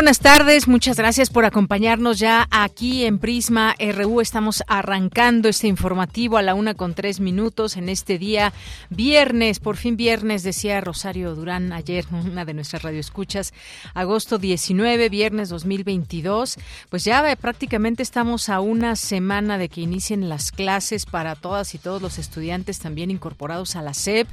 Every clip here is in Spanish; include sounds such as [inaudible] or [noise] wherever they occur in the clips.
Buenas tardes, muchas gracias por acompañarnos ya aquí en Prisma RU. Estamos arrancando este informativo a la una con tres minutos en este día viernes, por fin viernes, decía Rosario Durán ayer, una de nuestras radioescuchas, agosto 19, viernes 2022. Pues ya eh, prácticamente estamos a una semana de que inicien las clases para todas y todos los estudiantes también incorporados a la SEP.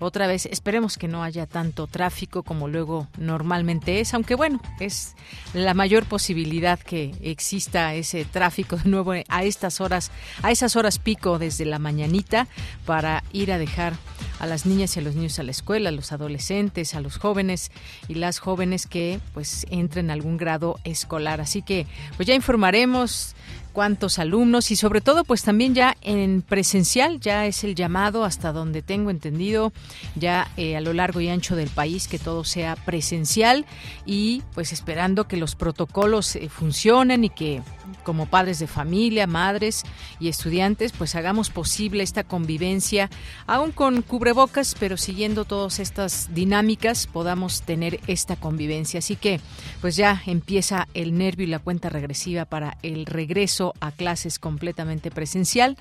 Otra vez, esperemos que no haya tanto tráfico como luego normalmente es, aunque bueno, es la mayor posibilidad que exista ese tráfico de nuevo a estas horas, a esas horas pico desde la mañanita para ir a dejar a las niñas y a los niños a la escuela, a los adolescentes, a los jóvenes y las jóvenes que pues entren a algún grado escolar. Así que pues ya informaremos cuántos alumnos y sobre todo pues también ya en presencial ya es el llamado hasta donde tengo entendido ya eh, a lo largo y ancho del país que todo sea presencial y pues esperando que los protocolos eh, funcionen y que como padres de familia, madres y estudiantes, pues hagamos posible esta convivencia, aún con cubrebocas, pero siguiendo todas estas dinámicas, podamos tener esta convivencia. Así que, pues ya empieza el nervio y la cuenta regresiva para el regreso a clases completamente presencial.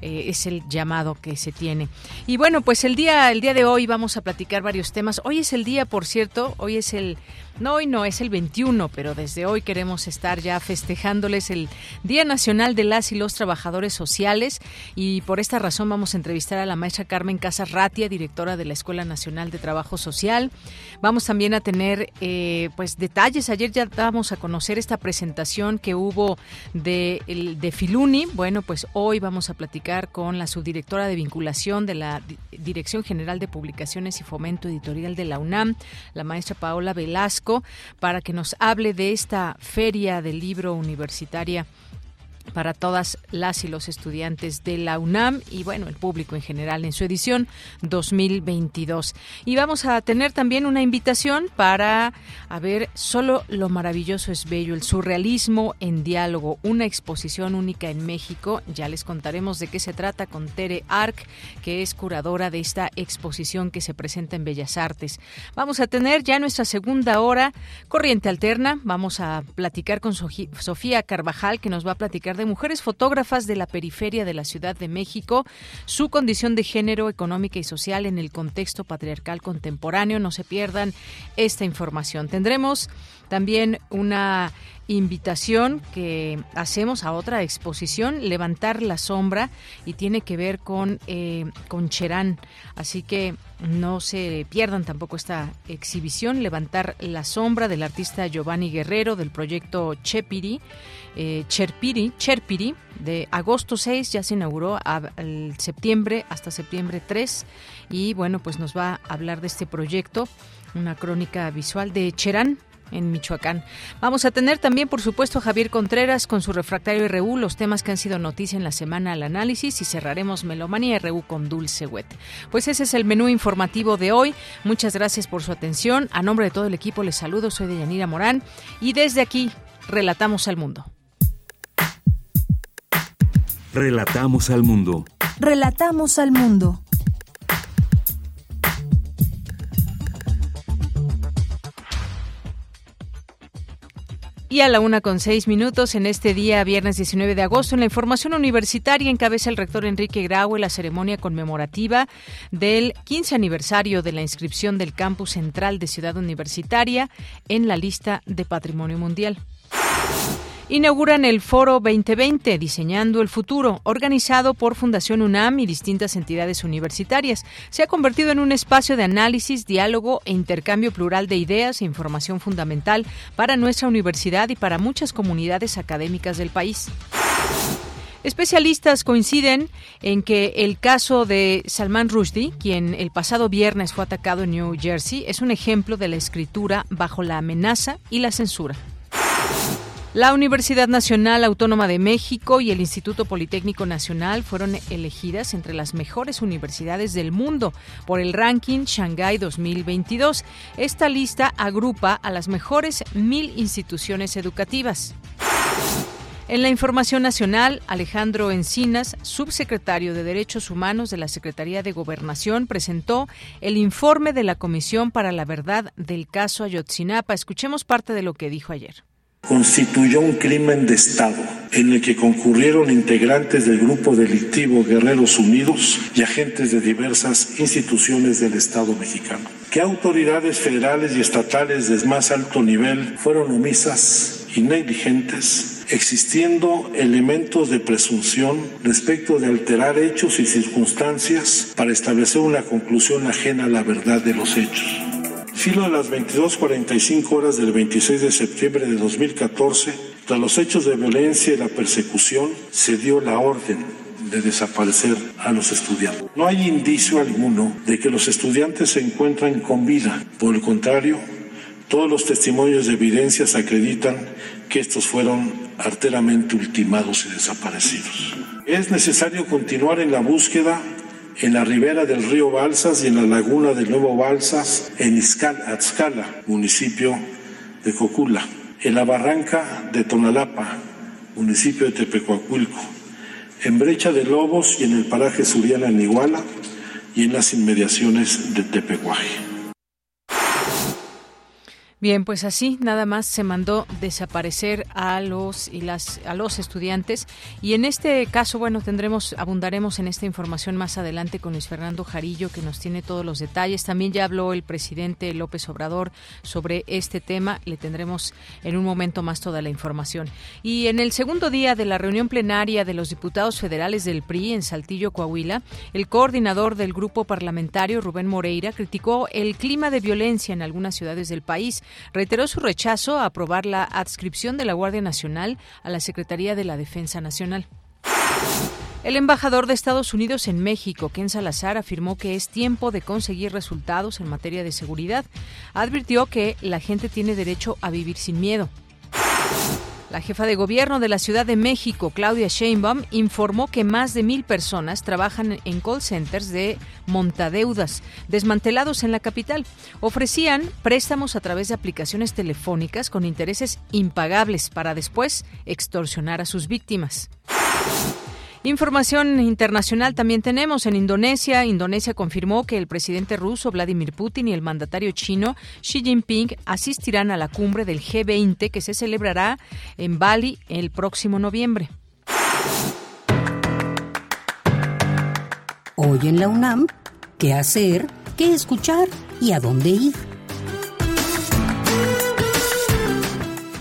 Eh, es el llamado que se tiene. Y bueno, pues el día, el día de hoy vamos a platicar varios temas. Hoy es el día, por cierto, hoy es el no, hoy no, es el 21, pero desde hoy queremos estar ya festejándoles el Día Nacional de las y los Trabajadores Sociales y por esta razón vamos a entrevistar a la maestra Carmen Casas Ratia, directora de la Escuela Nacional de Trabajo Social. Vamos también a tener eh, pues detalles. Ayer ya dábamos a conocer esta presentación que hubo de, de Filuni. Bueno, pues hoy vamos a platicar con la subdirectora de vinculación de la Dirección General de Publicaciones y Fomento Editorial de la UNAM, la maestra Paola Para que nos hable de esta feria del libro universitaria para todas las y los estudiantes de la UNAM y bueno, el público en general en su edición 2022. Y vamos a tener también una invitación para a ver solo lo maravilloso es bello, el surrealismo en diálogo, una exposición única en México. Ya les contaremos de qué se trata con Tere Arc, que es curadora de esta exposición que se presenta en Bellas Artes. Vamos a tener ya nuestra segunda hora corriente alterna. Vamos a platicar con Sofía Carvajal que nos va a platicar de mujeres fotógrafas de la periferia de la Ciudad de México, su condición de género económica y social en el contexto patriarcal contemporáneo. No se pierdan esta información. Tendremos también una invitación que hacemos a otra exposición, Levantar la Sombra, y tiene que ver con, eh, con Cherán. Así que no se pierdan tampoco esta exhibición, Levantar la Sombra, del artista Giovanni Guerrero, del proyecto Chepiri. Eh, Cherpiri, Cherpiri, de agosto 6 ya se inauguró septiembre hasta septiembre 3 y bueno pues nos va a hablar de este proyecto una crónica visual de Cherán en Michoacán. Vamos a tener también, por supuesto, a Javier Contreras con su refractario RU, los temas que han sido noticia en la semana al análisis y cerraremos Melomanía RU con Dulce Wet. Pues ese es el menú informativo de hoy. Muchas gracias por su atención. A nombre de todo el equipo les saludo, soy Deyanira Morán y desde aquí relatamos al mundo. Relatamos al mundo. Relatamos al mundo. Y a la una con seis minutos en este día, viernes 19 de agosto, en la información universitaria encabeza el rector Enrique Graue la ceremonia conmemorativa del 15 aniversario de la inscripción del campus central de Ciudad Universitaria en la lista de Patrimonio Mundial. Inauguran el Foro 2020 Diseñando el Futuro, organizado por Fundación UNAM y distintas entidades universitarias. Se ha convertido en un espacio de análisis, diálogo e intercambio plural de ideas e información fundamental para nuestra universidad y para muchas comunidades académicas del país. Especialistas coinciden en que el caso de Salman Rushdie, quien el pasado viernes fue atacado en New Jersey, es un ejemplo de la escritura bajo la amenaza y la censura. La Universidad Nacional Autónoma de México y el Instituto Politécnico Nacional fueron elegidas entre las mejores universidades del mundo por el ranking Shanghai 2022. Esta lista agrupa a las mejores mil instituciones educativas. En la información nacional, Alejandro Encinas, subsecretario de Derechos Humanos de la Secretaría de Gobernación, presentó el informe de la Comisión para la Verdad del caso Ayotzinapa. Escuchemos parte de lo que dijo ayer constituyó un crimen de Estado en el que concurrieron integrantes del grupo delictivo Guerreros Unidos y agentes de diversas instituciones del Estado mexicano. Que autoridades federales y estatales de más alto nivel fueron omisas y negligentes, existiendo elementos de presunción respecto de alterar hechos y circunstancias para establecer una conclusión ajena a la verdad de los hechos filo de las 22.45 horas del 26 de septiembre de 2014, tras los hechos de violencia y la persecución, se dio la orden de desaparecer a los estudiantes. No hay indicio alguno de que los estudiantes se encuentran con vida. Por el contrario, todos los testimonios de evidencias acreditan que estos fueron arteramente ultimados y desaparecidos. Es necesario continuar en la búsqueda en la ribera del río Balsas y en la laguna del Nuevo Balsas, en Atzcala, municipio de Cocula, en la barranca de Tonalapa, municipio de Tepecuacuilco, en Brecha de Lobos y en el paraje Suriana en Iguala y en las inmediaciones de Tepecuaje. Bien, pues así nada más se mandó desaparecer a los y las a los estudiantes y en este caso, bueno, tendremos abundaremos en esta información más adelante con Luis Fernando Jarillo que nos tiene todos los detalles. También ya habló el presidente López Obrador sobre este tema, le tendremos en un momento más toda la información. Y en el segundo día de la reunión plenaria de los diputados federales del PRI en Saltillo, Coahuila, el coordinador del grupo parlamentario Rubén Moreira criticó el clima de violencia en algunas ciudades del país reiteró su rechazo a aprobar la adscripción de la Guardia Nacional a la Secretaría de la Defensa Nacional. El embajador de Estados Unidos en México, Ken Salazar, afirmó que es tiempo de conseguir resultados en materia de seguridad. Advirtió que la gente tiene derecho a vivir sin miedo. La jefa de gobierno de la Ciudad de México, Claudia Sheinbaum, informó que más de mil personas trabajan en call centers de montadeudas desmantelados en la capital. Ofrecían préstamos a través de aplicaciones telefónicas con intereses impagables para después extorsionar a sus víctimas. Información internacional también tenemos en Indonesia. Indonesia confirmó que el presidente ruso Vladimir Putin y el mandatario chino Xi Jinping asistirán a la cumbre del G20 que se celebrará en Bali el próximo noviembre. Hoy en la UNAM, ¿qué hacer? ¿Qué escuchar? ¿Y a dónde ir?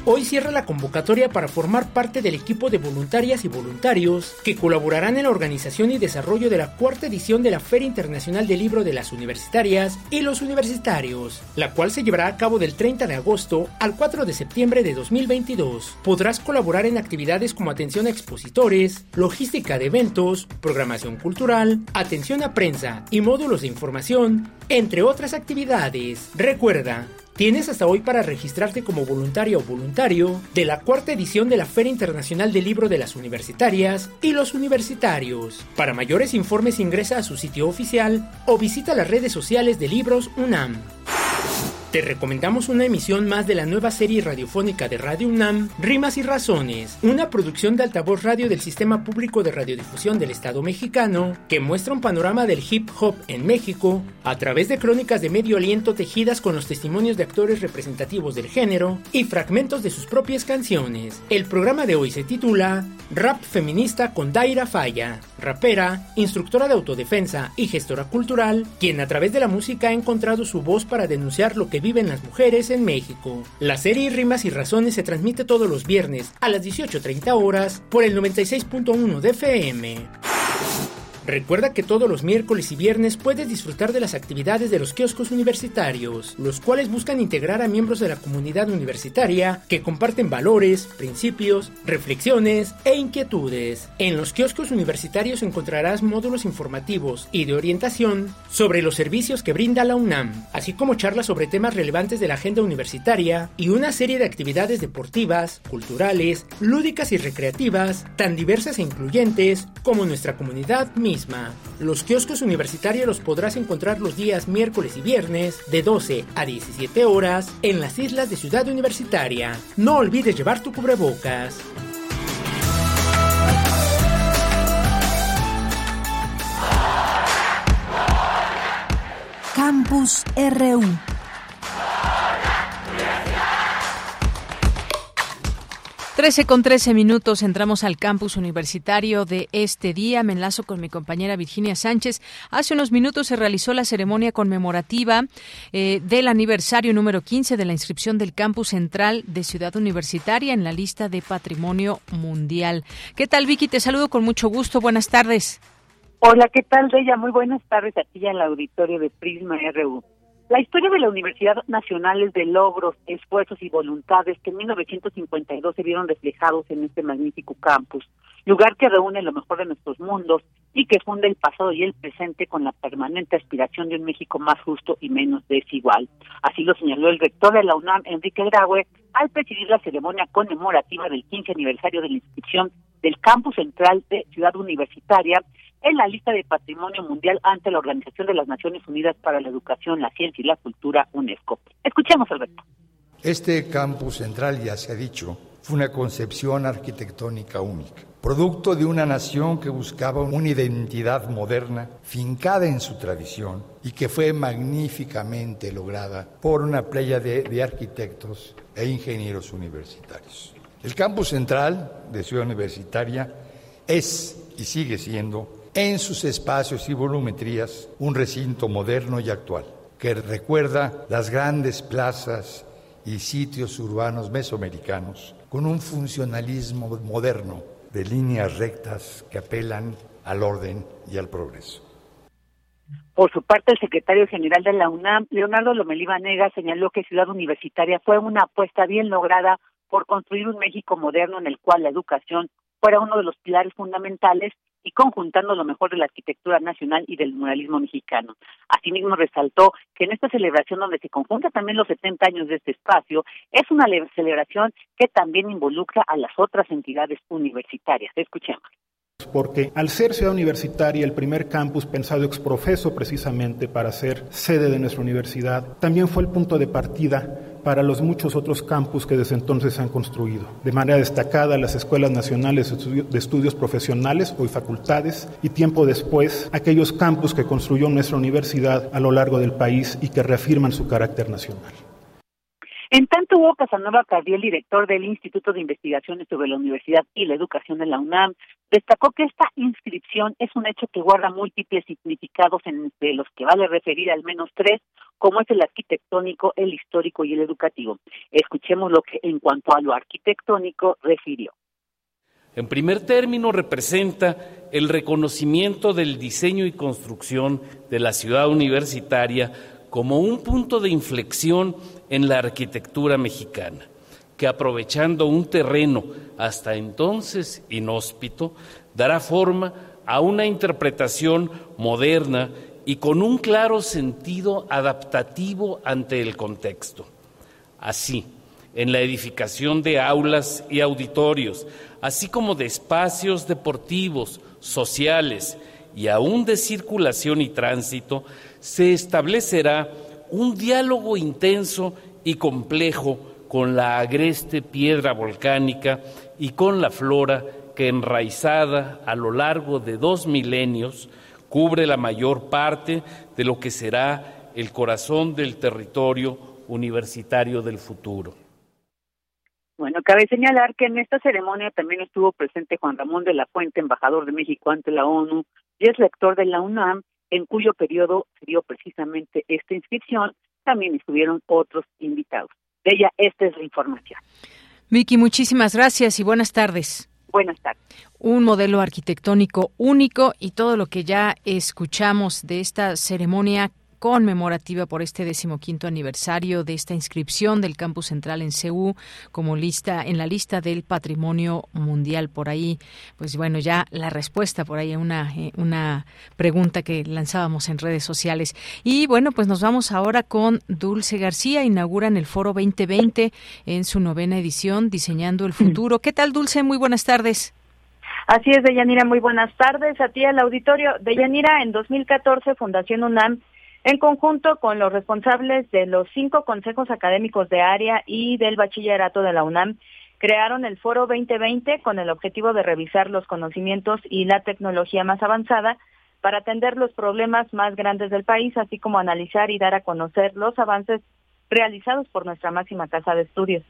Hoy cierra la convocatoria para formar parte del equipo de voluntarias y voluntarios que colaborarán en la organización y desarrollo de la cuarta edición de la Feria Internacional del Libro de las Universitarias y los Universitarios, la cual se llevará a cabo del 30 de agosto al 4 de septiembre de 2022. Podrás colaborar en actividades como atención a expositores, logística de eventos, programación cultural, atención a prensa y módulos de información, entre otras actividades. Recuerda, Tienes hasta hoy para registrarte como voluntario o voluntario de la cuarta edición de la Feria Internacional del Libro de las Universitarias y los Universitarios. Para mayores informes ingresa a su sitio oficial o visita las redes sociales de Libros UNAM. Te recomendamos una emisión más de la nueva serie radiofónica de Radio UNAM, Rimas y Razones, una producción de altavoz radio del Sistema Público de Radiodifusión del Estado mexicano, que muestra un panorama del hip hop en México a través de crónicas de medio aliento tejidas con los testimonios de actores representativos del género y fragmentos de sus propias canciones. El programa de hoy se titula Rap Feminista con Daira Falla, rapera, instructora de autodefensa y gestora cultural, quien a través de la música ha encontrado su voz para denunciar lo que viven las mujeres en México. La serie Rimas y Razones se transmite todos los viernes a las 18.30 horas por el 96.1 de FM. Recuerda que todos los miércoles y viernes puedes disfrutar de las actividades de los kioscos universitarios, los cuales buscan integrar a miembros de la comunidad universitaria que comparten valores, principios, reflexiones e inquietudes. En los kioscos universitarios encontrarás módulos informativos y de orientación sobre los servicios que brinda la UNAM, así como charlas sobre temas relevantes de la agenda universitaria y una serie de actividades deportivas, culturales, lúdicas y recreativas, tan diversas e incluyentes como nuestra comunidad. Los kioscos universitarios los podrás encontrar los días miércoles y viernes de 12 a 17 horas en las islas de Ciudad Universitaria. No olvides llevar tu cubrebocas. Campus RU 13 con 13 minutos entramos al campus universitario de este día. Me enlazo con mi compañera Virginia Sánchez. Hace unos minutos se realizó la ceremonia conmemorativa eh, del aniversario número 15 de la inscripción del campus central de Ciudad Universitaria en la lista de Patrimonio Mundial. ¿Qué tal, Vicky? Te saludo con mucho gusto. Buenas tardes. Hola, ¿qué tal, Bella? Muy buenas tardes aquí en el auditorio de Prisma RU. La historia de la Universidad Nacional es de logros, esfuerzos y voluntades que en 1952 se vieron reflejados en este magnífico campus, lugar que reúne lo mejor de nuestros mundos y que funde el pasado y el presente con la permanente aspiración de un México más justo y menos desigual. Así lo señaló el rector de la UNAM, Enrique Graue, al presidir la ceremonia conmemorativa del 15 aniversario de la inscripción del campus central de Ciudad Universitaria en la lista de Patrimonio Mundial ante la Organización de las Naciones Unidas para la Educación, la Ciencia y la Cultura, UNESCO. Escuchemos, Alberto. Este campus central, ya se ha dicho, fue una concepción arquitectónica única, producto de una nación que buscaba una identidad moderna, fincada en su tradición, y que fue magníficamente lograda por una playa de, de arquitectos e ingenieros universitarios. El campus central de Ciudad Universitaria es y sigue siendo en sus espacios y volumetrías un recinto moderno y actual que recuerda las grandes plazas y sitios urbanos mesoamericanos con un funcionalismo moderno de líneas rectas que apelan al orden y al progreso. Por su parte, el secretario general de la UNAM, Leonardo Lomelí Vanega, señaló que Ciudad Universitaria fue una apuesta bien lograda por construir un México moderno en el cual la educación fuera uno de los pilares fundamentales y conjuntando lo mejor de la arquitectura nacional y del muralismo mexicano. Asimismo, resaltó que en esta celebración donde se conjunta también los 70 años de este espacio, es una celebración que también involucra a las otras entidades universitarias. Escuchemos porque al ser ciudad universitaria el primer campus pensado ex profeso precisamente para ser sede de nuestra universidad, también fue el punto de partida para los muchos otros campus que desde entonces se han construido. De manera destacada, las escuelas nacionales de estudios profesionales, hoy facultades, y tiempo después, aquellos campus que construyó nuestra universidad a lo largo del país y que reafirman su carácter nacional. En tanto, Hugo Casanova Cardiel, director del Instituto de Investigaciones sobre la Universidad y la Educación de la UNAM, destacó que esta inscripción es un hecho que guarda múltiples significados entre los que vale referir al menos tres, como es el arquitectónico, el histórico y el educativo. Escuchemos lo que en cuanto a lo arquitectónico refirió. En primer término, representa el reconocimiento del diseño y construcción de la ciudad universitaria como un punto de inflexión en la arquitectura mexicana, que aprovechando un terreno hasta entonces inhóspito, dará forma a una interpretación moderna y con un claro sentido adaptativo ante el contexto. Así, en la edificación de aulas y auditorios, así como de espacios deportivos, sociales y aún de circulación y tránsito, se establecerá un diálogo intenso y complejo con la agreste piedra volcánica y con la flora que enraizada a lo largo de dos milenios cubre la mayor parte de lo que será el corazón del territorio universitario del futuro. Bueno, cabe señalar que en esta ceremonia también estuvo presente Juan Ramón de la Fuente, embajador de México ante la ONU, y es rector de la UNAM, en cuyo periodo se dio precisamente esta inscripción, también estuvieron otros invitados. De ella, esta es la información. Vicky, muchísimas gracias y buenas tardes. Buenas tardes. Un modelo arquitectónico único y todo lo que ya escuchamos de esta ceremonia conmemorativa por este decimoquinto aniversario de esta inscripción del campus central en CEU como lista en la lista del patrimonio mundial. Por ahí, pues bueno, ya la respuesta por ahí a una, eh, una pregunta que lanzábamos en redes sociales. Y bueno, pues nos vamos ahora con Dulce García. Inauguran el Foro 2020 en su novena edición, Diseñando el Futuro. ¿Qué tal, Dulce? Muy buenas tardes. Así es, Deyanira, muy buenas tardes. A ti, al auditorio. Deyanira, en 2014, Fundación UNAM en conjunto con los responsables de los cinco consejos académicos de área y del bachillerato de la UNAM, crearon el Foro 2020 con el objetivo de revisar los conocimientos y la tecnología más avanzada para atender los problemas más grandes del país, así como analizar y dar a conocer los avances realizados por nuestra máxima casa de estudios.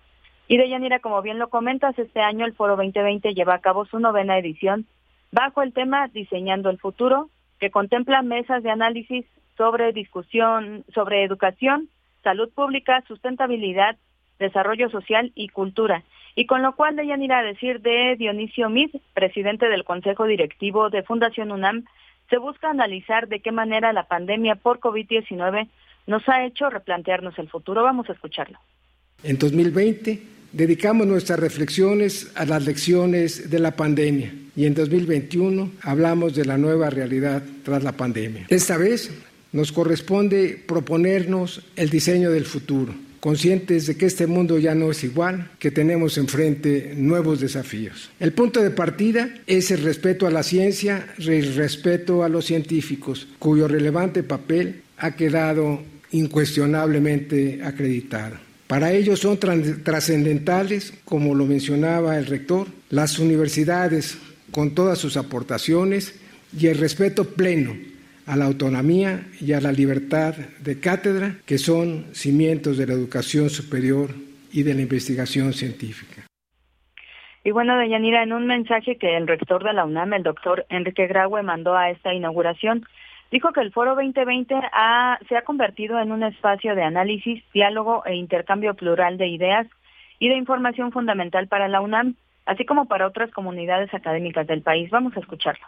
Y de Yanira, como bien lo comentas, este año el Foro 2020 lleva a cabo su novena edición bajo el tema Diseñando el Futuro, que contempla mesas de análisis sobre discusión sobre educación, salud pública, sustentabilidad, desarrollo social y cultura. Y con lo cual de ir a decir de Dionisio Mid, presidente del Consejo Directivo de Fundación UNAM, se busca analizar de qué manera la pandemia por COVID-19 nos ha hecho replantearnos el futuro. Vamos a escucharlo. En 2020 dedicamos nuestras reflexiones a las lecciones de la pandemia y en 2021 hablamos de la nueva realidad tras la pandemia. Esta vez nos corresponde proponernos el diseño del futuro, conscientes de que este mundo ya no es igual, que tenemos enfrente nuevos desafíos. El punto de partida es el respeto a la ciencia y el respeto a los científicos, cuyo relevante papel ha quedado incuestionablemente acreditado. Para ellos son trascendentales, como lo mencionaba el rector, las universidades con todas sus aportaciones y el respeto pleno a la autonomía y a la libertad de cátedra, que son cimientos de la educación superior y de la investigación científica. Y bueno, Deyanira, en un mensaje que el rector de la UNAM, el doctor Enrique Graue, mandó a esta inauguración, dijo que el Foro 2020 se ha convertido en un espacio de análisis, diálogo e intercambio plural de ideas y de información fundamental para la UNAM, así como para otras comunidades académicas del país. Vamos a escucharlo.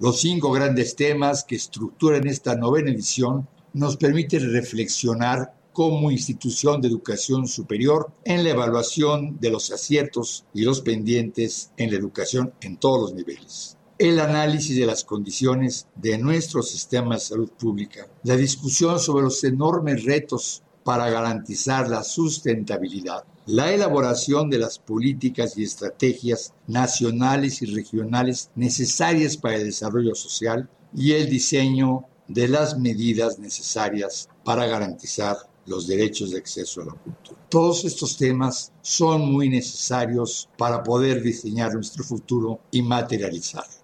Los cinco grandes temas que estructuran esta novena edición nos permiten reflexionar como institución de educación superior en la evaluación de los aciertos y los pendientes en la educación en todos los niveles. El análisis de las condiciones de nuestro sistema de salud pública, la discusión sobre los enormes retos para garantizar la sustentabilidad, la elaboración de las políticas y estrategias nacionales y regionales necesarias para el desarrollo social y el diseño de las medidas necesarias para garantizar los derechos de acceso a la cultura. Todos estos temas son muy necesarios para poder diseñar nuestro futuro y materializarlo.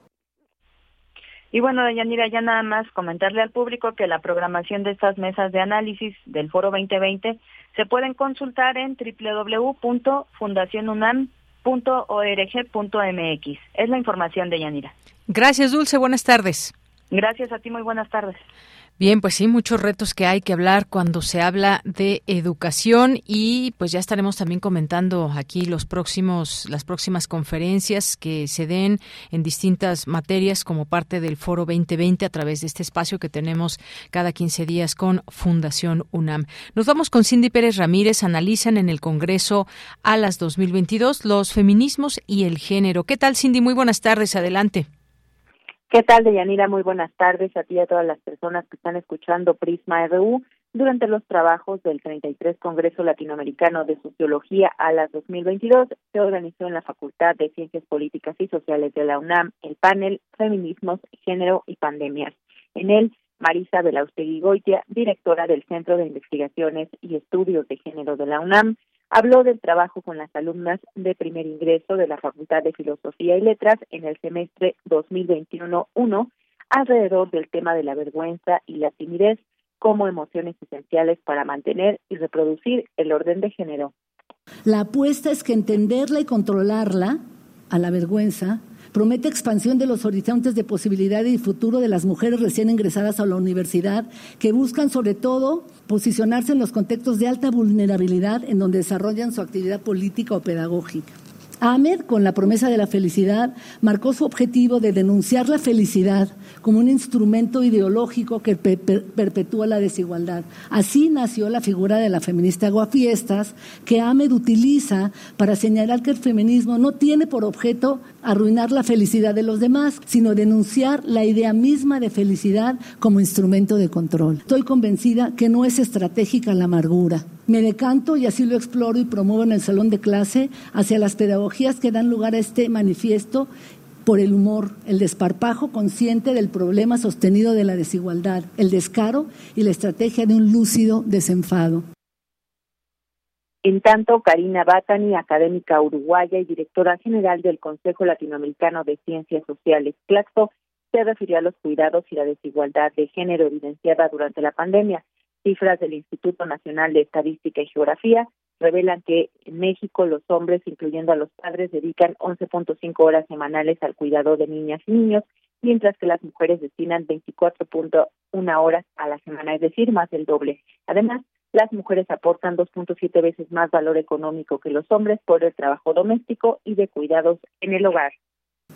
Y bueno, Yanira, ya nada más comentarle al público que la programación de estas mesas de análisis del Foro 2020 se pueden consultar en www.fundacionunam.org.mx. Es la información de Yanira. Gracias, Dulce. Buenas tardes. Gracias a ti, muy buenas tardes. Bien, pues sí, muchos retos que hay que hablar cuando se habla de educación y pues ya estaremos también comentando aquí los próximos las próximas conferencias que se den en distintas materias como parte del Foro 2020 a través de este espacio que tenemos cada 15 días con Fundación UNAM. Nos vamos con Cindy Pérez Ramírez, analizan en el Congreso a las 2022 los feminismos y el género. ¿Qué tal, Cindy? Muy buenas tardes, adelante. ¿Qué tal, Deyanira? Muy buenas tardes a ti y a todas las personas que están escuchando Prisma RU. Durante los trabajos del 33 Congreso Latinoamericano de Sociología a las 2022, se organizó en la Facultad de Ciencias Políticas y Sociales de la UNAM el panel Feminismos, Género y Pandemias. En él, Marisa Belaustegui Goitia, directora del Centro de Investigaciones y Estudios de Género de la UNAM, Habló del trabajo con las alumnas de primer ingreso de la Facultad de Filosofía y Letras en el semestre 2021-1 alrededor del tema de la vergüenza y la timidez como emociones esenciales para mantener y reproducir el orden de género. La apuesta es que entenderla y controlarla a la vergüenza Promete expansión de los horizontes de posibilidad y futuro de las mujeres recién ingresadas a la universidad, que buscan sobre todo posicionarse en los contextos de alta vulnerabilidad en donde desarrollan su actividad política o pedagógica. Ahmed, con la promesa de la felicidad, marcó su objetivo de denunciar la felicidad como un instrumento ideológico que perpetúa la desigualdad. Así nació la figura de la feminista Guafiestas, que Ahmed utiliza para señalar que el feminismo no tiene por objeto arruinar la felicidad de los demás, sino denunciar la idea misma de felicidad como instrumento de control. Estoy convencida que no es estratégica la amargura. Me decanto y así lo exploro y promuevo en el salón de clase hacia las pedagogías que dan lugar a este manifiesto por el humor, el desparpajo consciente del problema sostenido de la desigualdad, el descaro y la estrategia de un lúcido desenfado. En tanto, Karina Batani, académica uruguaya y directora general del Consejo Latinoamericano de Ciencias Sociales, CLACSO, se refirió a los cuidados y la desigualdad de género evidenciada durante la pandemia. Cifras del Instituto Nacional de Estadística y Geografía revelan que en México los hombres, incluyendo a los padres, dedican 11.5 horas semanales al cuidado de niñas y niños, mientras que las mujeres destinan 24.1 horas a la semana, es decir, más del doble. Además, las mujeres aportan 2.7 veces más valor económico que los hombres por el trabajo doméstico y de cuidados en el hogar.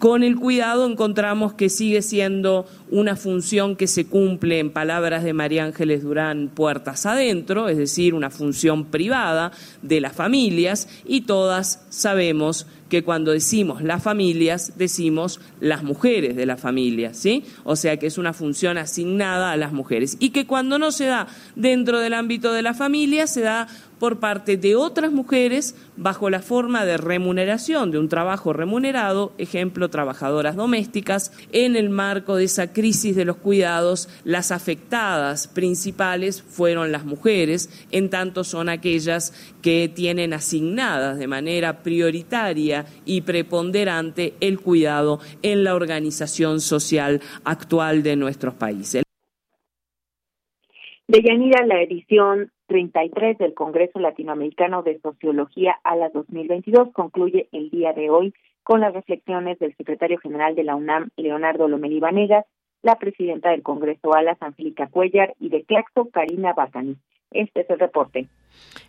Con el cuidado encontramos que sigue siendo una función que se cumple, en palabras de María Ángeles Durán, puertas adentro, es decir, una función privada de las familias y todas sabemos que cuando decimos las familias, decimos las mujeres de la familia, ¿sí? O sea que es una función asignada a las mujeres. Y que cuando no se da dentro del ámbito de la familia, se da por parte de otras mujeres bajo la forma de remuneración, de un trabajo remunerado, ejemplo, trabajadoras domésticas. En el marco de esa crisis de los cuidados, las afectadas principales fueron las mujeres, en tanto son aquellas que tienen asignadas de manera prioritaria y preponderante el cuidado en la organización social actual de nuestros países. De Yanira, la edición 33 del Congreso Latinoamericano de Sociología a la 2022 concluye el día de hoy con las reflexiones del secretario general de la UNAM, Leonardo Lomelí Vanegas, la presidenta del Congreso Alas, Angélica Cuellar, y de Claxo, Karina Bacani. Este es el reporte.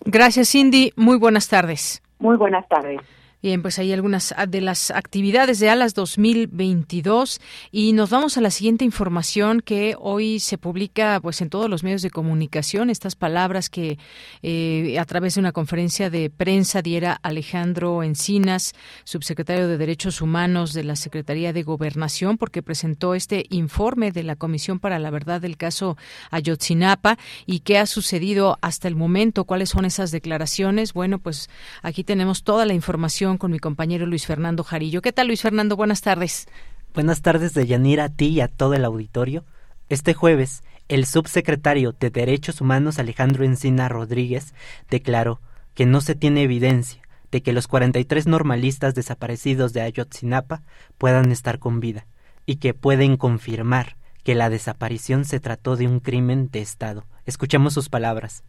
Gracias, Cindy. Muy buenas tardes. Muy buenas tardes. Bien, pues hay algunas de las actividades de ALAS 2022 y nos vamos a la siguiente información que hoy se publica pues en todos los medios de comunicación estas palabras que eh, a través de una conferencia de prensa diera Alejandro Encinas, subsecretario de Derechos Humanos de la Secretaría de Gobernación, porque presentó este informe de la Comisión para la Verdad del caso Ayotzinapa y qué ha sucedido hasta el momento, cuáles son esas declaraciones. Bueno, pues aquí tenemos toda la información con mi compañero Luis Fernando Jarillo. ¿Qué tal, Luis Fernando? Buenas tardes. Buenas tardes, de Yanira, a ti y a todo el auditorio. Este jueves, el subsecretario de Derechos Humanos Alejandro Encina Rodríguez declaró que no se tiene evidencia de que los 43 normalistas desaparecidos de Ayotzinapa puedan estar con vida y que pueden confirmar que la desaparición se trató de un crimen de Estado. Escuchemos sus palabras.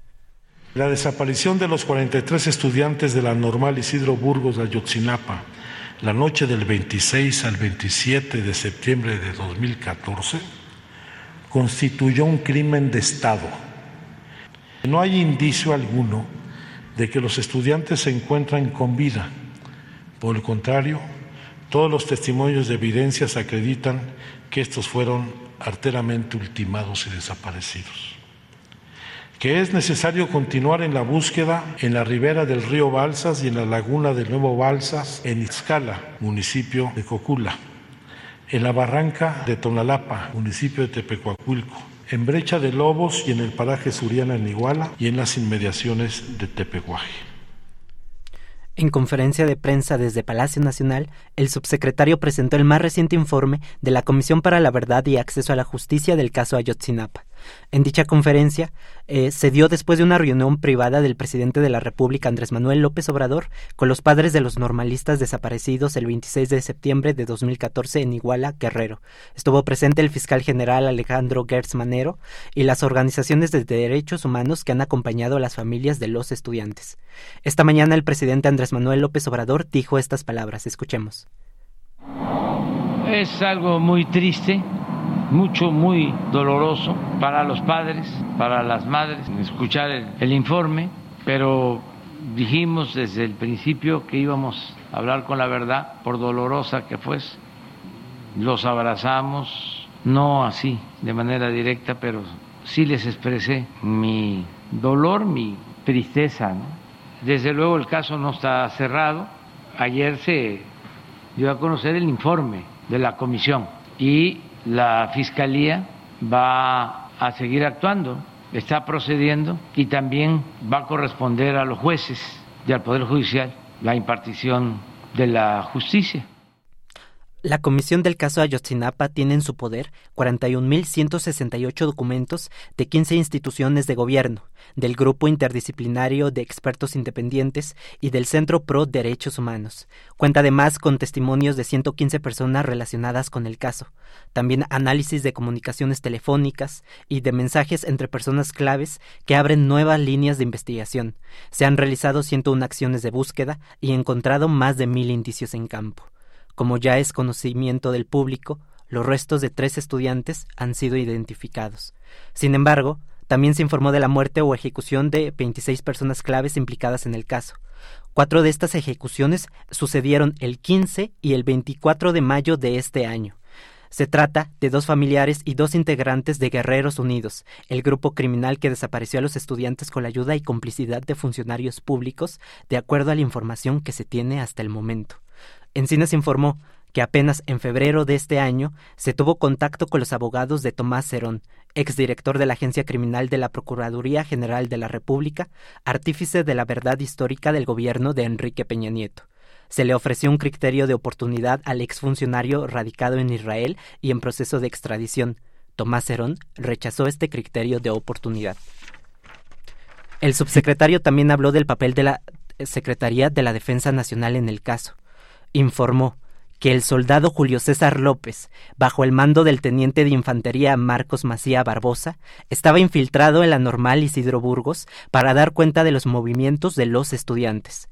La desaparición de los 43 estudiantes de la normal Isidro Burgos de Ayotzinapa la noche del 26 al 27 de septiembre de 2014 constituyó un crimen de Estado. No hay indicio alguno de que los estudiantes se encuentran con vida. Por el contrario, todos los testimonios de evidencias acreditan que estos fueron arteramente ultimados y desaparecidos que es necesario continuar en la búsqueda en la ribera del río Balsas y en la laguna del Nuevo Balsas en Izcala, municipio de Cocula, en la barranca de Tonalapa, municipio de Tepecuacuilco, en Brecha de Lobos y en el paraje Suriana en Iguala y en las inmediaciones de Tepecuaje. En conferencia de prensa desde Palacio Nacional, el subsecretario presentó el más reciente informe de la Comisión para la Verdad y Acceso a la Justicia del caso Ayotzinapa. En dicha conferencia eh, se dio después de una reunión privada del presidente de la República, Andrés Manuel López Obrador, con los padres de los normalistas desaparecidos el 26 de septiembre de 2014 en Iguala, Guerrero. Estuvo presente el fiscal general Alejandro Gertz Manero y las organizaciones de derechos humanos que han acompañado a las familias de los estudiantes. Esta mañana el presidente Andrés Manuel López Obrador dijo estas palabras. Escuchemos. Es algo muy triste, mucho, muy doloroso para los padres, para las madres, escuchar el, informe, pero dijimos desde el principio que íbamos a hablar con la verdad, por dolorosa que fuese. Los abrazamos, no así, de manera directa, pero sí les expresé mi dolor, mi tristeza. Desde luego el caso no está cerrado. Ayer se dio a conocer el informe de la comisión y la Fiscalía va a seguir actuando, está procediendo y también va a corresponder a los jueces y al Poder Judicial la impartición de la justicia. La Comisión del caso Ayotzinapa tiene en su poder 41.168 documentos de 15 instituciones de gobierno, del Grupo Interdisciplinario de Expertos Independientes y del Centro Pro Derechos Humanos. Cuenta además con testimonios de 115 personas relacionadas con el caso, también análisis de comunicaciones telefónicas y de mensajes entre personas claves que abren nuevas líneas de investigación. Se han realizado 101 acciones de búsqueda y encontrado más de mil indicios en campo. Como ya es conocimiento del público, los restos de tres estudiantes han sido identificados. Sin embargo, también se informó de la muerte o ejecución de 26 personas claves implicadas en el caso. Cuatro de estas ejecuciones sucedieron el 15 y el 24 de mayo de este año. Se trata de dos familiares y dos integrantes de Guerreros Unidos, el grupo criminal que desapareció a los estudiantes con la ayuda y complicidad de funcionarios públicos, de acuerdo a la información que se tiene hasta el momento. Encinas informó que apenas en febrero de este año se tuvo contacto con los abogados de Tomás Cerón, exdirector de la Agencia Criminal de la Procuraduría General de la República, artífice de la verdad histórica del gobierno de Enrique Peña Nieto. Se le ofreció un criterio de oportunidad al exfuncionario radicado en Israel y en proceso de extradición. Tomás Cerón rechazó este criterio de oportunidad. El subsecretario también habló del papel de la Secretaría de la Defensa Nacional en el caso informó que el soldado Julio César López, bajo el mando del teniente de infantería Marcos Macía Barbosa, estaba infiltrado en la normal Isidro Burgos para dar cuenta de los movimientos de los estudiantes.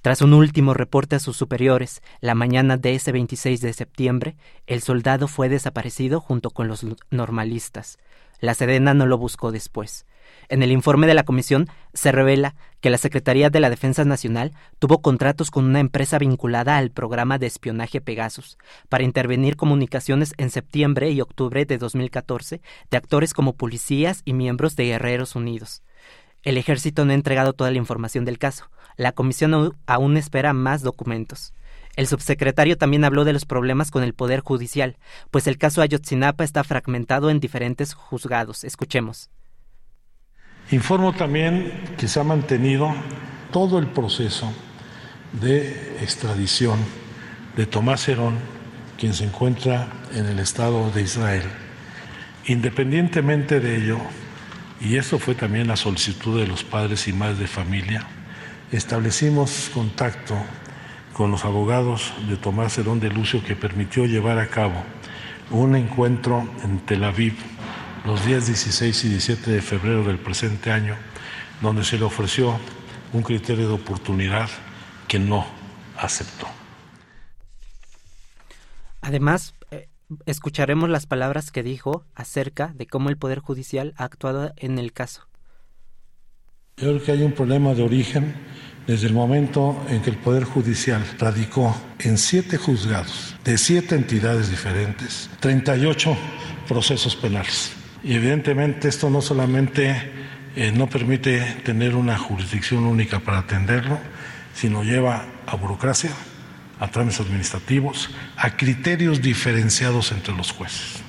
Tras un último reporte a sus superiores, la mañana de ese 26 de septiembre, el soldado fue desaparecido junto con los normalistas. La Sedena no lo buscó después. En el informe de la comisión se revela que la Secretaría de la Defensa Nacional tuvo contratos con una empresa vinculada al programa de espionaje Pegasus para intervenir comunicaciones en septiembre y octubre de 2014 de actores como policías y miembros de Guerreros Unidos. El ejército no ha entregado toda la información del caso. La comisión aún espera más documentos. El subsecretario también habló de los problemas con el Poder Judicial, pues el caso Ayotzinapa está fragmentado en diferentes juzgados. Escuchemos. Informo también que se ha mantenido todo el proceso de extradición de Tomás Herón, quien se encuentra en el Estado de Israel. Independientemente de ello, y eso fue también la solicitud de los padres y madres de familia, establecimos contacto con los abogados de Tomás Herón de Lucio que permitió llevar a cabo un encuentro en Tel Aviv los días 16 y 17 de febrero del presente año, donde se le ofreció un criterio de oportunidad que no aceptó. Además, eh, escucharemos las palabras que dijo acerca de cómo el Poder Judicial ha actuado en el caso. Yo creo que hay un problema de origen desde el momento en que el Poder Judicial radicó en siete juzgados de siete entidades diferentes 38 procesos penales. Y evidentemente esto no solamente eh, no permite tener una jurisdicción única para atenderlo, sino lleva a burocracia, a trámites administrativos, a criterios diferenciados entre los jueces.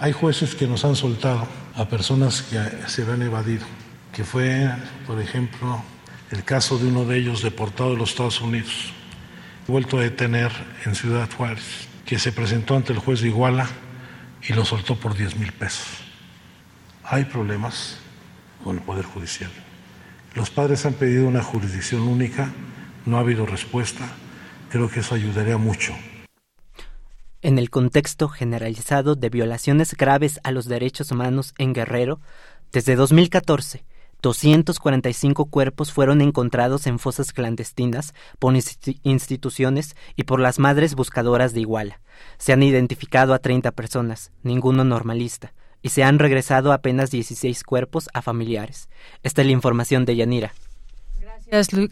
Hay jueces que nos han soltado a personas que se habían evadido, que fue, por ejemplo, el caso de uno de ellos deportado de los Estados Unidos, vuelto a detener en Ciudad Juárez, que se presentó ante el juez de Iguala y lo soltó por 10 mil pesos. Hay problemas con el Poder Judicial. Los padres han pedido una jurisdicción única, no ha habido respuesta. Creo que eso ayudaría mucho. En el contexto generalizado de violaciones graves a los derechos humanos en Guerrero, desde 2014, 245 cuerpos fueron encontrados en fosas clandestinas por instituciones y por las madres buscadoras de Iguala. Se han identificado a 30 personas, ninguno normalista, y se han regresado apenas 16 cuerpos a familiares. Esta es la información de Yanira.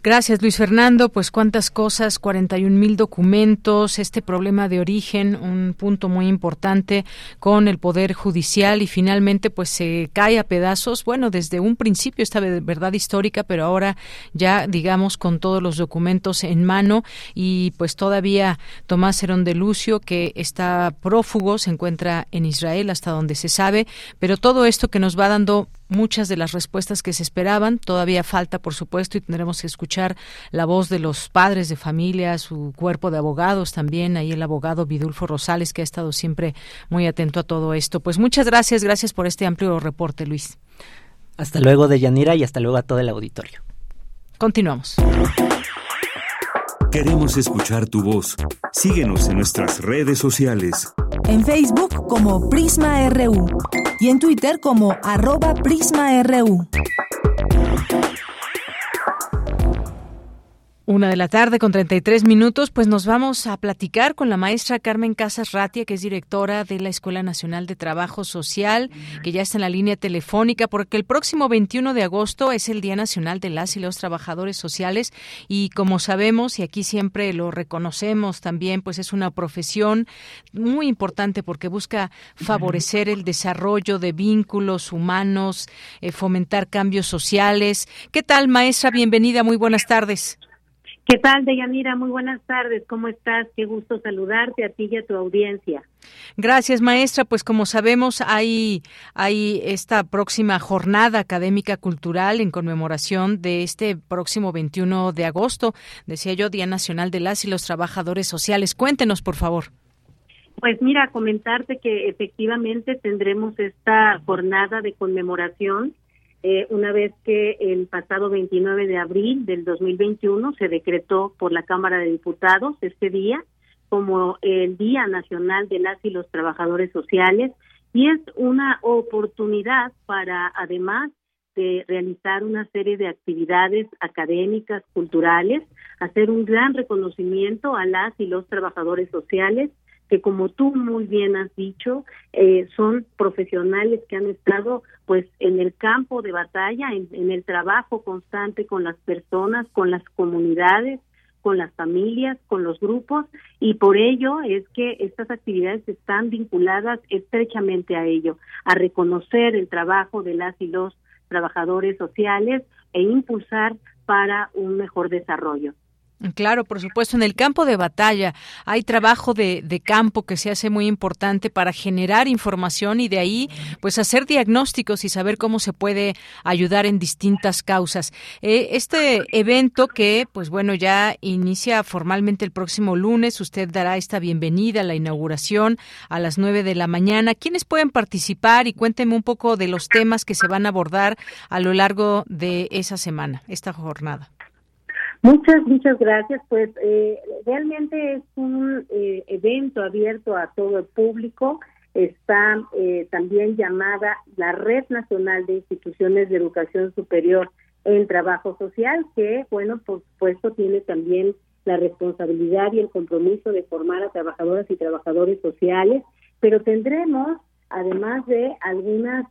Gracias, Luis Fernando. Pues cuántas cosas, 41 mil documentos, este problema de origen, un punto muy importante con el Poder Judicial y finalmente pues se cae a pedazos. Bueno, desde un principio esta verdad histórica, pero ahora ya digamos con todos los documentos en mano y pues todavía Tomás Herón de Lucio que está prófugo, se encuentra en Israel hasta donde se sabe, pero todo esto que nos va dando muchas de las respuestas que se esperaban. Todavía falta, por supuesto, y tendremos que escuchar la voz de los padres de familia, su cuerpo de abogados también, ahí el abogado Vidulfo Rosales, que ha estado siempre muy atento a todo esto. Pues muchas gracias, gracias por este amplio reporte, Luis. Hasta luego, Deyanira, y hasta luego a todo el auditorio. Continuamos. Queremos escuchar tu voz. Síguenos en nuestras redes sociales. En Facebook como Prisma RU y en Twitter como arroba PrismaRU. Una de la tarde con 33 minutos, pues nos vamos a platicar con la maestra Carmen Casas Ratia, que es directora de la Escuela Nacional de Trabajo Social, que ya está en la línea telefónica, porque el próximo 21 de agosto es el Día Nacional de las y los Trabajadores Sociales y como sabemos, y aquí siempre lo reconocemos también, pues es una profesión muy importante porque busca favorecer el desarrollo de vínculos humanos, eh, fomentar cambios sociales. ¿Qué tal, maestra? Bienvenida, muy buenas tardes. ¿Qué tal, Deyanira? Muy buenas tardes. ¿Cómo estás? Qué gusto saludarte a ti y a tu audiencia. Gracias, maestra. Pues como sabemos, hay, hay esta próxima jornada académica cultural en conmemoración de este próximo 21 de agosto. Decía yo, Día Nacional de las y los Trabajadores Sociales. Cuéntenos, por favor. Pues mira, comentarte que efectivamente tendremos esta jornada de conmemoración eh, una vez que el pasado 29 de abril del 2021 se decretó por la Cámara de Diputados este día como el Día Nacional de las y los Trabajadores Sociales y es una oportunidad para además de realizar una serie de actividades académicas, culturales, hacer un gran reconocimiento a las y los trabajadores sociales que como tú muy bien has dicho, eh, son profesionales que han estado pues en el campo de batalla, en, el trabajo constante con las personas, con las comunidades, con las familias, con los grupos, y por ello es que estas actividades están vinculadas estrechamente a ello, a reconocer el trabajo de las y los trabajadores sociales e impulsar para un mejor desarrollo. Claro, por supuesto. En el campo de batalla hay trabajo de, de, campo que se hace muy importante para generar información y de ahí, pues, hacer diagnósticos y saber cómo se puede ayudar en distintas causas. Eh, este evento que, pues, bueno, ya inicia formalmente el próximo lunes. Usted dará esta bienvenida a la inauguración a las nueve de la mañana. ¿Quiénes pueden participar? Y cuénteme un poco de los temas que se van a abordar a lo largo de esa semana, esta jornada. Muchas, muchas gracias. Pues eh, realmente es un eh, evento abierto a todo el público. Está eh, también llamada la Red Nacional de Instituciones de Educación Superior en Trabajo Social, que, bueno, por supuesto, tiene también la responsabilidad y el compromiso de formar a trabajadoras y trabajadores sociales, pero tendremos, además de algunas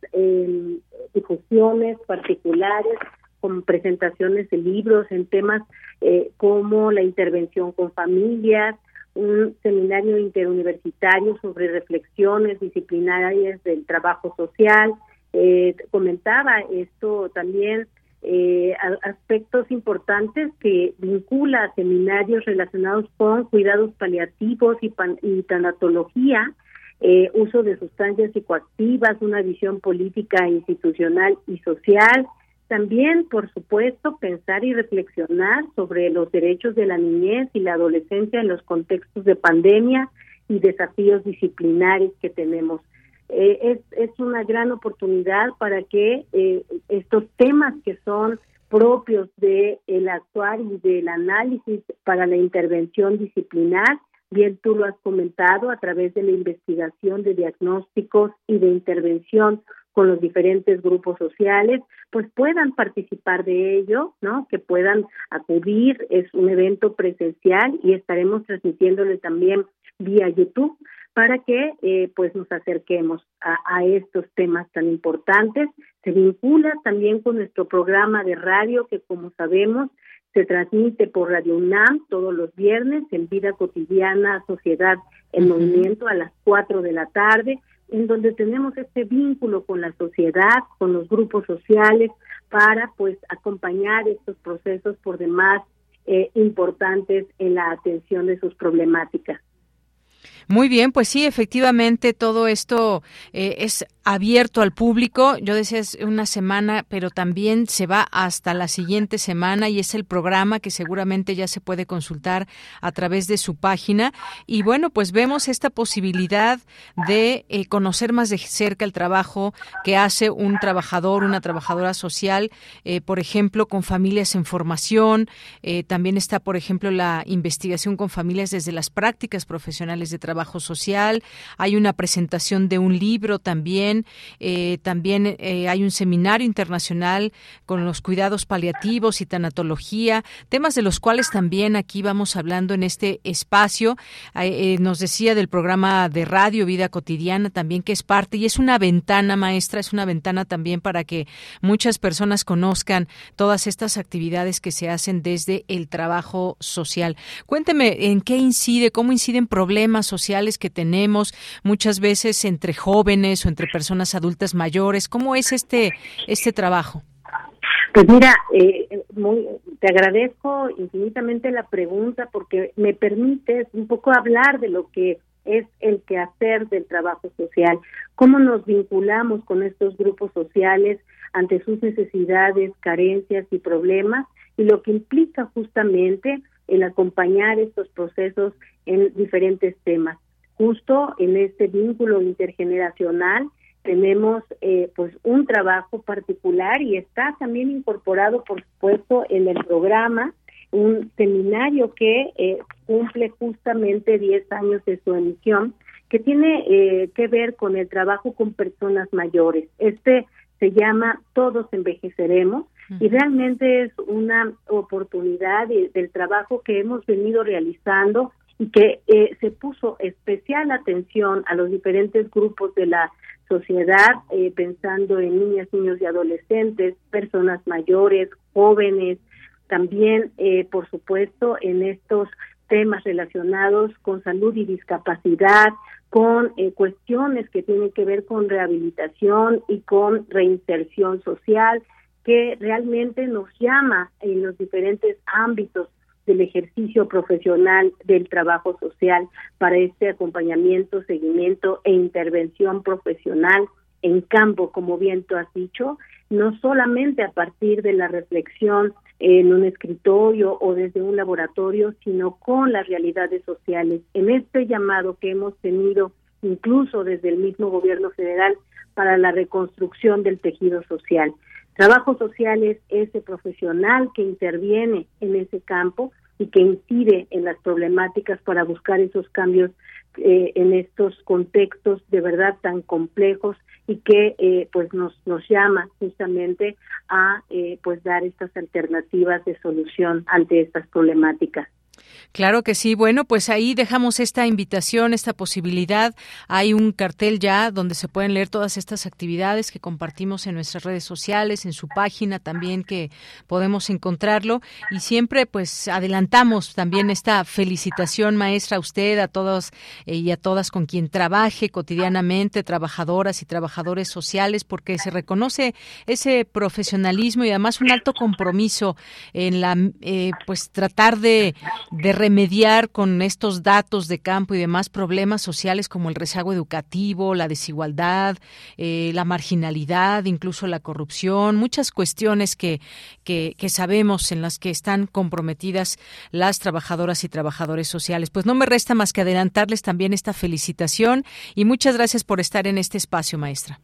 difusiones particulares, con presentaciones de libros en temas eh, como la intervención con familias, un seminario interuniversitario sobre reflexiones disciplinarias del trabajo social. Eh, comentaba esto también eh, aspectos importantes que vincula seminarios relacionados con cuidados paliativos y, y tanatología, eh, uso de sustancias psicoactivas, una visión política, institucional y social, también, por supuesto, pensar y reflexionar sobre los derechos de la niñez y la adolescencia en los contextos de pandemia y desafíos disciplinares que tenemos. Eh, es, es una gran oportunidad para que eh, estos temas que son propios del el actuar y del análisis para la intervención disciplinar bien tú lo has comentado, a través de la investigación de diagnósticos y de intervención con los diferentes grupos sociales, pues puedan participar de ello, ¿no? Que puedan acudir, es un evento presencial y estaremos transmitiéndole también vía YouTube para que eh, pues nos acerquemos a, a, estos temas tan importantes. Se vincula también con nuestro programa de radio que como sabemos se transmite por Radio UNAM todos los viernes en Vida Cotidiana, Sociedad en Movimiento a las 4 de la tarde, en donde tenemos este vínculo con la sociedad, con los grupos sociales, para pues acompañar estos procesos por demás eh, importantes en la atención de sus problemáticas. Muy bien, pues sí, efectivamente todo esto eh, es abierto al público. Yo decía es una semana, pero también se va hasta la siguiente semana y es el programa que seguramente ya se puede consultar a través de su página. Y bueno, pues vemos esta posibilidad de eh, conocer más de cerca el trabajo que hace un trabajador, una trabajadora social, eh, por ejemplo, con familias en formación. también está, por ejemplo, la investigación con familias desde las prácticas profesionales de trabajo social, hay una presentación de un libro también, eh, también eh, hay un seminario internacional con los cuidados paliativos y tanatología, temas de los cuales también aquí vamos hablando en este espacio. Eh, nos decía del programa de radio Vida Cotidiana también que es parte y es una ventana maestra, es una ventana también para que muchas personas conozcan todas estas actividades que se hacen desde el trabajo social. Cuénteme en qué incide, cómo inciden sociales que tenemos muchas veces entre jóvenes o entre personas adultas mayores. ¿Cómo es este, este trabajo? Pues mira, eh, te agradezco infinitamente la pregunta porque me permite un poco hablar de lo que es el quehacer del trabajo social, cómo nos vinculamos con estos grupos sociales ante sus necesidades, carencias y problemas y lo que implica justamente el acompañar estos procesos en diferentes temas. Justo en este vínculo intergeneracional tenemos eh, pues un trabajo particular y está también incorporado, por supuesto, en el programa un seminario que eh, cumple justamente 10 años de su emisión, que tiene eh, que ver con el trabajo con personas mayores. Este se llama Todos envejeceremos y realmente es una oportunidad del trabajo que hemos venido realizando y que eh, se puso especial atención a los diferentes grupos de la sociedad, eh, pensando en niñas, niños y adolescentes, personas mayores, jóvenes, también, eh, por supuesto, en estos temas relacionados con salud y discapacidad, con cuestiones que tienen que ver con rehabilitación y con reinserción social, que realmente nos llama en los diferentes ámbitos del ejercicio profesional del trabajo social para este acompañamiento, seguimiento e intervención profesional en campo, como bien tú has dicho, no solamente a partir de la reflexión en un escritorio o desde un laboratorio, sino con las realidades sociales. En este llamado que hemos tenido incluso desde el mismo gobierno federal para la reconstrucción del tejido social. Trabajo social es ese profesional que interviene en ese campo y que incide en las problemáticas para buscar esos cambios eh, en estos contextos de verdad tan complejos y que eh, pues nos nos llama justamente a eh, pues dar estas alternativas de solución ante estas problemáticas. Claro que sí. Bueno, pues ahí dejamos esta invitación, esta posibilidad. Hay un cartel ya donde se pueden leer todas estas actividades que compartimos en nuestras redes sociales, en su página también que podemos encontrarlo. Y siempre pues adelantamos también esta felicitación maestra a usted, a todos eh, y a todas con quien trabaje cotidianamente, trabajadoras y trabajadores sociales, porque se reconoce ese profesionalismo y además un alto compromiso en la eh, pues tratar de de remediar con estos datos de campo y demás problemas sociales como el rezago educativo, la desigualdad, eh, la marginalidad, incluso la corrupción, muchas cuestiones que, que, que sabemos en las que están comprometidas las trabajadoras y trabajadores sociales. Pues no me resta más que adelantarles también esta felicitación y muchas gracias por estar en este espacio, maestra.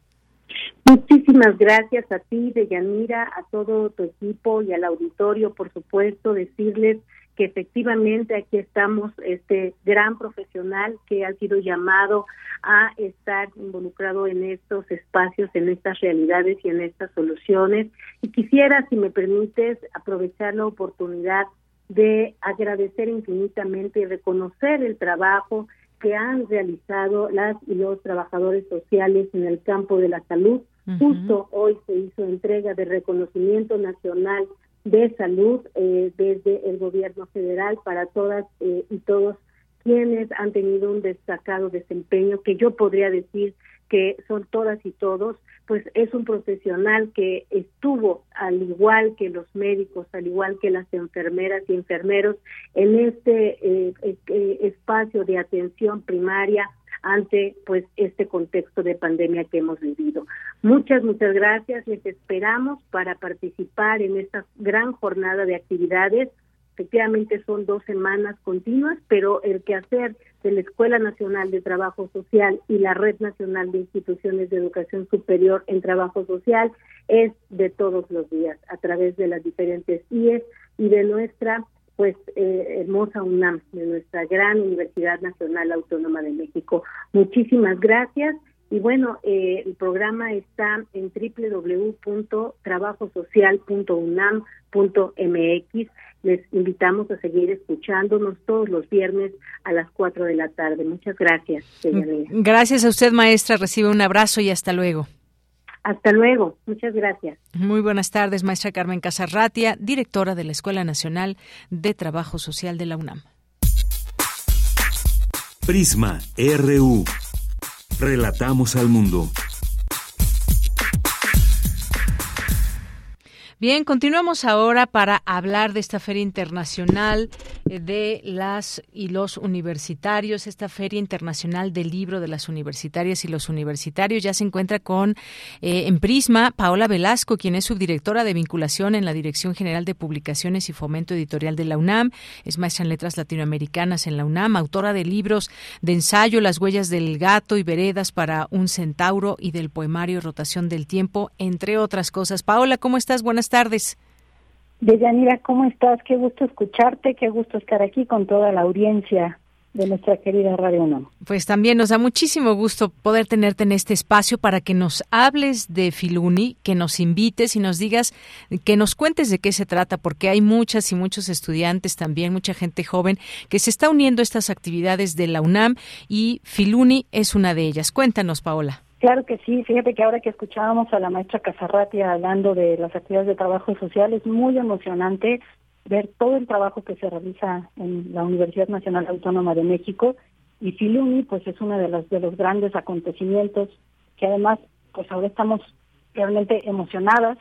Muchísimas gracias a ti, Deyanira, a todo tu equipo y al auditorio, por supuesto, decirles que efectivamente aquí estamos, este gran profesional que ha sido llamado a estar involucrado en estos espacios, en estas realidades y en estas soluciones. Y quisiera, si me permites, aprovechar la oportunidad de agradecer infinitamente y reconocer el trabajo que han realizado las y los trabajadores sociales en el campo de la salud. Justo hoy se hizo entrega de reconocimiento nacional de salud eh, desde el gobierno federal para todas eh, y todos quienes han tenido un destacado desempeño, que yo podría decir que son todas y todos, pues es un profesional que estuvo al igual que los médicos, al igual que las enfermeras y enfermeros en este eh, espacio de atención primaria ante pues este contexto de pandemia que hemos vivido. Muchas, muchas gracias. Les esperamos para participar en esta gran jornada de actividades. Efectivamente son dos semanas continuas, pero el quehacer de la Escuela Nacional de Trabajo Social y la Red Nacional de Instituciones de Educación Superior en Trabajo Social es de todos los días a través de las diferentes IES y de nuestra pues eh, hermosa UNAM, de nuestra gran Universidad Nacional Autónoma de México. Muchísimas gracias. Y bueno, eh, el programa está en www.trabajosocial.unam.mx. Les invitamos a seguir escuchándonos todos los viernes a las 4 de la tarde. Muchas gracias. Gracias a usted, maestra. Recibe un abrazo y hasta luego. Hasta luego. Muchas gracias. Muy buenas tardes, maestra Carmen Casarratia, directora de la Escuela Nacional de Trabajo Social de la UNAM. Prisma RU. Relatamos al mundo. Bien, continuamos ahora para hablar de esta Feria Internacional eh, de las y los universitarios, esta Feria Internacional del Libro de las Universitarias y los Universitarios. Ya se encuentra con, eh, en Prisma, Paola Velasco, quien es subdirectora de vinculación en la Dirección General de Publicaciones y Fomento Editorial de la UNAM. Es maestra en letras latinoamericanas en la UNAM, autora de libros de ensayo Las huellas del gato y veredas para un centauro y del poemario Rotación del Tiempo, entre otras cosas. Paola, ¿cómo estás? Buenas tardes. Deyanira, ¿cómo estás? Qué gusto escucharte, qué gusto estar aquí con toda la audiencia de nuestra querida Radio UNAM. Pues también nos da muchísimo gusto poder tenerte en este espacio para que nos hables de Filuni, que nos invites y nos digas, que nos cuentes de qué se trata, porque hay muchas y muchos estudiantes también, mucha gente joven que se está uniendo a estas actividades de la UNAM y Filuni es una de ellas. Cuéntanos, Paola. Claro que sí, fíjate que ahora que escuchábamos a la maestra Casarratia hablando de las actividades de trabajo social, es muy emocionante ver todo el trabajo que se realiza en la Universidad Nacional Autónoma de México. Y Filuni pues es uno de los de los grandes acontecimientos que además pues ahora estamos realmente emocionadas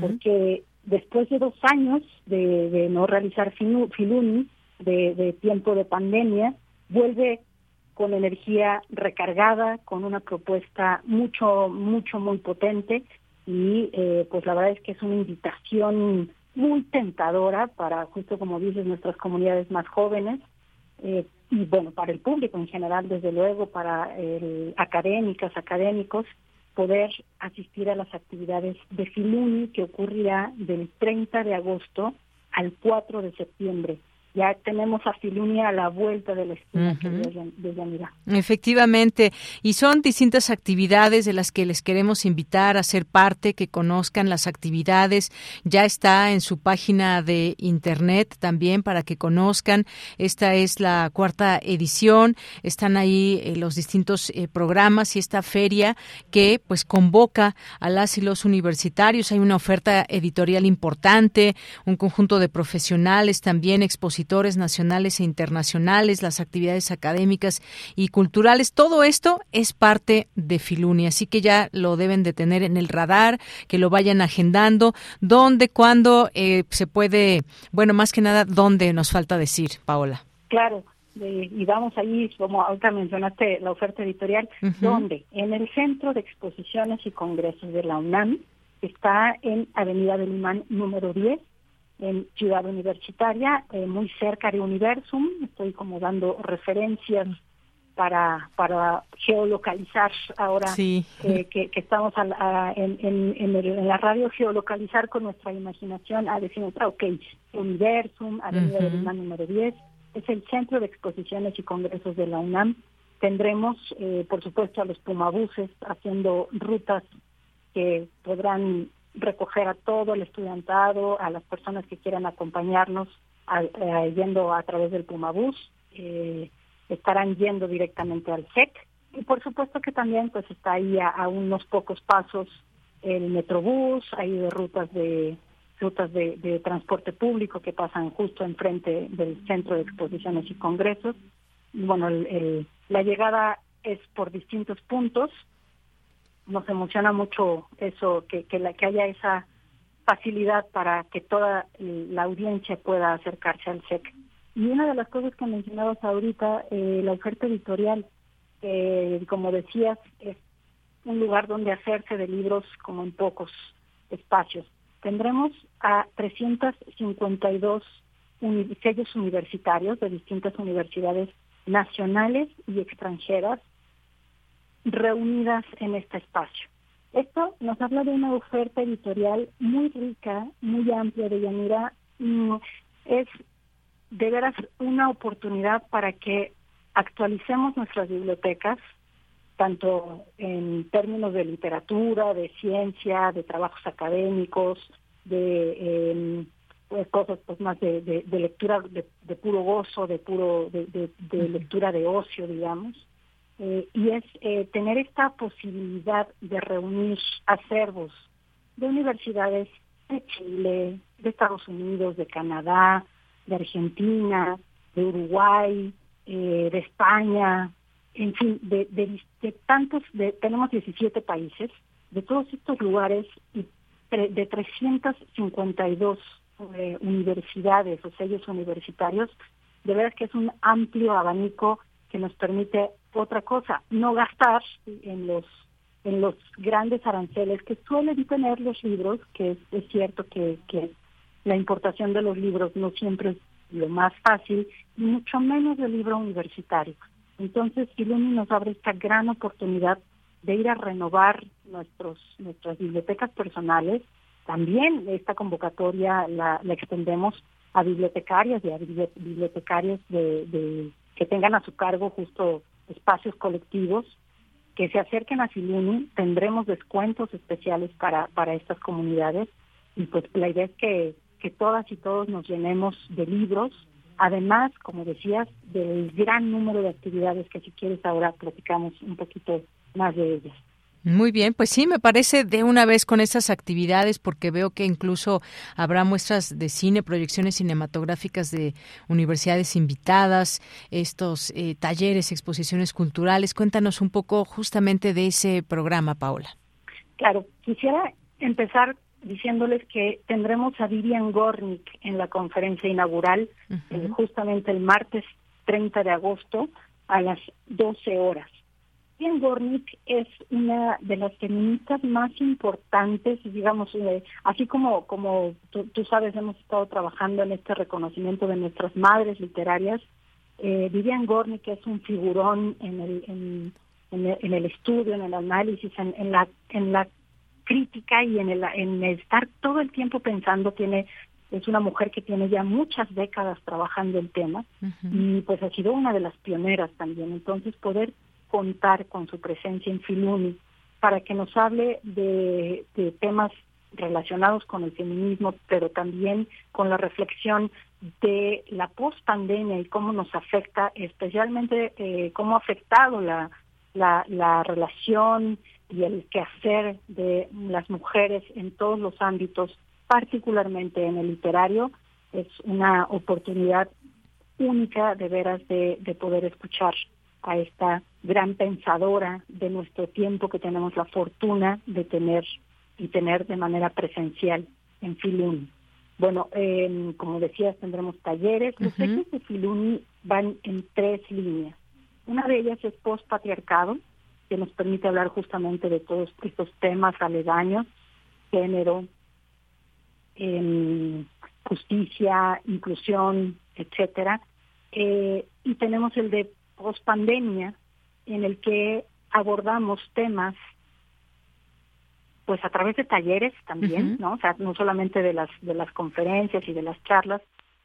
porque después de dos años de, no realizar Filuni de, de tiempo de pandemia vuelve con energía recargada, con una propuesta mucho, mucho, muy potente. Y eh, pues la verdad es que es una invitación muy tentadora para, justo como dices, nuestras comunidades más jóvenes eh, y bueno, para el público en general, desde luego, para el, académicas, académicos, poder asistir a las actividades de Filuni que ocurrirá del 30 de agosto al 4 de septiembre ya tenemos a Filunia a la vuelta de la esquina de, Efectivamente, y son distintas actividades de las que les queremos invitar a ser parte, que conozcan las actividades. Ya está en su página de internet también para que conozcan. Esta es la cuarta edición. Están ahí eh, los distintos eh, programas y esta feria que pues convoca a las y los universitarios. Hay una oferta editorial importante, un conjunto de profesionales también expositores nacionales e internacionales, las actividades académicas y culturales. Todo esto es parte de Filuni, así que ya lo deben de tener en el radar, que lo vayan agendando. ¿Dónde, cuándo eh, se puede, bueno, más que nada, dónde nos falta decir, Paola? Claro, y vamos ahí, como ahorita mencionaste la oferta editorial, ¿dónde? En el Centro de Exposiciones y Congresos de la UNAM, está en Avenida del Imán número 10, en Ciudad Universitaria, eh, muy cerca de Universum. Estoy como dando referencias para, para geolocalizar ahora que, estamos en, en, la radio, geolocalizar con nuestra imaginación a decir, ok, Universum, Avenida uh -huh. número 10, es el Centro de Exposiciones y Congresos de la UNAM. Tendremos, eh, por supuesto, a los pumabuses haciendo rutas que podrán recoger a todo el estudiantado, a las personas que quieran acompañarnos eh, yendo a través del Pumabús. Eh, estarán yendo directamente al SEC y por supuesto que también pues está ahí a, unos pocos pasos el Metrobús, hay rutas de rutas de, transporte público que pasan justo enfrente del centro de exposiciones y congresos. Bueno, la llegada es por distintos puntos. Nos emociona mucho eso, que, que, la, que haya esa facilidad para que toda la audiencia pueda acercarse al SEC. Y una de las cosas que mencionabas ahorita, eh, la oferta editorial, como decías, es un lugar donde hacerse de libros como en pocos espacios. Tendremos a 352 sellos universitarios de distintas universidades nacionales y extranjeras reunidas en este espacio. Esto nos habla de una oferta editorial muy rica, muy amplia de Yanira. Es de veras una oportunidad para que actualicemos nuestras bibliotecas, tanto en términos de literatura, de ciencia, de trabajos académicos, de em, pues, cosas pues más de, lectura de, puro gozo, de puro de, lectura de ocio, digamos. Eh, y es eh, tener esta posibilidad de reunir acervos de universidades de Chile, de Estados Unidos, de Canadá, de Argentina, de Uruguay, eh, de España, en fin, de, de, tantos, de, tenemos 17 países, de todos estos lugares y de 352 eh, universidades o sellos universitarios, de verdad que es un amplio abanico que nos permite otra cosa, no gastar en los en los grandes aranceles que suelen tener los libros, que es, cierto que, que la importación de los libros no siempre es lo más fácil, y mucho menos del libro universitario. Entonces, Ilumi nos abre esta gran oportunidad de ir a renovar nuestros nuestras bibliotecas personales. También esta convocatoria la, extendemos a bibliotecarias y a bibliotecarios de, que tengan a su cargo justo espacios colectivos que se acerquen a Filuni, tendremos descuentos especiales para, para estas comunidades y pues la idea es que que todas y todos nos llenemos de libros, además, como decías, del gran número de actividades que si quieres ahora platicamos un poquito más de ellas. Muy bien, pues sí, me parece de una vez con esas actividades, porque veo que incluso habrá muestras de cine, proyecciones cinematográficas de universidades invitadas, estos eh, talleres, exposiciones culturales. Cuéntanos un poco justamente de ese programa, Paola. Claro, quisiera empezar diciéndoles que tendremos a Vivian Gornick en la conferencia inaugural eh, justamente el martes 30 de agosto a las 12 horas. Vivian Gornick es una de las feministas más importantes, digamos, eh, así como como tú, sabes, hemos estado trabajando en este reconocimiento de nuestras madres literarias. Eh, Vivian Gornick es un figurón en el, en, en el, estudio, en el análisis, en, en la en la crítica y en el, en estar todo el tiempo pensando, tiene es una mujer que tiene ya muchas décadas trabajando el tema y pues ha sido una de las pioneras también. Entonces poder contar con su presencia en Filuni para que nos hable de, temas relacionados con el feminismo, pero también con la reflexión de la post-pandemia y cómo nos afecta, especialmente eh, cómo ha afectado la, la, la relación y el quehacer de las mujeres en todos los ámbitos, particularmente en el literario, es una oportunidad única de veras de poder escuchar a esta gran pensadora de nuestro tiempo que tenemos la fortuna de tener y tener de manera presencial en Filuni. Bueno, eh, como decías, tendremos talleres. Los uh de Filuni van en tres líneas. Una de ellas es post-patriarcado, que nos permite hablar justamente de todos estos temas aledaños, género, em, justicia, inclusión, etcétera. Eh, y tenemos el de pospandemia, en el que abordamos temas pues a través de talleres también, ¿no? O sea, no solamente de las de las conferencias y de las charlas,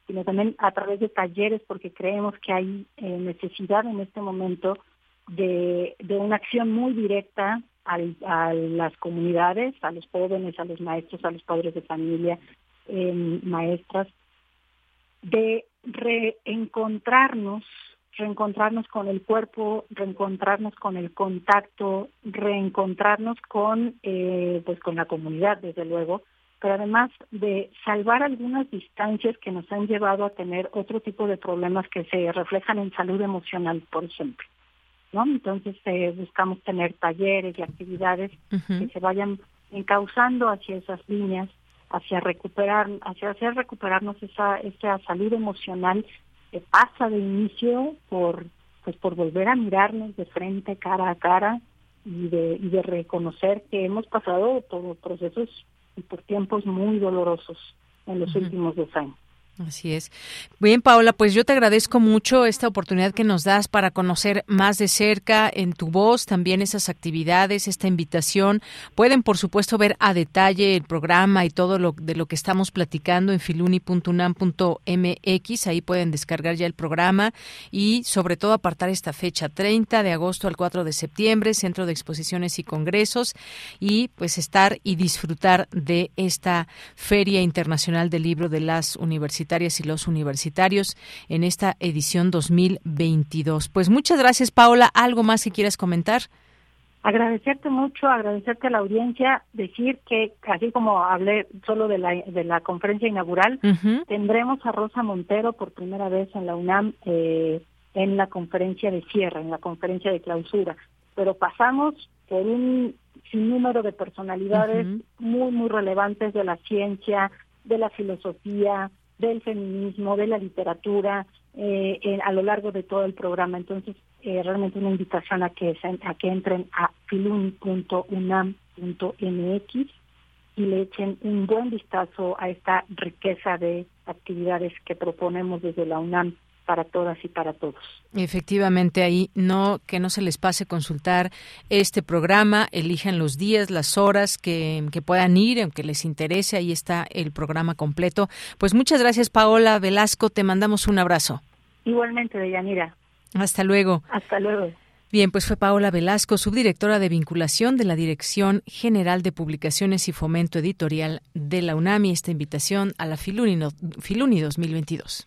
sino también a través de talleres porque creemos que hay eh, necesidad en este momento de, de una acción muy directa al, a las comunidades, a los jóvenes, a los maestros, a los padres de familia, eh, maestras, de reencontrarnos reencontrarnos con el cuerpo, reencontrarnos con el contacto, reencontrarnos con eh, pues con la comunidad desde luego, pero además de salvar algunas distancias que nos han llevado a tener otro tipo de problemas que se reflejan en salud emocional, por ejemplo. ¿no? Entonces eh, buscamos tener talleres y actividades que se vayan encauzando hacia esas líneas, hacia recuperar, hacia hacer recuperarnos esa, esa salud emocional que pasa de inicio por pues por volver a mirarnos de frente cara a cara y de, y de reconocer que hemos pasado por procesos y por tiempos muy dolorosos en los últimos dos años. Así es. Bien, Paola, pues yo te agradezco mucho esta oportunidad que nos das para conocer más de cerca en tu voz también esas actividades, esta invitación. Pueden, por supuesto, ver a detalle el programa y todo lo de lo que estamos platicando en filuni.unam.mx. Ahí pueden descargar ya el programa y, sobre todo, apartar esta fecha, 30 de agosto al 4 de septiembre, Centro de Exposiciones y Congresos, y pues estar y disfrutar de esta Feria Internacional del Libro de las Universidades y los universitarios en esta edición 2022. Pues muchas gracias, Paola. ¿Algo más que quieras comentar? Agradecerte mucho, agradecerte a la audiencia, decir que así como hablé solo de la, de la conferencia inaugural, tendremos a Rosa Montero por primera vez en la UNAM eh, en la conferencia de cierre, en la conferencia de clausura, pero pasamos por un sinnúmero de personalidades muy, muy relevantes de la ciencia, de la filosofía, del feminismo, de la literatura, eh, a lo largo de todo el programa. Entonces, eh, realmente una invitación a que, a que entren a filuni.unam.mx y le echen un buen vistazo a esta riqueza de actividades que proponemos desde la UNAM para todas y para todos. Efectivamente, ahí no que no se les pase consultar este programa, elijan los días, las horas que, que puedan ir, aunque les interese, ahí está el programa completo. Pues muchas gracias, Paola Velasco, te mandamos un abrazo. Igualmente, Deyanira. Hasta luego. Hasta luego. Bien, pues fue Paola Velasco, subdirectora de vinculación de la Dirección General de Publicaciones y Fomento Editorial de la UNAMI, esta invitación a la Filuni, Filuni 2022.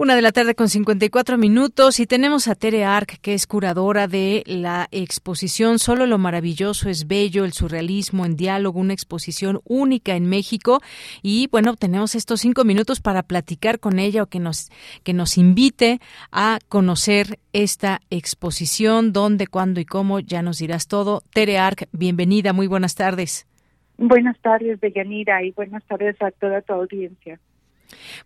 Una de la tarde con 54 minutos y tenemos a Tere Arc, que es curadora de la exposición Solo lo maravilloso es bello, el surrealismo en diálogo, una exposición única en México. Y bueno, tenemos estos cinco minutos para platicar con ella o que nos, que nos invite a conocer esta exposición, dónde, cuándo y cómo, ya nos dirás todo. Tere Arc, bienvenida, muy buenas tardes. Buenas tardes, Deyanira, y buenas tardes a toda tu audiencia.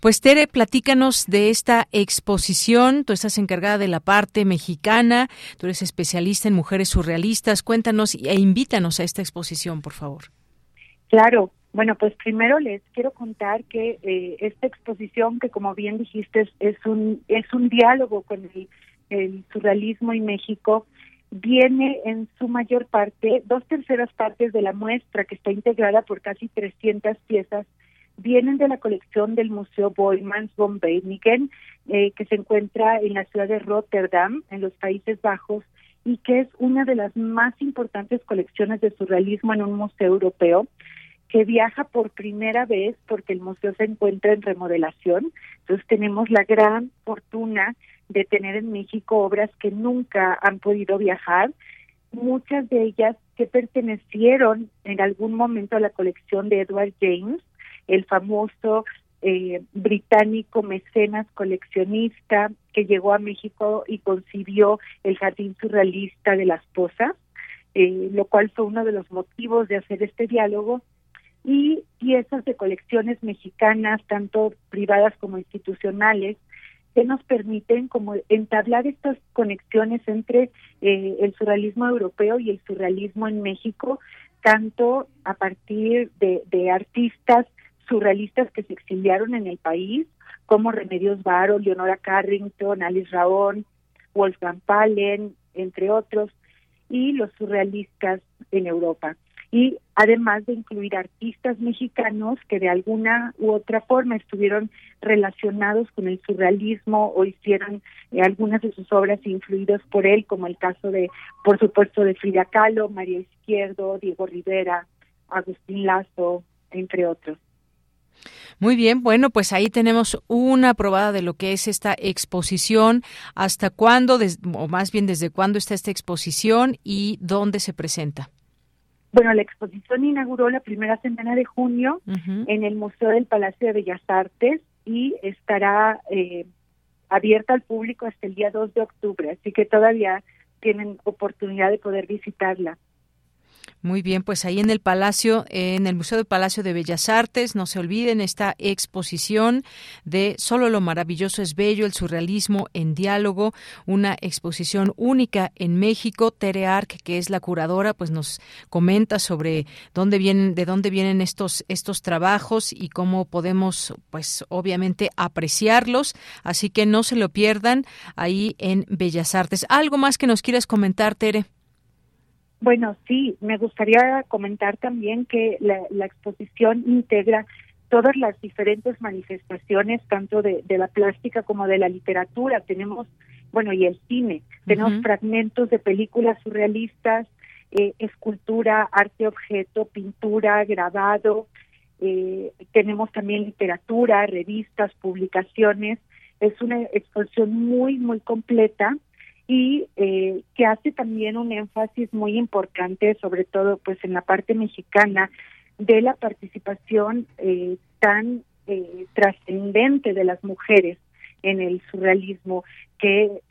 Pues Tere, platícanos de esta exposición. Tú estás encargada de la parte mexicana, tú eres especialista en mujeres surrealistas. Cuéntanos e invítanos a esta exposición, por favor. Claro. Bueno, pues primero les quiero contar que eh, esta exposición, que como bien dijiste, es, un es un diálogo con el, surrealismo y México, viene en su mayor parte, dos terceras partes de la muestra, que está integrada por casi 300 piezas vienen de la colección del Museo Boymans von Beiningen, eh, que se encuentra en la ciudad de Rotterdam, en los Países Bajos, y que es una de las más importantes colecciones de surrealismo en un museo europeo, que viaja por primera vez porque el museo se encuentra en remodelación. Entonces tenemos la gran fortuna de tener en México obras que nunca han podido viajar, muchas de ellas que pertenecieron en algún momento a la colección de Edward James, el famoso eh, británico mecenas coleccionista que llegó a México y concibió el jardín surrealista de las posas, eh, lo cual fue uno de los motivos de hacer este diálogo, y piezas de colecciones mexicanas, tanto privadas como institucionales, que nos permiten como entablar estas conexiones entre eh, el surrealismo europeo y el surrealismo en México, tanto a partir de, de artistas surrealistas que se exiliaron en el país, como Remedios Varo, Leonora Carrington, Alice Raón, Wolfgang Palen, entre otros, y los surrealistas en Europa y además de incluir artistas mexicanos que de alguna u otra forma estuvieron relacionados con el surrealismo o hicieron eh, algunas de sus obras influidos por él, como el caso de, por supuesto, de Frida Kahlo, María Izquierdo, Diego Rivera, Agustín Lazo, entre otros. Muy bien, bueno, pues ahí tenemos una probada de lo que es esta exposición, hasta cuándo, o más bien desde cuándo está esta exposición y dónde se presenta. Bueno, la exposición inauguró la primera semana de junio en el Museo del Palacio de Bellas Artes y estará eh, abierta al público hasta el día 2 de octubre, así que todavía tienen oportunidad de poder visitarla. Muy bien, pues ahí en el Palacio, en el Museo del Palacio de Bellas Artes, no se olviden esta exposición de Solo lo maravilloso es bello, el surrealismo en diálogo, una exposición única en México. Tere Arc, que es la curadora, pues nos comenta sobre dónde vienen, de dónde vienen estos estos trabajos y cómo podemos, pues obviamente apreciarlos. Así que no se lo pierdan ahí en Bellas Artes. ¿Algo más que nos quieras comentar, Tere? Bueno, sí, me gustaría comentar también que la, exposición integra todas las diferentes manifestaciones, tanto de, la plástica como de la literatura. Tenemos, bueno, y el cine. Tenemos fragmentos de películas surrealistas, eh, escultura, arte objeto, pintura, grabado. Eh, tenemos también literatura, revistas, publicaciones. Es una exposición muy, muy completa y eh, que hace también un énfasis muy importante, sobre todo pues en la parte mexicana, de la participación eh, tan eh, trascendente de las mujeres en el surrealismo, que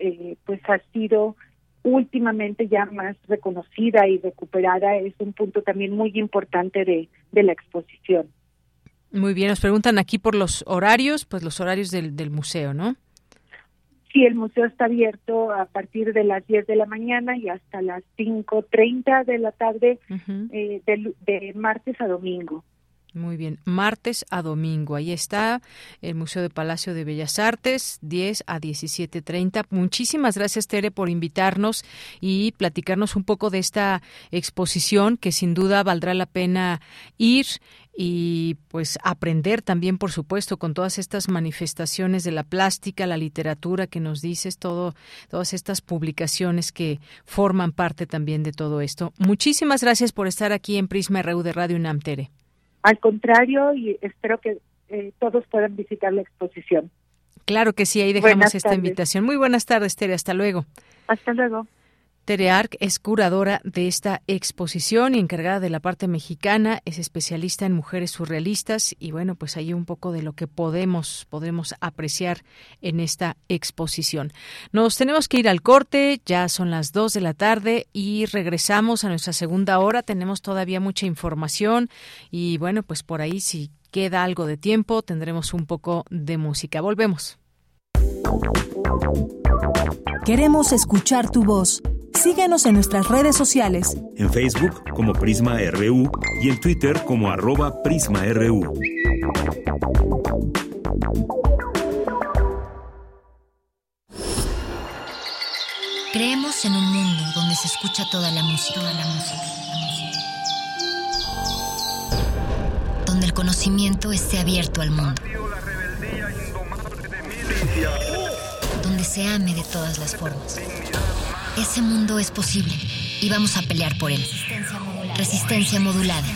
pues ha sido últimamente ya más reconocida y recuperada, es un punto también muy importante de, de la exposición. Muy bien, nos preguntan aquí por los horarios, pues los horarios del, del museo, ¿no? Sí, el museo está abierto a partir de las 10 de la mañana y hasta las 5.30 de la tarde eh, de, martes a domingo. Muy bien, martes a domingo. Ahí está el Museo de Palacio de Bellas Artes, 10 a 17.30. Muchísimas gracias, Tere, por invitarnos y platicarnos un poco de esta exposición que sin duda valdrá la pena ir y pues aprender también, por supuesto, con todas estas manifestaciones de la plástica, la literatura que nos dices, todo, todas estas publicaciones que forman parte también de todo esto. Muchísimas gracias por estar aquí en Prisma RU de Radio UNAM, Tere. Al contrario, y espero que eh, todos puedan visitar la exposición. Claro que sí, ahí dejamos esta invitación. Muy buenas tardes, Tere. Hasta luego. Hasta luego. Tere Arc es curadora de esta exposición y encargada de la parte mexicana, es especialista en mujeres surrealistas y bueno, pues ahí un poco de lo que podemos apreciar en esta exposición. Nos tenemos que ir al corte, ya son las dos de la tarde y regresamos a nuestra segunda hora, tenemos todavía mucha información y bueno, pues por ahí si queda algo de tiempo tendremos un poco de música. Volvemos. Queremos escuchar tu voz. Síguenos en nuestras redes sociales. En Facebook como Prisma RU y en Twitter como arroba PrismaRU. Creemos en un mundo donde se escucha toda la música, toda la música, donde el conocimiento esté abierto al mundo, donde se ame de todas las formas. Ese mundo es posible y vamos a pelear por él. Resistencia modulada.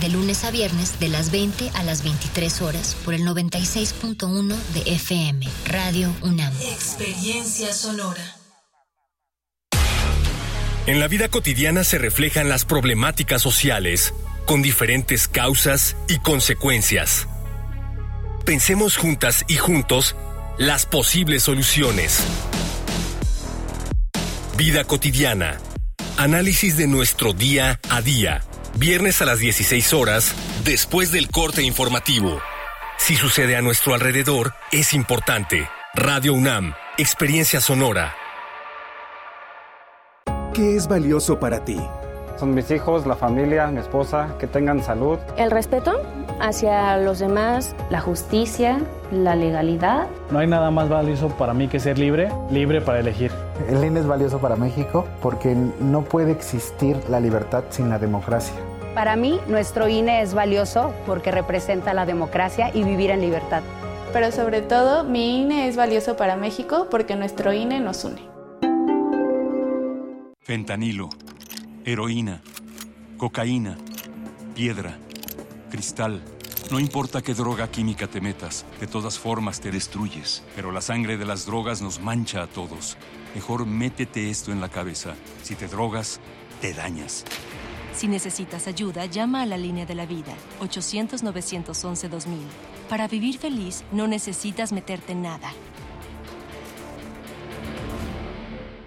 De lunes a viernes, de las 20 a las 23 horas, por el 96.1 de FM, Radio UNAM. Experiencia sonora. En la vida cotidiana se reflejan las problemáticas sociales, con diferentes causas y consecuencias. Pensemos juntas y juntos las posibles soluciones. Vida cotidiana. Análisis de nuestro día a día. Viernes a las 16 horas, después del corte informativo. Si sucede a nuestro alrededor, es importante. Radio UNAM, Experiencia Sonora. ¿Qué es valioso para ti? Son mis hijos, la familia, mi esposa, que tengan salud. El respeto hacia los demás, la justicia, la legalidad. No hay nada más valioso para mí que ser libre, libre para elegir. El INE es valioso para México porque no puede existir la libertad sin la democracia. Para mí, nuestro INE es valioso porque representa la democracia y vivir en libertad. Pero sobre todo, mi INE es valioso para México porque nuestro INE nos une. Fentanilo heroína, cocaína, piedra, cristal. No importa qué droga química te metas, de todas formas te destruyes. Pero la sangre de las drogas nos mancha a todos. Mejor métete esto en la cabeza. Si te drogas, te dañas. Si necesitas ayuda, llama a la línea de la vida, 800-911-2000. Para vivir feliz, no necesitas meterte en nada.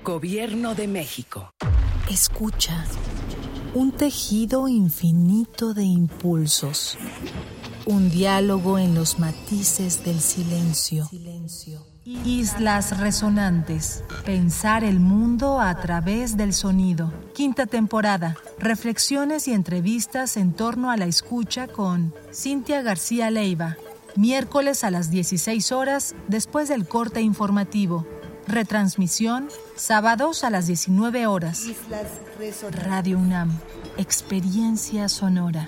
Gobierno de México. Escucha. Un tejido infinito de impulsos. Un diálogo en los matices del silencio. Islas resonantes. Pensar el mundo a través del sonido. Quinta temporada. Reflexiones y entrevistas en torno a la escucha con Cintia García Leiva. Miércoles a las 16 horas después del corte informativo. Retransmisión sábados a las 19 horas. Radio UNAM, experiencia sonora.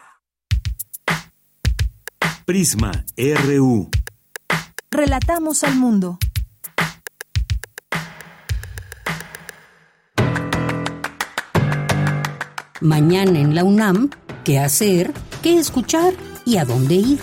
Prisma RU. Relatamos al mundo. Mañana en la UNAM, ¿qué hacer? ¿Qué escuchar? ¿Y a dónde ir?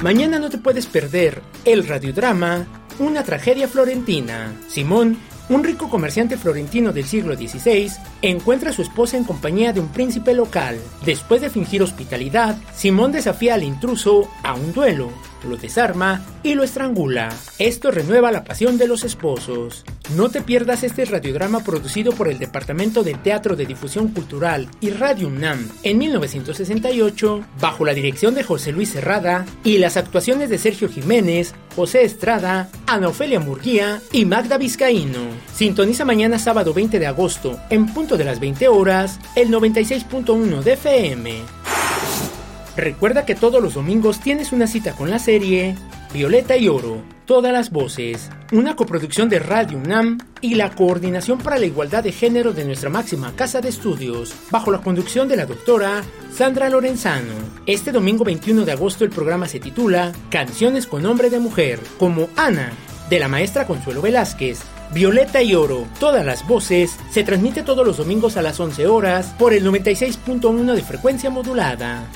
Mañana no te puedes perder el radiodrama Una tragedia florentina. Simón, un rico comerciante florentino del siglo XVI, encuentra a su esposa en compañía de un príncipe local. Después de fingir hospitalidad, Simón desafía al intruso a un duelo lo desarma y lo estrangula. Esto renueva la pasión de los esposos. No te pierdas este radiodrama producido por el Departamento de Teatro de Difusión Cultural y Radio UNAM en 1968, bajo la dirección de José Luis Serrada y las actuaciones de Sergio Jiménez, José Estrada, Ana Ofelia Murguía y Magda Vizcaíno. Sintoniza mañana sábado 20 de agosto, en punto de las 20 horas, el 96.1 de FM. Recuerda que todos los domingos tienes una cita con la serie Violeta y Oro, todas las voces, una coproducción de Radio UNAM y la Coordinación para la Igualdad de Género de nuestra máxima casa de estudios, bajo la conducción de la doctora Sandra Lorenzano. Este domingo 21 de agosto el programa se titula Canciones con nombre de mujer, como Ana, de la maestra Consuelo Velázquez, Violeta y Oro, todas las voces, se transmite todos los domingos a las 11 horas por el 96.1 de frecuencia modulada.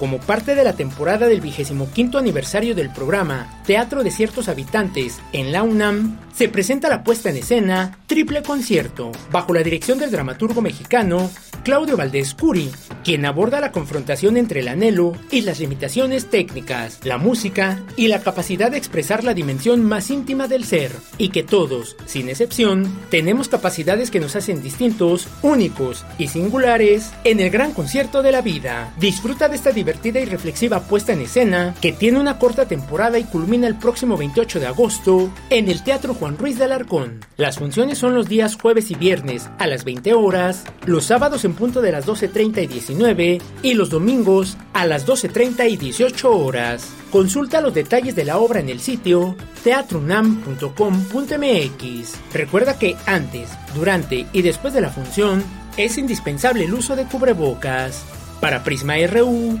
Como parte de la temporada del 25 aniversario del programa Teatro de ciertos habitantes en la UNAM, se presenta la puesta en escena Triple Concierto, bajo la dirección del dramaturgo mexicano Claudio Valdés Curi, quien aborda la confrontación entre el anhelo y las limitaciones técnicas, la música y la capacidad de expresar la dimensión más íntima del ser, y que todos, sin excepción, tenemos capacidades que nos hacen distintos, únicos y singulares en el gran concierto de la vida. Disfruta de esta divertida y reflexiva puesta en escena que tiene una corta temporada y culmina el próximo 28 de agosto en el Teatro Juan Ruiz de Alarcón. Las funciones son los días jueves y viernes a las 20 horas, los sábados en punto de las 12.30 y 19 y los domingos a las 12.30 y 18 horas. Consulta los detalles de la obra en el sitio teatrunam.com.mx. Recuerda que antes, durante y después de la función es indispensable el uso de cubrebocas. Para Prisma RU,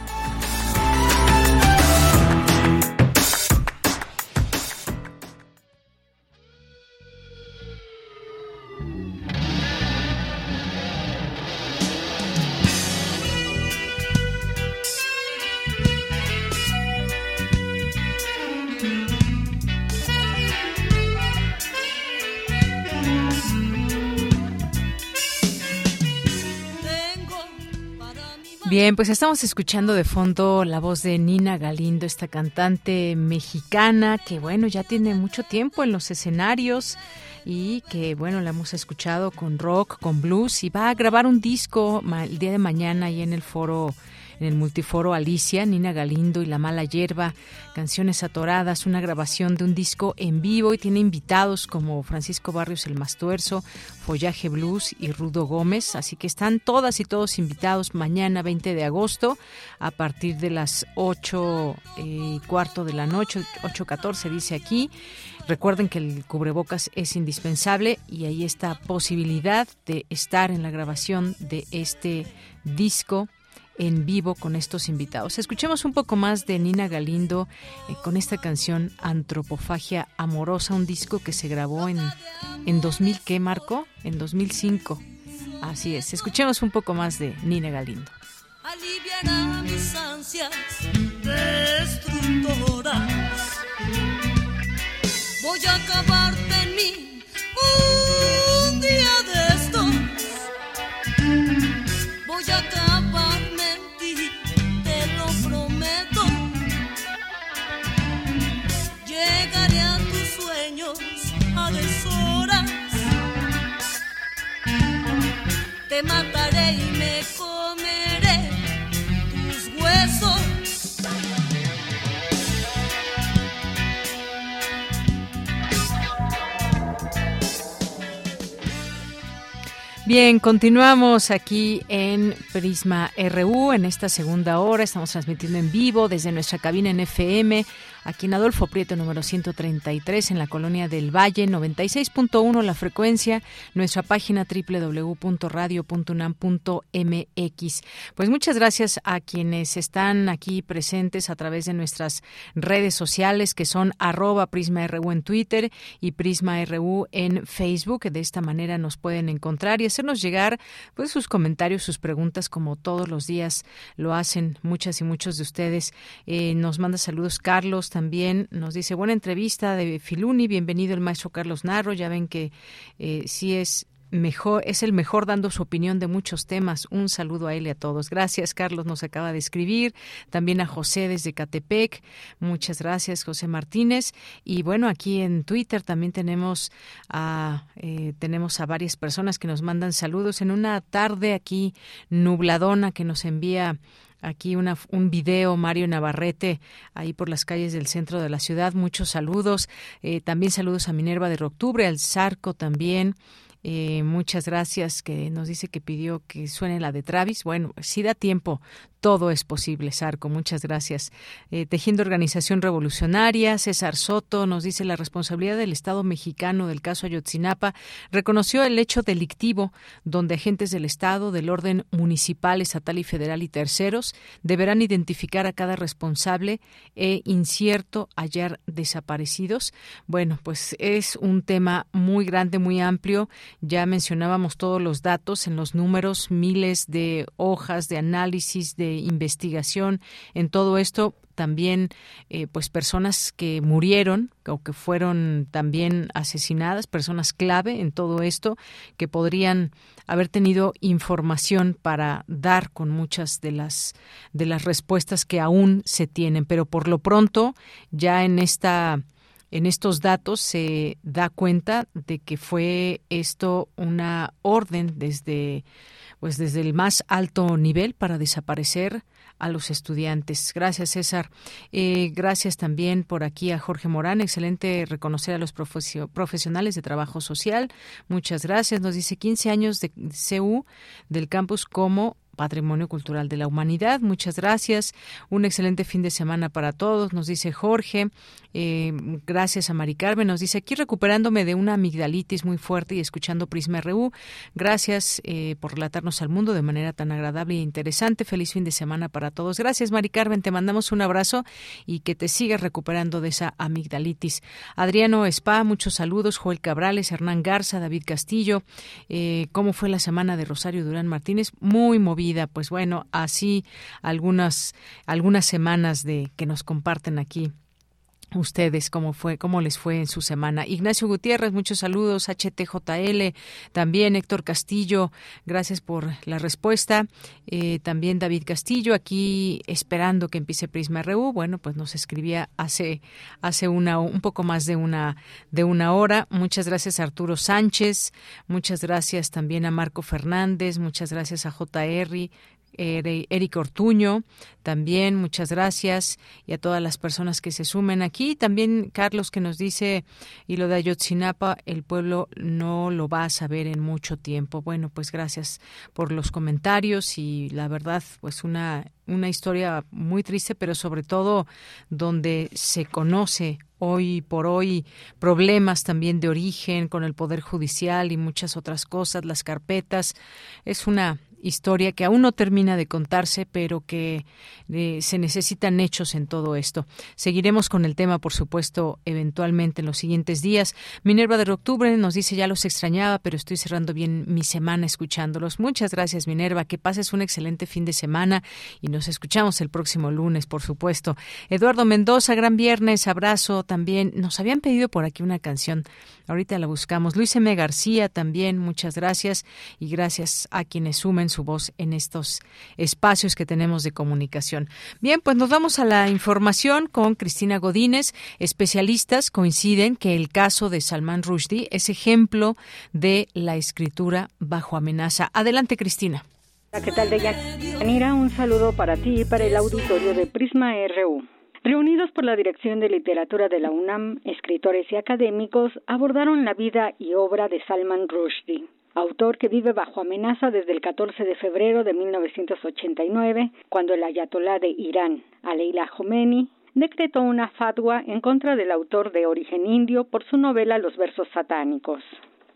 Bien, pues estamos escuchando de fondo la voz de Nina Galindo, esta cantante mexicana que, bueno, ya tiene mucho tiempo en los escenarios y que, bueno, la hemos escuchado con rock, con blues y va a grabar un disco el día de mañana ahí en el foro en el multiforo Alicia, Nina Galindo y La Mala Hierba, Canciones Atoradas, una grabación de un disco en vivo y tiene invitados como Francisco Barrios el Mastuerzo, Follaje Blues y Rudo Gómez, así que están todas y todos invitados mañana 20 de agosto a partir de las 8 eh, y cuarto de la noche, 8.14 dice aquí. Recuerden que el cubrebocas es indispensable y ahí está posibilidad de estar en la grabación de este disco en vivo con estos invitados. Escuchemos un poco más de Nina Galindo eh, con esta canción Antropofagia Amorosa, un disco que se grabó en, en 2000, ¿qué marco? En 2005. Así es, escuchemos un poco más de Nina Galindo. Aliviará mis ansias destructoras. Voy a acabarte en mí un día de estos. Voy a te mataré y me comeré tus huesos. Bien, continuamos aquí en Prisma RU en esta segunda hora. Estamos transmitiendo en vivo desde nuestra cabina en FM aquí en Adolfo Prieto número 133 en la colonia del Valle, 96.1 la frecuencia, nuestra página www.radio.unam.mx. Pues muchas gracias a quienes están aquí presentes a través de nuestras redes sociales que son arroba PrismaRU en Twitter y PrismaRU en Facebook. De esta manera nos pueden encontrar y hacernos llegar pues sus comentarios, sus preguntas como todos los días lo hacen muchas y muchos de ustedes. Eh, nos manda saludos Carlos, también nos dice, buena entrevista de Filuni, bienvenido el maestro Carlos Narro, ya ven que eh, sí es mejor, es el mejor dando su opinión de muchos temas. Un saludo a él y a todos. Gracias, Carlos, nos acaba de escribir. También a José desde Catepec. Muchas gracias, José Martínez. Y bueno, aquí en Twitter también tenemos a, eh, tenemos a varias personas que nos mandan saludos en una tarde aquí nubladona que nos envía aquí una, un video, Mario Navarrete, ahí por las calles del centro de la ciudad. Muchos saludos. Eh, también saludos a Minerva de Octubre, al Zarco también. Eh, muchas gracias que nos dice que pidió que suene la de Travis. Bueno, si da tiempo, todo es posible, Sarco. Muchas gracias. Eh, Tejiendo Organización Revolucionaria, César Soto nos dice la responsabilidad del Estado mexicano del caso Ayotzinapa. Reconoció el hecho delictivo donde agentes del Estado, del orden municipal, estatal y federal y terceros deberán identificar a cada responsable e incierto hallar desaparecidos. Bueno, pues es un tema muy grande, muy amplio. Ya mencionábamos todos los datos en los números, miles de hojas de análisis de investigación. En todo esto también eh, pues personas que murieron o que fueron también asesinadas personas clave en todo esto que podrían haber tenido información para dar con muchas de las de las respuestas que aún se tienen. Pero por lo pronto ya en esta en estos datos se da cuenta de que fue esto una orden desde pues desde el más alto nivel para desaparecer a los estudiantes. Gracias, César. Eh, gracias también por aquí a Jorge Morán. Excelente reconocer a los profesionales de trabajo social. Muchas gracias. Nos dice 15 años de CU del campus como Patrimonio Cultural de la Humanidad. Muchas gracias. Un excelente fin de semana para todos, nos dice Jorge. Eh, gracias a Mari Carmen. Nos dice aquí recuperándome de una amigdalitis muy fuerte y escuchando Prisma RU. Gracias eh, por relatarnos al mundo de manera tan agradable e interesante. Feliz fin de semana para todos. Gracias, Mari Carmen. Te mandamos un abrazo y que te sigas recuperando de esa amigdalitis. Adriano Spa, muchos saludos. Joel Cabrales, Hernán Garza, David Castillo. Eh, ¿Cómo fue la semana de Rosario Durán Martínez? Muy movida. Pues bueno, así algunas, algunas semanas de que nos comparten aquí ustedes cómo fue, cómo les fue en su semana. Ignacio Gutiérrez, muchos saludos, HTJL, también Héctor Castillo, gracias por la respuesta. Eh, también David Castillo, aquí esperando que empiece Prisma RU. Bueno, pues nos escribía hace, hace una, un poco más de una, de una hora. Muchas gracias a Arturo Sánchez, muchas gracias también a Marco Fernández, muchas gracias a JR, Eric Ortuño, también muchas gracias y a todas las personas que se sumen aquí. También Carlos que nos dice, y lo de Ayotzinapa, el pueblo no lo va a saber en mucho tiempo. Bueno, pues gracias por los comentarios y la verdad, pues una, una historia muy triste, pero sobre todo donde se conoce hoy por hoy problemas también de origen con el Poder Judicial y muchas otras cosas, las carpetas. Es una historia que aún no termina de contarse, pero que eh, se necesitan hechos en todo esto. Seguiremos con el tema, por supuesto, eventualmente en los siguientes días. Minerva de Octubre nos dice ya los extrañaba, pero estoy cerrando bien mi semana escuchándolos. Muchas gracias, Minerva. Que pases un excelente fin de semana y nos escuchamos el próximo lunes, por supuesto. Eduardo Mendoza, gran viernes, abrazo también. Nos habían pedido por aquí una canción. Ahorita la buscamos. Luis M. García también, muchas gracias y gracias a quienes sumen su voz en estos espacios que tenemos de comunicación. Bien, pues nos vamos a la información con Cristina Godínez. Especialistas coinciden que el caso de Salman Rushdie es ejemplo de la escritura bajo amenaza. Adelante, Cristina. ¿Qué tal, Deyanira? Un saludo para ti y para el auditorio de Prisma RU. Reunidos por la Dirección de Literatura de la UNAM, escritores y académicos abordaron la vida y obra de Salman Rushdie autor que vive bajo amenaza desde el 14 de febrero de 1989, cuando el ayatolá de Irán, Aleila Khomeini, decretó una fatwa en contra del autor de origen indio por su novela Los versos satánicos.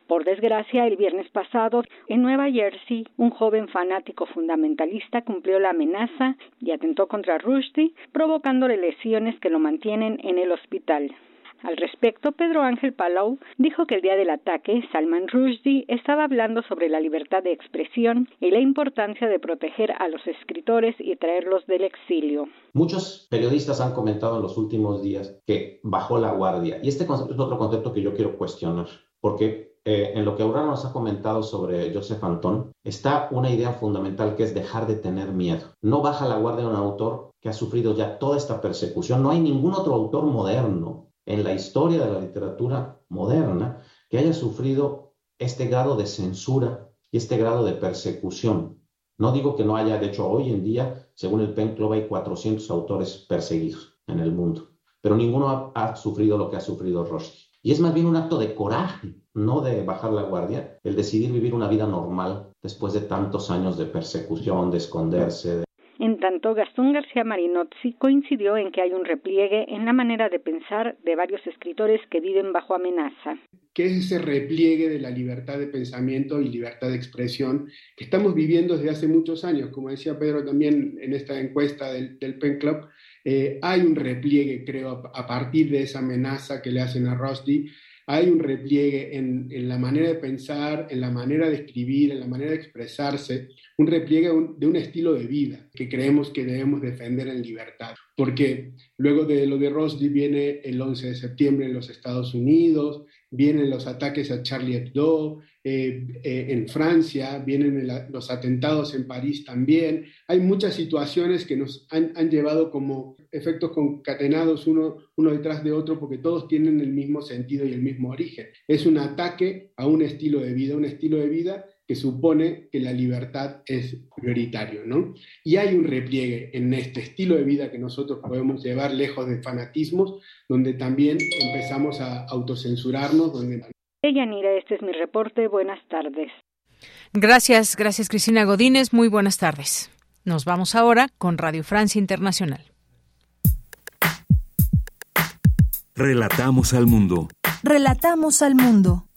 Por desgracia, el viernes pasado, en Nueva Jersey, un joven fanático fundamentalista cumplió la amenaza y atentó contra Rushdie, provocándole lesiones que lo mantienen en el hospital. Al respecto, Pedro Ángel Palau dijo que el día del ataque, Salman Rushdie estaba hablando sobre la libertad de expresión y la importancia de proteger a los escritores y traerlos del exilio. Muchos periodistas han comentado en los últimos días que bajó la guardia. Y este concepto es otro concepto que yo quiero cuestionar, porque eh, en lo que Aurora nos ha comentado sobre Joseph Antón, está una idea fundamental que es dejar de tener miedo. No baja la guardia un autor que ha sufrido ya toda esta persecución. No hay ningún otro autor moderno en la historia de la literatura moderna que haya sufrido este grado de censura y este grado de persecución. No digo que no haya, de hecho, hoy en día, según el PEN Club, hay 400 autores perseguidos en el mundo, pero ninguno ha, sufrido lo que ha sufrido Rushdie. Y es más bien un acto de coraje, no de bajar la guardia, el decidir vivir una vida normal después de tantos años de persecución, de esconderse, de en tanto, Gastón García Marinozzi coincidió en que hay un repliegue en la manera de pensar de varios escritores que viven bajo amenaza. ¿Qué es ese repliegue de la libertad de pensamiento y libertad de expresión que estamos viviendo desde hace muchos años? Como decía Pedro también en esta encuesta del, Pen Club, eh, hay un repliegue, creo, a, partir de esa amenaza que le hacen a Rusty hay un repliegue en, la manera de pensar, en la manera de escribir, en la manera de expresarse, un repliegue de un estilo de vida que creemos que debemos defender en libertad. Porque luego de lo de Rushdie viene el 11 de septiembre en los Estados Unidos, vienen los ataques a Charlie Hebdo, eh, eh, en Francia, vienen los atentados en París también. Hay muchas situaciones que nos han, llevado como efectos concatenados uno, uno detrás de otro porque todos tienen el mismo sentido y el mismo origen. Es un ataque a un estilo de vida, un estilo de vida que supone que la libertad es prioritario, ¿no? Y hay un repliegue en este estilo de vida que nosotros podemos llevar lejos de fanatismos, donde también empezamos a autocensurarnos, donde Yanira, este es mi reporte. Buenas tardes. Gracias, gracias Cristina Godínez. Muy buenas tardes. Nos vamos ahora con Radio Francia Internacional. Relatamos al mundo. Relatamos al mundo.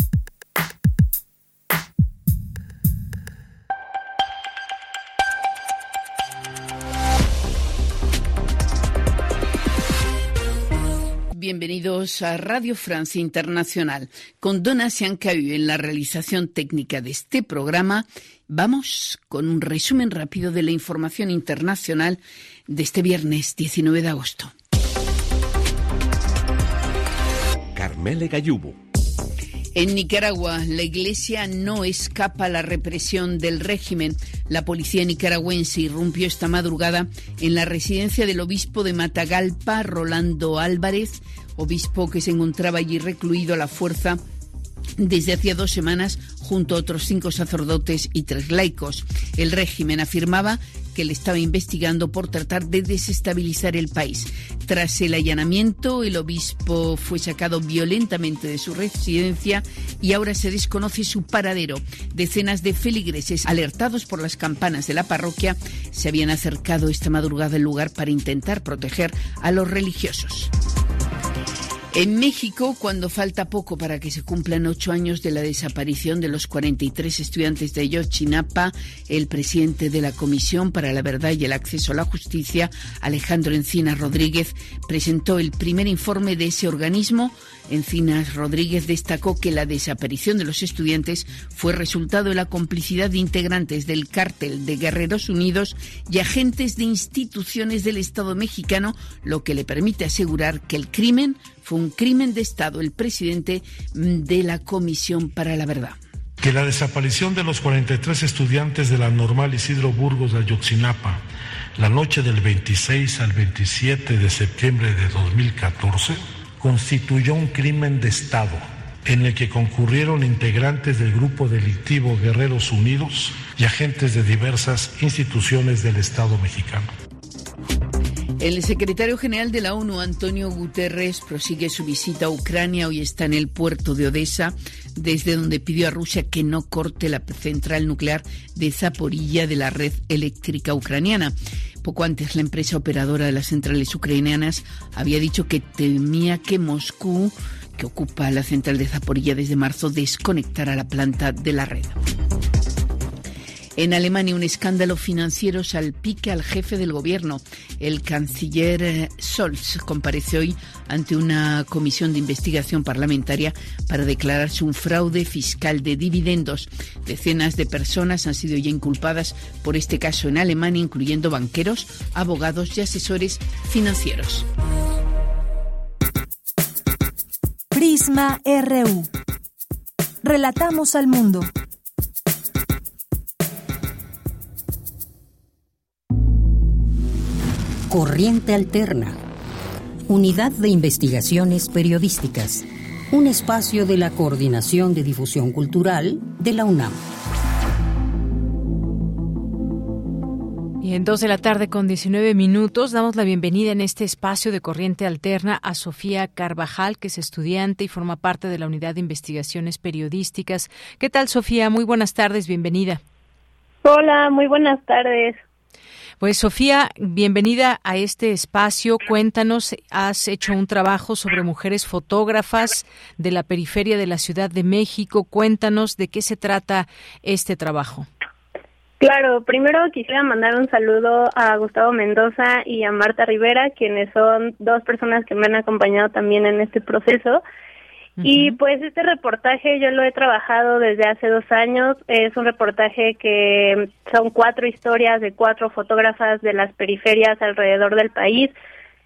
bienvenidos a Radio Francia Internacional. Con Donatien Cahu en la realización técnica de este programa, vamos con un resumen rápido de la información internacional de este viernes 19 de agosto. Carmele. En Nicaragua, la Iglesia no escapa a la represión del régimen. La policía nicaragüense irrumpió esta madrugada en la residencia del obispo de Matagalpa, Rolando Álvarez, obispo que se encontraba allí recluido a la fuerza desde hacía dos semanas junto a otros cinco sacerdotes y tres laicos. El régimen afirmaba que le estaba investigando por tratar de desestabilizar el país. Tras el allanamiento, el obispo fue sacado violentamente de su residencia y ahora se desconoce su paradero. Decenas de feligreses, alertados por las campanas de la parroquia, se habían acercado esta madrugada al lugar para intentar proteger a los religiosos. En México, cuando falta poco para que se cumplan ocho años de la desaparición de los 43 estudiantes de Ayotzinapa, el presidente de la Comisión para la Verdad y el Acceso a la Justicia, Alejandro Encinas Rodríguez, presentó el primer informe de ese organismo. Encinas Rodríguez destacó que la desaparición de los estudiantes fue resultado de la complicidad de integrantes del cártel de Guerreros Unidos y agentes de instituciones del Estado mexicano, lo que le permite asegurar que el crimen fue un crimen de Estado. El presidente de la Comisión para la Verdad que la desaparición de los 43 estudiantes de la normal Isidro Burgos de Ayotzinapa la noche del 26 al 27 de septiembre de 2014 constituyó un crimen de Estado en el que concurrieron integrantes del grupo delictivo Guerreros Unidos y agentes de diversas instituciones del Estado mexicano. El secretario general de la ONU, Antonio Guterres, prosigue su visita a Ucrania. Hoy está en el puerto de Odessa, desde donde pidió a Rusia que no corte la central nuclear de Zaporilla de la red eléctrica ucraniana. Poco antes, la empresa operadora de las centrales ucranianas había dicho que temía que Moscú, que ocupa la central de Zaporilla desde marzo, desconectara la planta de la red. En Alemania, un escándalo financiero salpique al jefe del gobierno. El canciller eh, Scholz compareció hoy ante una comisión de investigación parlamentaria para declararse un fraude fiscal de dividendos. Decenas de personas han sido ya inculpadas por este caso en Alemania, incluyendo banqueros, abogados y asesores financieros. Prisma RU. Relatamos al mundo. Corriente Alterna. Unidad de Investigaciones Periodísticas. Un espacio de la Coordinación de Difusión Cultural de la UNAM. Y en dos de la tarde con 19 minutos damos la bienvenida en este espacio de corriente alterna a Sofía Carvajal, que es estudiante y forma parte de la Unidad de Investigaciones Periodísticas. ¿Qué tal, Sofía? Muy buenas tardes, bienvenida. Hola, muy buenas tardes. Pues Sofía, bienvenida a este espacio. Cuéntanos, has hecho un trabajo sobre mujeres fotógrafas de la periferia de la Ciudad de México. Cuéntanos de qué se trata este trabajo. Claro, primero quisiera mandar un saludo a Gustavo Mendoza y a Marta Rivera, quienes son dos personas que me han acompañado también en este proceso. Y pues este reportaje yo lo he trabajado desde hace dos años. Es un reportaje que son cuatro historias de cuatro fotógrafas de las periferias alrededor del país.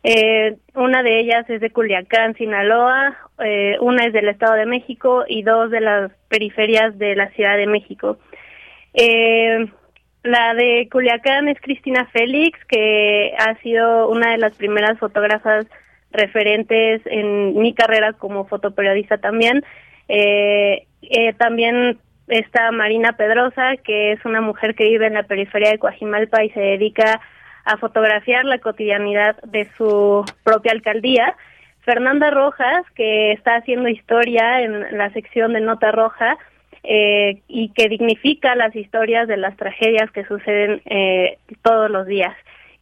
Eh, una de ellas es de Culiacán, Sinaloa, eh, una es del Estado de México y dos de las periferias de la Ciudad de México. Eh, la de Culiacán es Cristina Félix, que ha sido una de las primeras fotógrafas referentes en mi carrera como fotoperiodista también. Eh, eh, también está Marina Pedrosa, que es una mujer que vive en la periferia de Coajimalpa y se dedica a fotografiar la cotidianidad de su propia alcaldía. Fernanda Rojas, que está haciendo historia en la sección de Nota Roja eh, y que dignifica las historias de las tragedias que suceden eh, todos los días.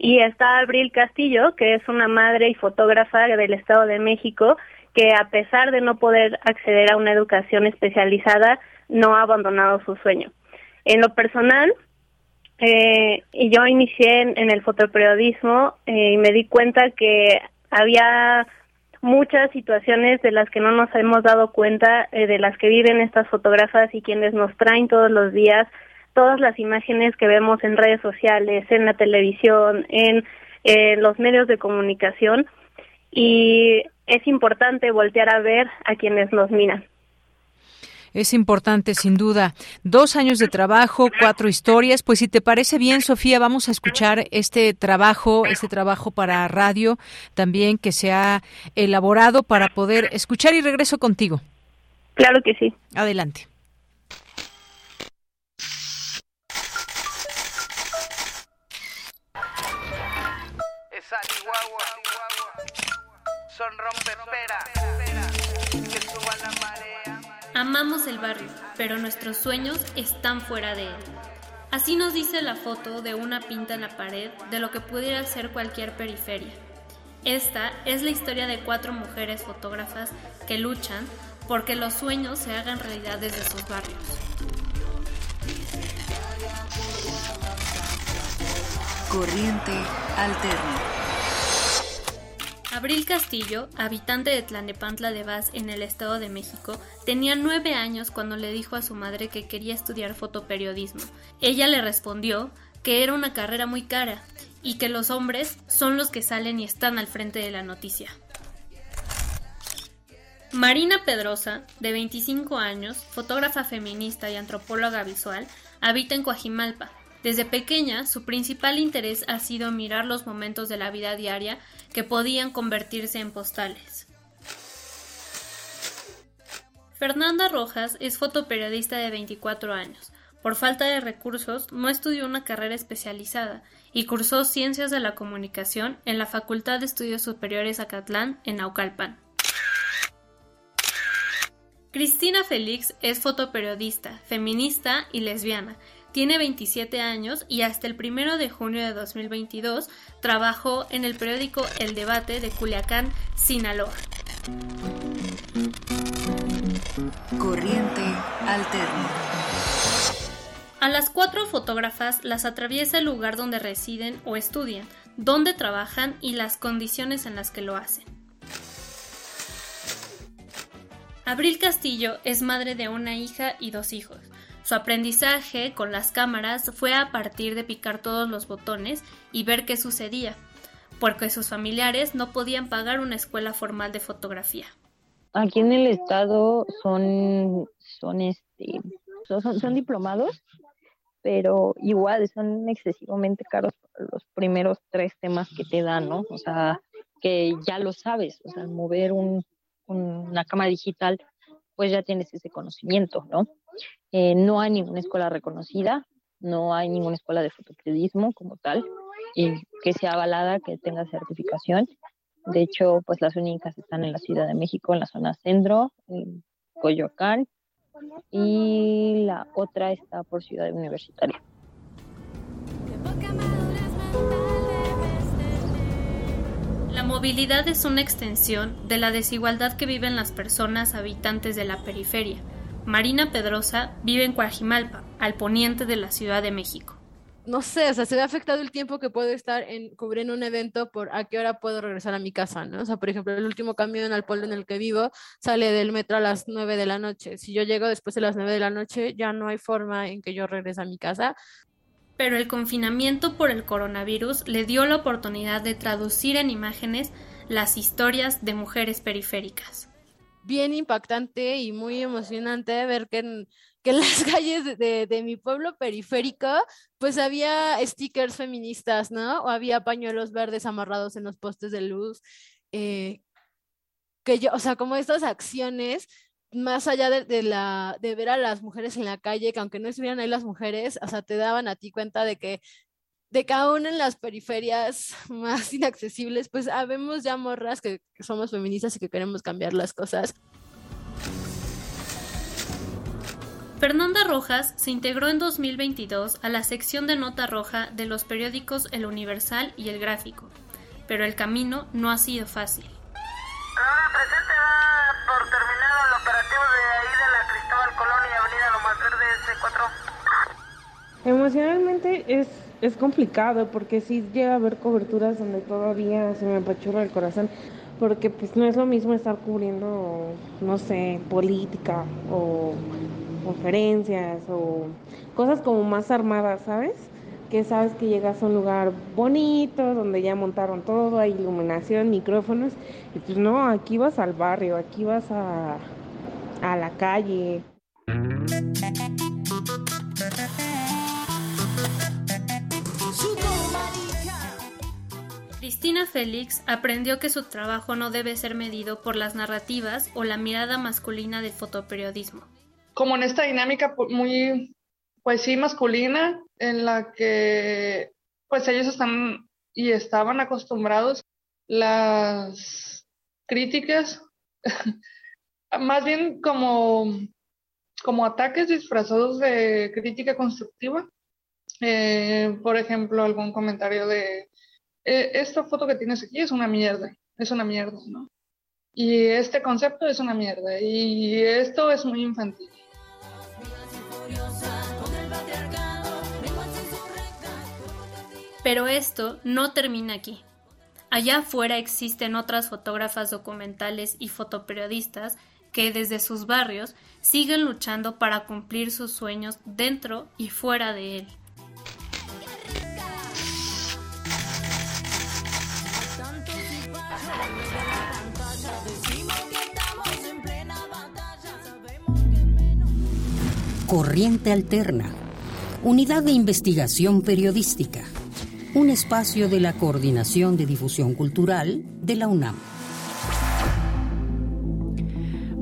Y está Abril Castillo, que es una madre y fotógrafa del Estado de México, que a pesar de no poder acceder a una educación especializada, no ha abandonado su sueño. En lo personal, eh, yo inicié en, el fotoperiodismo eh, y me di cuenta que había muchas situaciones de las que no nos hemos dado cuenta, eh, de las que viven estas fotógrafas y quienes nos traen todos los días todas las imágenes que vemos en redes sociales, en la televisión, en los medios de comunicación. Y es importante voltear a ver a quienes nos miran. Es importante, sin duda. Dos años de trabajo, cuatro historias. Pues si te parece bien, Sofía, vamos a escuchar este trabajo, este trabajo para radio también que se ha elaborado para poder escuchar y regreso contigo. Claro que sí. Adelante. Son que la marea. Amamos el barrio, pero nuestros sueños están fuera de él. Así nos dice la foto de una pinta en la pared de lo que pudiera ser cualquier periferia. Esta es la historia de cuatro mujeres fotógrafas que luchan porque los sueños se hagan realidad desde sus barrios. Corriente alterna. Abril Castillo, habitante de Tlanepantla de Vaz en el Estado de México, tenía nueve años cuando le dijo a su madre que quería estudiar fotoperiodismo. Ella le respondió que era una carrera muy cara y que los hombres son los que salen y están al frente de la noticia. Marina Pedrosa, de 25 años, fotógrafa feminista y antropóloga visual, habita en Coajimalpa, desde pequeña, su principal interés ha sido mirar los momentos de la vida diaria que podían convertirse en postales. Fernanda Rojas es fotoperiodista de 24 años. Por falta de recursos, no estudió una carrera especializada y cursó Ciencias de la Comunicación en la Facultad de Estudios Superiores Acatlán, en Naucalpan. Cristina Félix es fotoperiodista, feminista y lesbiana tiene 27 años y hasta el 1 de junio de 2022 trabajó en el periódico El Debate de Culiacán, Sinaloa. Corriente alterna. A las cuatro fotógrafas las atraviesa el lugar donde residen o estudian, donde trabajan y las condiciones en las que lo hacen. Abril Castillo es madre de una hija y dos hijos. Su aprendizaje con las cámaras fue a partir de picar todos los botones y ver qué sucedía, porque sus familiares no podían pagar una escuela formal de fotografía. Aquí en el estado son, son, este, son, diplomados, pero igual son excesivamente caros los primeros tres temas que te dan, ¿no? O sea, que ya lo sabes, o sea, mover un, una cámara digital, pues ya tienes ese conocimiento, ¿no? Eh, no hay ninguna escuela reconocida, no hay ninguna escuela de fotoperiodismo como tal, y que sea avalada, que tenga certificación. De hecho, pues las únicas están en la Ciudad de México, en la zona centro, en Coyoacán, y la otra está por Ciudad Universitaria. La movilidad es una extensión de la desigualdad que viven las personas habitantes de la periferia Marina Pedrosa vive en Coajimalpa, al poniente de la Ciudad de México. No sé, o sea, se ve afectado el tiempo que puedo estar en cubriendo un evento por a qué hora puedo regresar a mi casa, ¿no? O sea, por ejemplo, el último camión al pueblo en el que vivo sale del metro a las 9 de la noche. Si yo llego después de las 9 de la noche, ya no hay forma en que yo regrese a mi casa. Pero el confinamiento por el coronavirus le dio la oportunidad de traducir en imágenes las historias de mujeres periféricas bien impactante y muy emocionante ver que en, que en [laughs] las calles de, de, mi pueblo periférico, pues había stickers feministas, ¿no? O había pañuelos verdes amarrados en los postes de luz. Eh, que yo, o sea, como estas acciones, más allá de, de, la, de ver a las mujeres en la calle, que aunque no estuvieran ahí las mujeres, o sea, te daban a ti cuenta de que de cada una en las periferias [laughs] más inaccesibles, pues habemos ya morras que, somos feministas y que queremos cambiar las cosas. Fernanda Rojas se integró en 2022 a la sección de nota roja de los periódicos El Universal y El Gráfico, pero el camino no ha sido fácil. Ahora presente va por terminado el operativo de ahí de la Cristóbal Colón y Avenida Lomas Verde C4. Emocionalmente es es complicado porque sí llega a haber coberturas donde todavía se me apachurra el corazón porque pues no es lo mismo estar cubriendo, no sé, política o conferencias o cosas como más armadas, ¿sabes? que sabes que llegas a un lugar bonito, donde ya montaron todo, hay iluminación, micrófonos, y pues no, aquí vas al barrio, aquí vas a, a la calle. Cristina Félix aprendió que su trabajo no debe ser medido por las narrativas o la mirada masculina del fotoperiodismo. Como en esta dinámica muy, pues sí, masculina, en la que pues ellos están y estaban acostumbrados las críticas, [laughs] más bien como, como ataques disfrazados de crítica constructiva. Eh, por ejemplo, algún comentario de eh, esta foto que tienes aquí es una mierda, es una mierda, ¿no? Y este concepto es una mierda, y esto es muy infantil. Pero esto no termina aquí. Allá afuera existen otras fotógrafas documentales y fotoperiodistas que desde sus barrios siguen luchando para cumplir sus sueños dentro y fuera de él. Corriente Alterna, Unidad de Investigación Periodística, un espacio de la Coordinación de Difusión Cultural de la UNAM.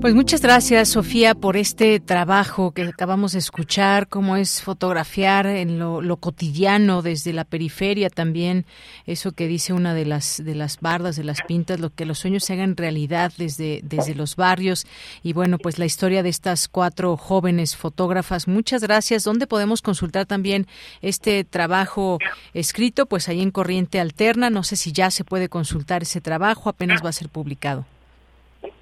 Pues muchas gracias, Sofía, por este trabajo que acabamos de escuchar, cómo es fotografiar en lo, cotidiano desde la periferia también, eso que dice una de las de las bardas, de las pintas, lo que los sueños se hagan realidad desde desde los barrios y bueno, pues la historia de estas cuatro jóvenes fotógrafas. Muchas gracias. ¿Dónde podemos consultar también este trabajo escrito? Pues ahí en Corriente Alterna. No sé si ya se puede consultar ese trabajo, apenas va a ser publicado.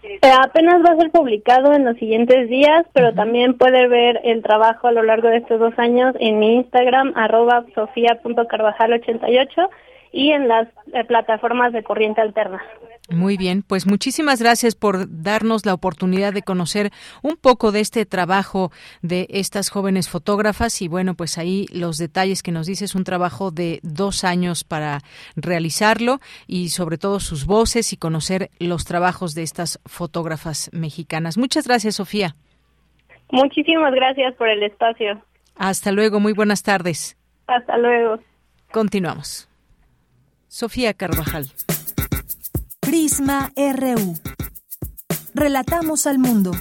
Eh, apenas va a ser publicado en los siguientes días, pero también puede ver el trabajo a lo largo de estos dos años en mi Instagram, arroba sofía.carvajal88 y en las eh, plataformas de corriente alterna. Muy bien, pues muchísimas gracias por darnos la oportunidad de conocer un poco de este trabajo de estas jóvenes fotógrafas y bueno, pues ahí los detalles que nos dices, un trabajo de dos años para realizarlo y sobre todo sus voces y conocer los trabajos de estas fotógrafas mexicanas. Muchas gracias, Sofía. Muchísimas gracias por el espacio. Hasta luego, muy buenas tardes. Hasta luego. Continuamos. Sofía Carvajal. Prisma RU. Relatamos al mundo.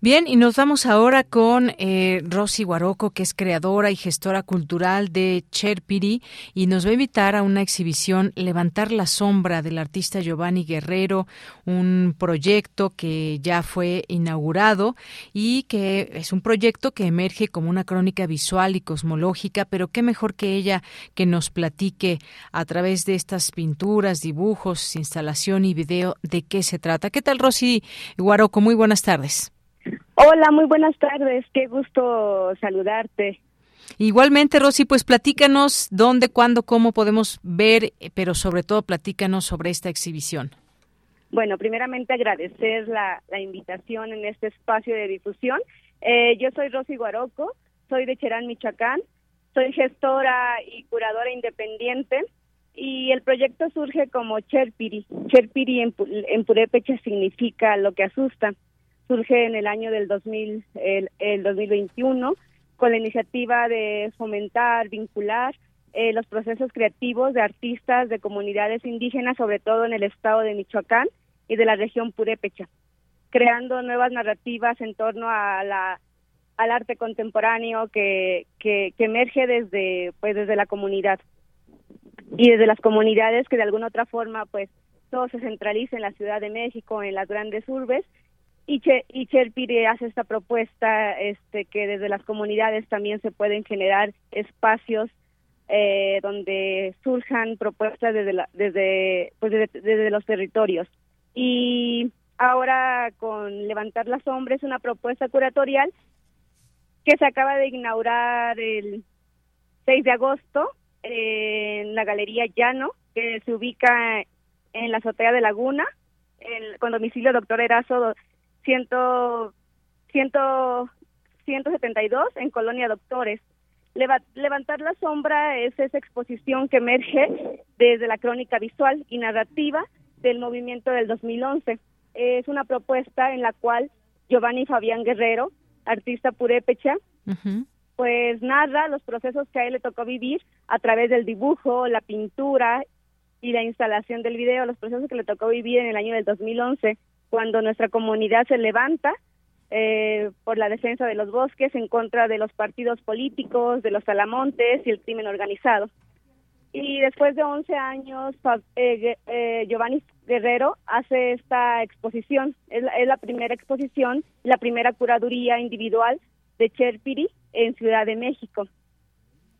Bien, y nos vamos ahora con eh, Rosy Guaroco, que es creadora y gestora cultural de Cherpiri, y nos va a invitar a una exhibición Levantar la sombra del artista Giovanni Guerrero, un proyecto que ya fue inaugurado y que es un proyecto que emerge como una crónica visual y cosmológica, pero qué mejor que ella que nos platique a través de estas pinturas, dibujos, instalación y video de qué se trata. ¿Qué tal, Rosy Guaroco? Muy buenas tardes. Hola, muy buenas tardes. Qué gusto saludarte. Igualmente, Rosy, pues platícanos dónde, cuándo, cómo podemos ver, pero sobre todo platícanos sobre esta exhibición. Bueno, primeramente agradecer la, invitación en este espacio de difusión. Eh, yo soy Rosy Guaroco, soy de Cherán, Michoacán, soy gestora y curadora independiente y el proyecto surge como Cherpiri. Cherpiri en, en purépecha significa lo que asusta surge en el año del 2000, el, el 2021 con la iniciativa de fomentar, vincular eh, los procesos creativos de artistas de comunidades indígenas, sobre todo en el estado de Michoacán y de la región Purépecha, creando nuevas narrativas en torno a la, al arte contemporáneo que, que, que emerge desde, pues, desde la comunidad y desde las comunidades que de alguna otra forma pues todo se centraliza en la Ciudad de México, en las grandes urbes y, che, y Cherpire hace esta propuesta este, que desde las comunidades también se pueden generar espacios eh, donde surjan propuestas desde, desde, pues desde, los territorios. Y ahora con Levantar las Sombras, una propuesta curatorial que se acaba de inaugurar el 6 de agosto en la Galería Llano, que se ubica en la azotea de Laguna, con domicilio doctor Erazo ciento, ciento 172 en Colonia Doctores. Leva- levantar la sombra es esa exposición que emerge desde la crónica visual y narrativa del movimiento del 2011. Es una propuesta en la cual Giovanni Fabián Guerrero, artista purépecha, pues narra los procesos que a él le tocó vivir a través del dibujo, la pintura y la instalación del video, los procesos que le tocó vivir en el año del 2011, cuando nuestra comunidad se levanta eh, por la defensa de los bosques en contra de los partidos políticos, de los salamontes y el crimen organizado. Y después de 11 años, eh, eh, Giovanni Guerrero hace esta exposición. Es la, primera exposición, la primera curaduría individual de Cherpiri en Ciudad de México.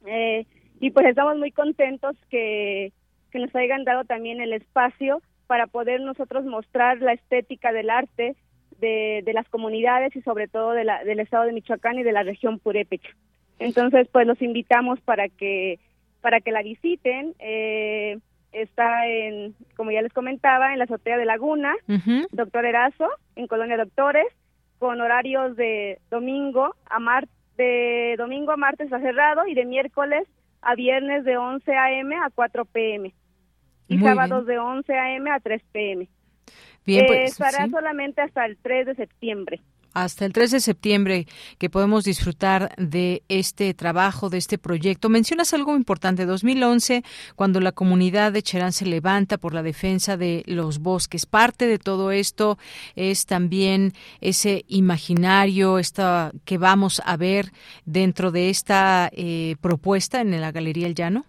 Eh, y pues estamos muy contentos que nos hayan dado también el espacio para poder nosotros mostrar la estética del arte de, de las comunidades y sobre todo de la, del estado de Michoacán y de la región purépecha. Entonces, pues los invitamos para que para que la visiten. Eh, está en, como ya les comentaba, en la azotea de Laguna, Doctor Erazo, en Colonia Doctores, con horarios de domingo a mar de domingo a martes a cerrado y de miércoles a viernes de 11 a.m. a 4 p.m. y Muy sábados de 11 a.m. a 3 p.m. Bien, Eh, pues, estará sí. solamente hasta el 3 de septiembre. hasta el 3 de septiembre que podemos disfrutar de este trabajo, de este proyecto. Mencionas algo importante, 2011, cuando la comunidad de Cherán se levanta por la defensa de los bosques. Parte de todo esto es también ese imaginario esta, que vamos a ver dentro de esta eh, propuesta en la Galería El Llano.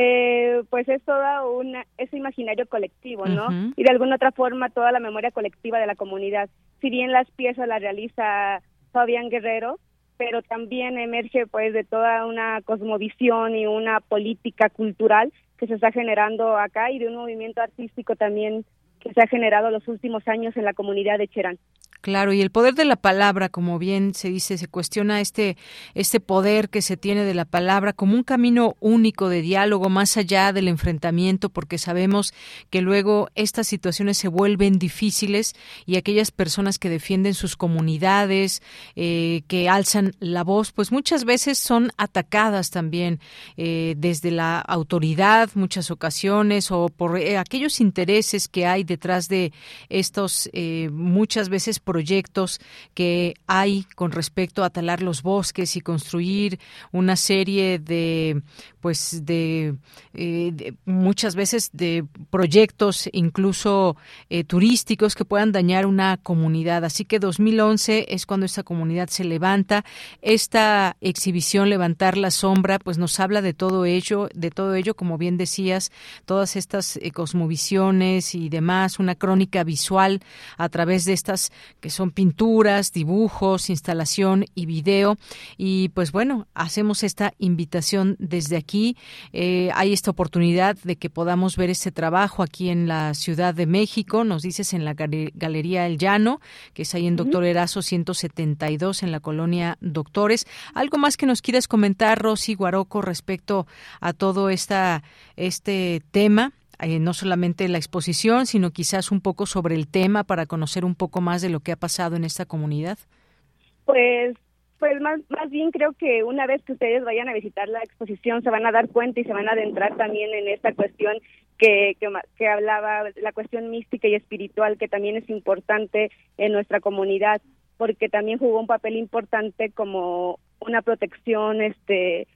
Eh, pues es todo una, ese imaginario colectivo, ¿no? Y de alguna otra forma toda la memoria colectiva de la comunidad. Si bien las piezas las realiza Fabián Guerrero, pero también emerge pues de toda una cosmovisión y una política cultural que se está generando acá y de un movimiento artístico también que se ha generado los últimos años en la comunidad de Cherán. Claro, y el poder de la palabra, como bien se dice, se cuestiona este, este poder que se tiene de la palabra como un camino único de diálogo más allá del enfrentamiento, porque sabemos que luego estas situaciones se vuelven difíciles y aquellas personas que defienden sus comunidades, eh, que alzan la voz, pues muchas veces son atacadas también eh, desde la autoridad, muchas ocasiones, o por eh, aquellos intereses que hay detrás de estos eh, muchas veces proyectos que hay con respecto a talar los bosques y construir una serie de pues de, eh, de muchas veces de proyectos incluso eh, turísticos que puedan dañar una comunidad así que 2011 es cuando esta comunidad se levanta esta exhibición levantar la sombra pues nos habla de todo ello de todo ello como bien decías todas estas eh, cosmovisiones y demás una crónica visual a través de estas que son pinturas, dibujos, instalación y video. Y pues bueno, hacemos esta invitación desde aquí. Eh, hay esta oportunidad de que podamos ver este trabajo aquí en la Ciudad de México. Nos dices en la gale- Galería El Llano, que es ahí en Doctor Erazo 172 en la colonia Doctores. ¿Algo más que nos quieras comentar, Rosy Guaroco, respecto a todo esta, este tema? eh, no solamente la exposición, sino quizás un poco sobre el tema para conocer un poco más de lo que ha pasado en esta comunidad. Pues, pues más, más bien creo que una vez que ustedes vayan a visitar la exposición se van a dar cuenta y se van a adentrar también en esta cuestión que, que, que hablaba, la cuestión mística y espiritual, que también es importante en nuestra comunidad, porque también jugó un papel importante como una protección, este,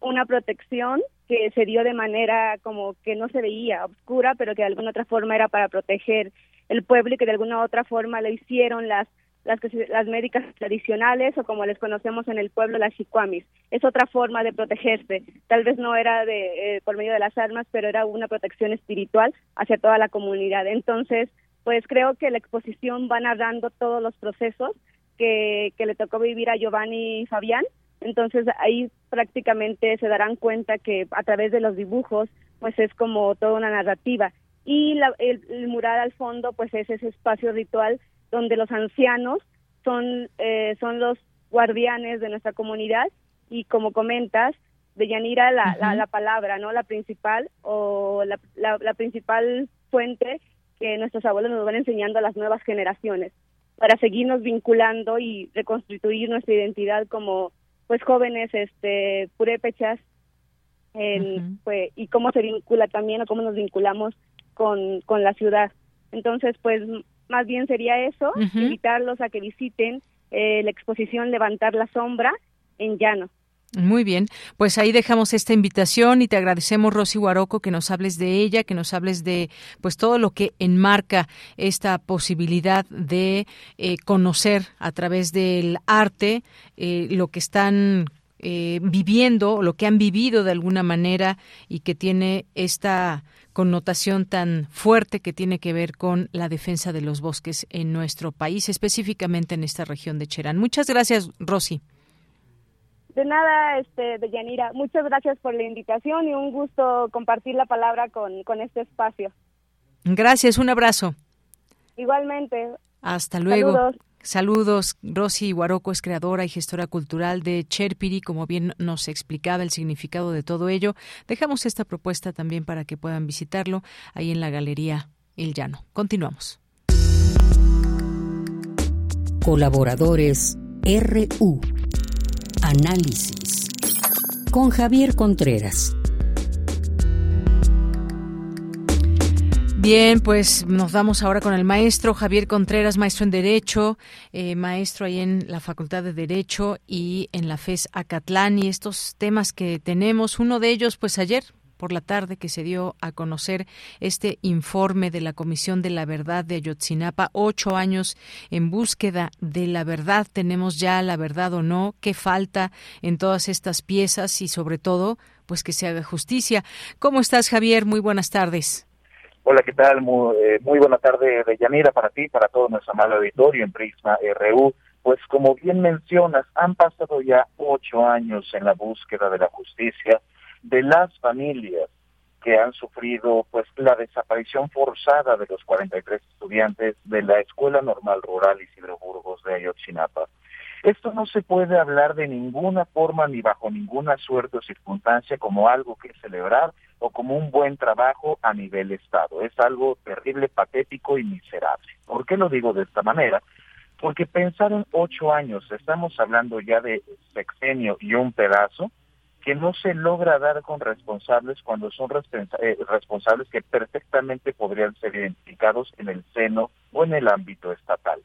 una protección que se dio de manera como que no se veía oscura, pero que de alguna otra forma era para proteger el pueblo y que de alguna otra forma lo hicieron las las, que las médicas tradicionales o como les conocemos en el pueblo las chicuamis. Es otra forma de protegerse. Tal vez no era de eh, por medio de las armas, pero era una protección espiritual hacia toda la comunidad. Entonces, pues creo que la exposición va narrando todos los procesos que, que le tocó vivir a Giovanni Fabián. Entonces ahí prácticamente se darán cuenta que a través de los dibujos pues es como toda una narrativa. Y la- el, el mural al fondo pues es ese espacio ritual donde los ancianos son, eh, son los guardianes de nuestra comunidad y como comentas, de Yanira la, la, la palabra, ¿no? La principal o la, la, la principal fuente que nuestros abuelos nos van enseñando a las nuevas generaciones. para seguirnos vinculando y reconstituir nuestra identidad como pues jóvenes este purépechas en, pues, y cómo se vincula también o cómo nos vinculamos con, con la ciudad. Entonces, pues más bien sería eso, invitarlos a que visiten eh, la exposición Levantar la Sombra en Llano. Muy bien, pues ahí dejamos esta invitación y te agradecemos, Rosy Guaroco, que nos hables de ella, que nos hables de pues todo lo que enmarca esta posibilidad de eh, conocer a través del arte eh, lo que están eh, viviendo, lo que han vivido de alguna manera y que tiene esta connotación tan fuerte que tiene que ver con la defensa de los bosques en nuestro país, específicamente en esta región de Cherán. Muchas gracias, Rosy. De nada, este, de Yanira. Muchas gracias por la invitación y un gusto compartir la palabra con, con este espacio. Gracias, un abrazo. Igualmente. Hasta luego. Saludos. Saludos, Rosy Guaroco es creadora y gestora cultural de Cherpiri, como bien nos explicaba el significado de todo ello. Dejamos esta propuesta también para que puedan visitarlo ahí en la Galería El Llano. Continuamos. Colaboradores RU Análisis con Javier Contreras. Bien, pues nos vamos ahora con el maestro Javier Contreras, maestro en Derecho, eh, maestro ahí en la Facultad de Derecho y en la FES Acatlán y estos temas que tenemos. Uno de ellos, pues ayer por la tarde que se dio a conocer este informe de la Comisión de la Verdad de Ayotzinapa, ocho años en búsqueda de la verdad. ¿Tenemos ya la verdad o no? ¿Qué falta en todas estas piezas? Y sobre todo, pues que se haga justicia. ¿Cómo estás, Javier? Muy buenas tardes. Hola, ¿qué tal? Muy, eh, muy buena tarde, Yanira, para ti, para todo nuestro amable auditorio en Prisma RU. Pues como bien mencionas, han pasado ya ocho años en la búsqueda de la justicia de las familias que han sufrido pues la desaparición forzada de los 43 estudiantes de la Escuela Normal Rural Isidro Burgos de Ayotzinapa. Esto no se puede hablar de ninguna forma ni bajo ninguna suerte o circunstancia como algo que celebrar o como un buen trabajo a nivel Estado. Es algo terrible, patético y miserable. ¿Por qué lo digo de esta manera? Porque pensar en ocho años, estamos hablando ya de sexenio y un pedazo, que no se logra dar con responsables cuando son eh, responsables que perfectamente podrían ser identificados en el seno o en el ámbito estatal.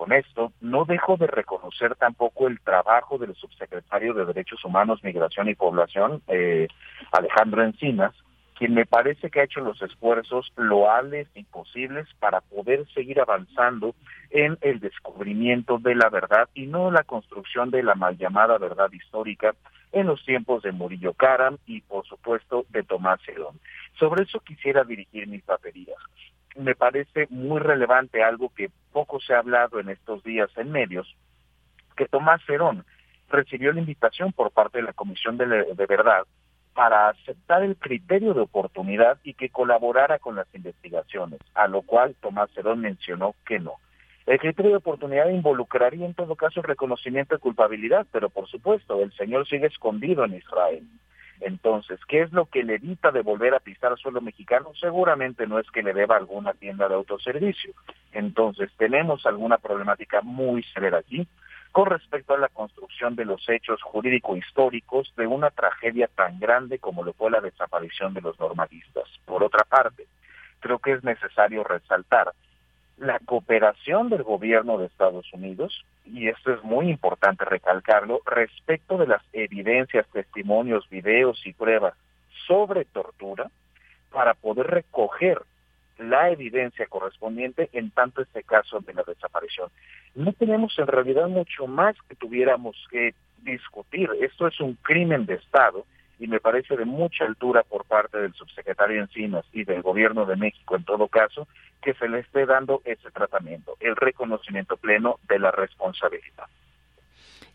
Con esto, no dejo de reconocer tampoco el trabajo del subsecretario de Derechos Humanos, Migración y Población, eh, Alejandro Encinas, quien me parece que ha hecho los esfuerzos loables y posibles para poder seguir avanzando en el descubrimiento de la verdad y no la construcción de la mal llamada verdad histórica en los tiempos de Murillo Karam y por supuesto de Tomás Herón. Sobre eso quisiera dirigir mis baterías. Me parece muy relevante algo que poco se ha hablado en estos días en medios, que Tomás Herón recibió la invitación por parte de la Comisión de, Verdad para aceptar el criterio de oportunidad y que colaborara con las investigaciones, a lo cual Tomás Cerón mencionó que no. El criterio de oportunidad involucraría en todo caso reconocimiento de culpabilidad, pero por supuesto, el señor sigue escondido en Israel. Entonces, ¿qué es lo que le evita de volver a pisar suelo mexicano? Seguramente no es que le deba alguna tienda de autoservicio. Entonces, tenemos alguna problemática muy severa aquí con respecto a la construcción de los hechos jurídico-históricos de una tragedia tan grande como lo fue la desaparición de los normalistas. Por otra parte, creo que es necesario resaltar la cooperación del gobierno de Estados Unidos, y esto es muy importante recalcarlo, respecto de las evidencias, testimonios, videos y pruebas sobre tortura, para poder recoger la evidencia correspondiente en tanto este caso de la desaparición. No tenemos en realidad mucho más que tuviéramos que discutir. Esto es un crimen de Estado y me parece de mucha altura por parte del subsecretario Encinas y del gobierno de México en todo caso que se le esté dando ese tratamiento, el reconocimiento pleno de la responsabilidad.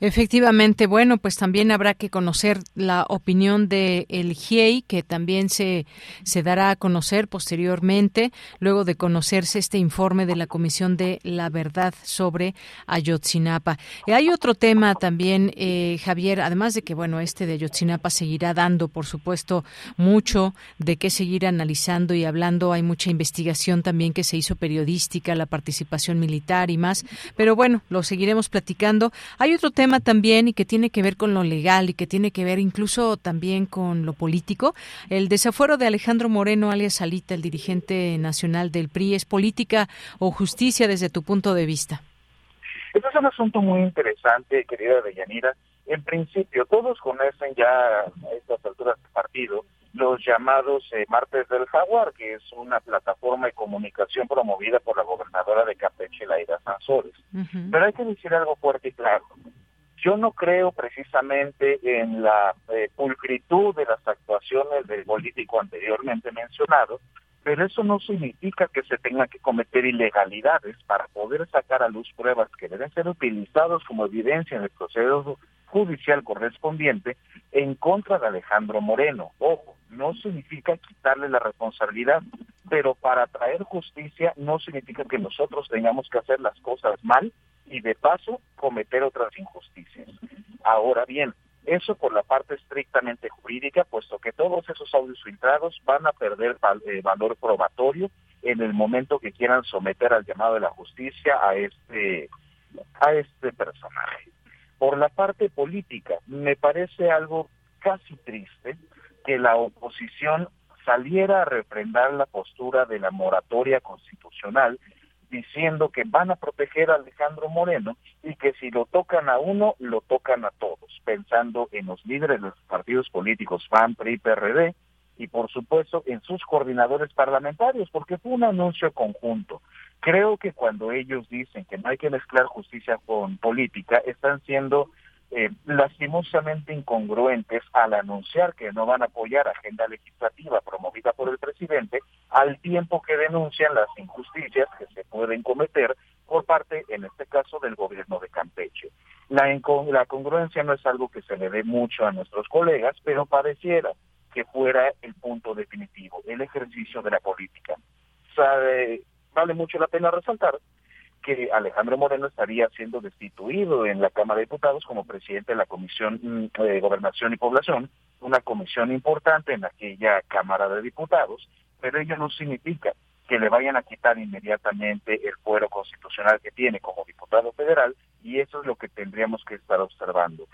Efectivamente, bueno, pues también habrá que conocer la opinión de el GIEI, que también se, se dará a conocer posteriormente, luego de conocerse este informe de la Comisión de la Verdad sobre Ayotzinapa. Y hay otro tema también, eh, Javier, además de que, bueno, este de Ayotzinapa seguirá dando, por supuesto, mucho de qué seguir analizando y hablando. Hay mucha investigación también que se hizo periodística, la participación militar y más, pero bueno, lo seguiremos platicando. Hay otro tema también y que tiene que ver con lo legal y que tiene que ver incluso también con lo político. El desafuero de Alejandro Moreno, alias Salita, el dirigente nacional del PRI, ¿es política o justicia desde tu punto de vista? Este es un asunto muy interesante, querida Deyanira. En principio, todos conocen ya a estas alturas del partido los llamados eh, Martes del Jaguar, que es una plataforma de comunicación promovida por la gobernadora de Campeche, Laida Sansores. Pero hay que decir algo fuerte y claro. Yo no creo precisamente en la eh, pulcritud de las actuaciones del político anteriormente mencionado, pero eso no significa que se tengan que cometer ilegalidades para poder sacar a luz pruebas que deben ser utilizados como evidencia en el proceso judicial correspondiente en contra de Alejandro Moreno. Ojo, no significa quitarle la responsabilidad, pero para traer justicia no significa que nosotros tengamos que hacer las cosas mal y de paso cometer otras injusticias. Ahora bien, eso por la parte estrictamente jurídica, puesto que todos esos audios filtrados van a perder eh, valor probatorio en el momento que quieran someter al llamado de la justicia a este a este personaje. Por la parte política, me parece algo casi triste que la oposición saliera a refrendar la postura de la moratoria constitucional diciendo que van a proteger a Alejandro Moreno y que si lo tocan a uno, lo tocan a todos, pensando en los líderes de los partidos políticos PAN, PRI, PRD y por supuesto en sus coordinadores parlamentarios, porque fue un anuncio conjunto. Creo que cuando ellos dicen que no hay que mezclar justicia con política, están siendo eh, lastimosamente incongruentes al anunciar que no van a apoyar agenda legislativa promovida por el presidente, al tiempo que denuncian las injusticias que se pueden cometer por parte, en este caso, del gobierno de Campeche. La, la congruencia no es algo que se le dé mucho a nuestros colegas, pero pareciera que fuera el punto definitivo, el ejercicio de la política. Sabe, vale mucho la pena resaltar que Alejandro Moreno estaría siendo destituido en la Cámara de Diputados como presidente de la Comisión mm, de Gobernación y Población, una comisión importante en aquella Cámara de Diputados, pero ello no significa que le vayan a quitar inmediatamente el fuero constitucional que tiene como diputado federal y eso es lo que tendríamos que estar observando.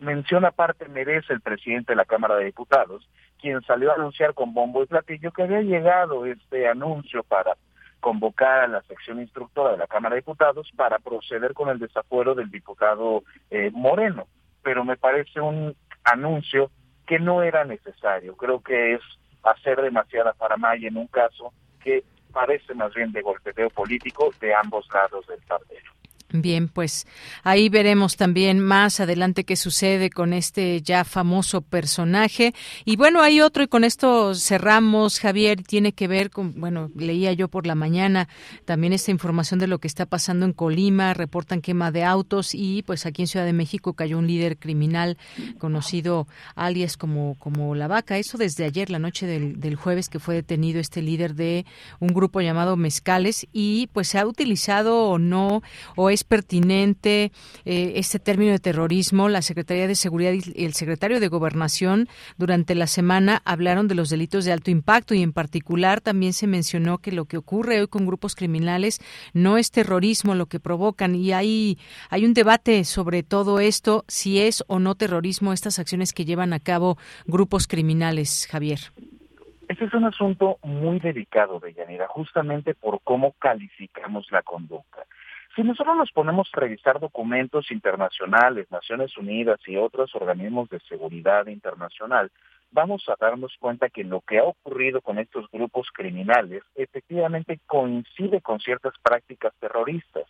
Mención aparte merece el presidente de la Cámara de Diputados, quien salió a anunciar con bombo y platillo que había llegado este anuncio para convocar a la sección instructora de la Cámara de Diputados para proceder con el desafuero del diputado eh, Moreno. Pero me parece un anuncio que no era necesario. Creo que es hacer demasiada paramaya en un caso que parece más bien de golpeteo político de ambos lados del tablero. Bien, pues ahí veremos también más adelante qué sucede con este ya famoso personaje. Y bueno, hay otro y con esto cerramos, Javier, tiene que ver con, bueno, leía yo por la mañana también esta información de lo que está pasando en Colima, reportan quema de autos y pues aquí en Ciudad de México cayó un líder criminal conocido alias como, como La Vaca. Eso desde ayer, la noche del, del jueves que fue detenido este líder de un grupo llamado Mezcales y pues se ha utilizado o no, o es pertinente eh, este término de terrorismo. La Secretaría de Seguridad y el secretario de Gobernación durante la semana hablaron de los delitos de alto impacto y en particular también se mencionó que lo que ocurre hoy con grupos criminales no es terrorismo lo que provocan y hay, hay un debate sobre todo esto, si es o no terrorismo estas acciones que llevan a cabo grupos criminales, Javier. Este es un asunto muy delicado, Deyanira, justamente por cómo calificamos la conducta. Si nosotros nos ponemos a revisar documentos internacionales, Naciones Unidas y otros organismos de seguridad internacional, vamos a darnos cuenta que lo que ha ocurrido con estos grupos criminales efectivamente coincide con ciertas prácticas terroristas,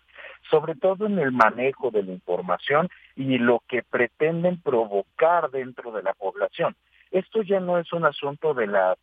sobre todo en el manejo de la información y lo que pretenden provocar dentro de la población. Esto ya no es un asunto de la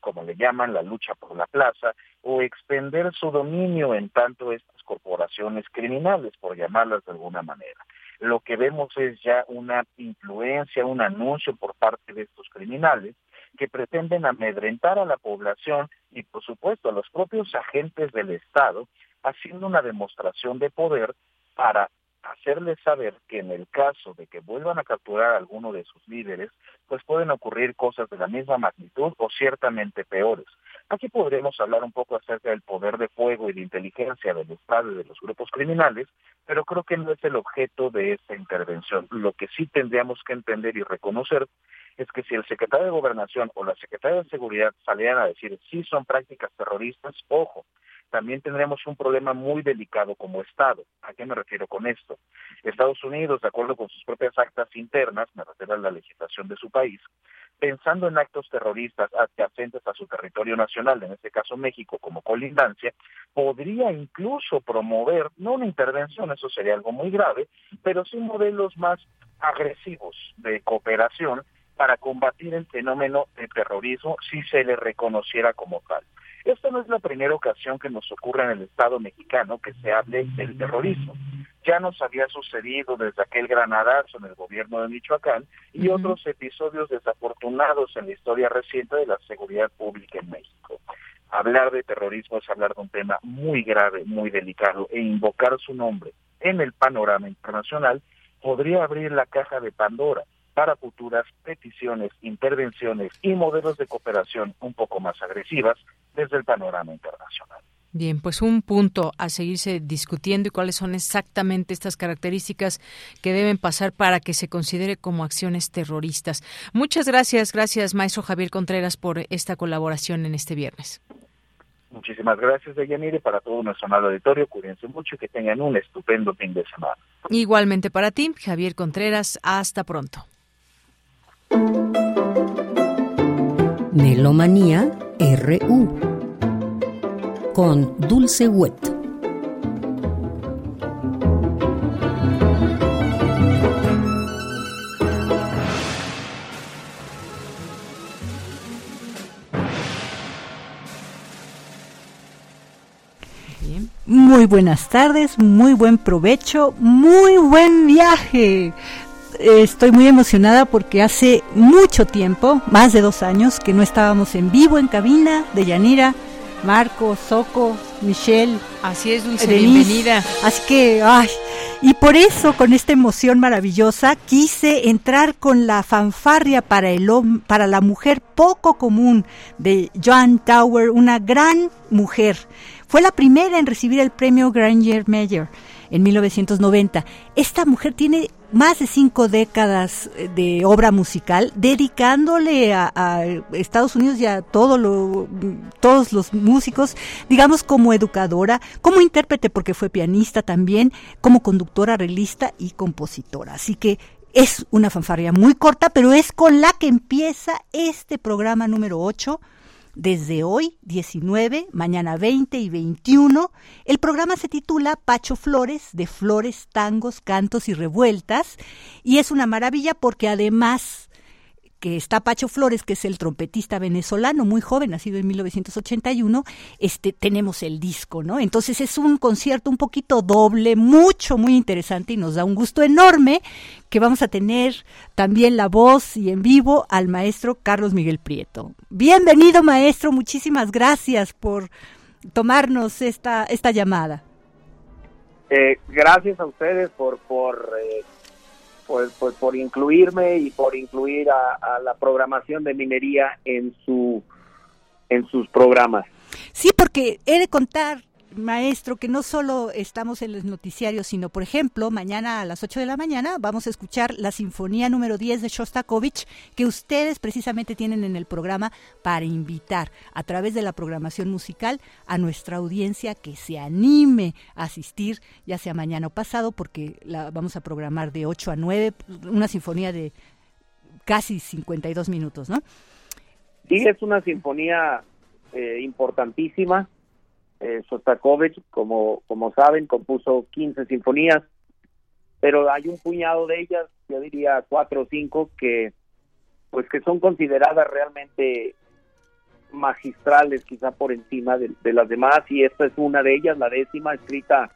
como le llaman, la lucha por la plaza, o extender su dominio en tanto estas corporaciones criminales, por llamarlas de alguna manera. lo que vemos es ya una influencia, un anuncio por parte de estos criminales que pretenden amedrentar a la población y por supuesto a los propios agentes del Estado, haciendo una demostración de poder para hacerles saber que en el caso de que vuelvan a capturar a alguno de sus líderes, pues pueden ocurrir cosas de la misma magnitud o ciertamente peores. Aquí podremos hablar un poco acerca del poder de fuego y de inteligencia del Estado y de los grupos criminales, pero creo que no es el objeto de esta intervención. Lo que sí tendríamos que entender y reconocer es que si el secretario de Gobernación o la secretaria de Seguridad salieran a decir sí son prácticas terroristas, ojo, también tendremos un problema muy delicado como Estado. ¿A qué me refiero con esto? Estados Unidos, de acuerdo con sus propias actas internas, me refiero a la legislación de su país, pensando en actos terroristas adyacentes a su territorio nacional, en este caso México como colindancia, podría incluso promover, no una intervención, eso sería algo muy grave, pero sí modelos más agresivos de cooperación para combatir el fenómeno de terrorismo si se le reconociera como tal. Esta no es la primera ocasión que nos ocurre en el Estado mexicano que se hable del terrorismo. Ya nos había sucedido desde aquel granadazo en el gobierno de Michoacán y otros episodios desafortunados en la historia reciente de la seguridad pública en México. Hablar de terrorismo es hablar de un tema muy grave, muy delicado, e invocar su nombre en el panorama internacional podría abrir la caja de Pandora para futuras peticiones, intervenciones y modelos de cooperación un poco más agresivas desde el panorama internacional. Bien, pues un punto a seguirse discutiendo y cuáles son exactamente estas características que deben pasar para que se considere como acciones terroristas. Muchas gracias, gracias maestro Javier Contreras por esta colaboración en este viernes. Muchísimas gracias, Deyanire, para todo nuestro amado auditorio. Cuídense mucho y que tengan un estupendo fin de semana. Igualmente para ti, Javier Contreras. Hasta pronto. Melomanía RU con Dulce Wet. Muy buenas tardes, muy buen provecho, muy buen viaje estoy muy emocionada porque hace mucho tiempo, más de dos años, que no estábamos en vivo en cabina de Yanira, Marco, Soco, Michelle. Así es, Dulce, bienvenida. Así que, ay, y por eso, con esta emoción maravillosa, quise entrar con la fanfarria para, el, para la mujer poco común de Joan Tower, una gran mujer. Fue la primera en recibir el premio Granger Mayer en 1990. Esta mujer tiene más de cinco décadas eh, de obra musical, dedicándole a, Estados Unidos y a todo lo, todos los músicos, digamos, como educadora, como intérprete, porque fue pianista también, como conductora, arreglista y compositora. Así que es una fanfarria muy corta, pero es con la que empieza este programa número 8 desde hoy 19, mañana 20 y 21. El programa se titula Pacho Flores, de flores, tangos, cantos y revueltas, y es una maravilla porque además que está Pacho Flores, que es el trompetista venezolano, muy joven, nacido en 1981, este, tenemos el disco, ¿no? Entonces es un concierto un poquito doble, mucho, muy interesante y nos da un gusto enorme que vamos a tener también la voz y en vivo al maestro Carlos Miguel Prieto. Bienvenido, maestro, muchísimas gracias por tomarnos esta, esta llamada. Eh, gracias a ustedes por, por eh, pues, pues por incluirme y por incluir a, la programación de minería en su en sus programas. Sí, porque he de contar maestro, que no solo estamos en los noticiarios, sino, por ejemplo, mañana a las 8 de la mañana vamos a escuchar la Sinfonía número 10 de Shostakovich, que ustedes precisamente tienen en el programa para invitar a través de la programación musical a nuestra audiencia que se anime a asistir, ya sea mañana o pasado, porque la vamos a programar de 8 a 9, una sinfonía de casi 52 minutos, ¿no? Sí, es una sinfonía eh, importantísima eh, Sostakovich, como, como saben, compuso 15 sinfonías, pero hay un puñado de ellas, yo diría cuatro o cinco, que pues que son consideradas realmente magistrales, quizá por encima de, las demás, y esta es una de ellas, la décima, escrita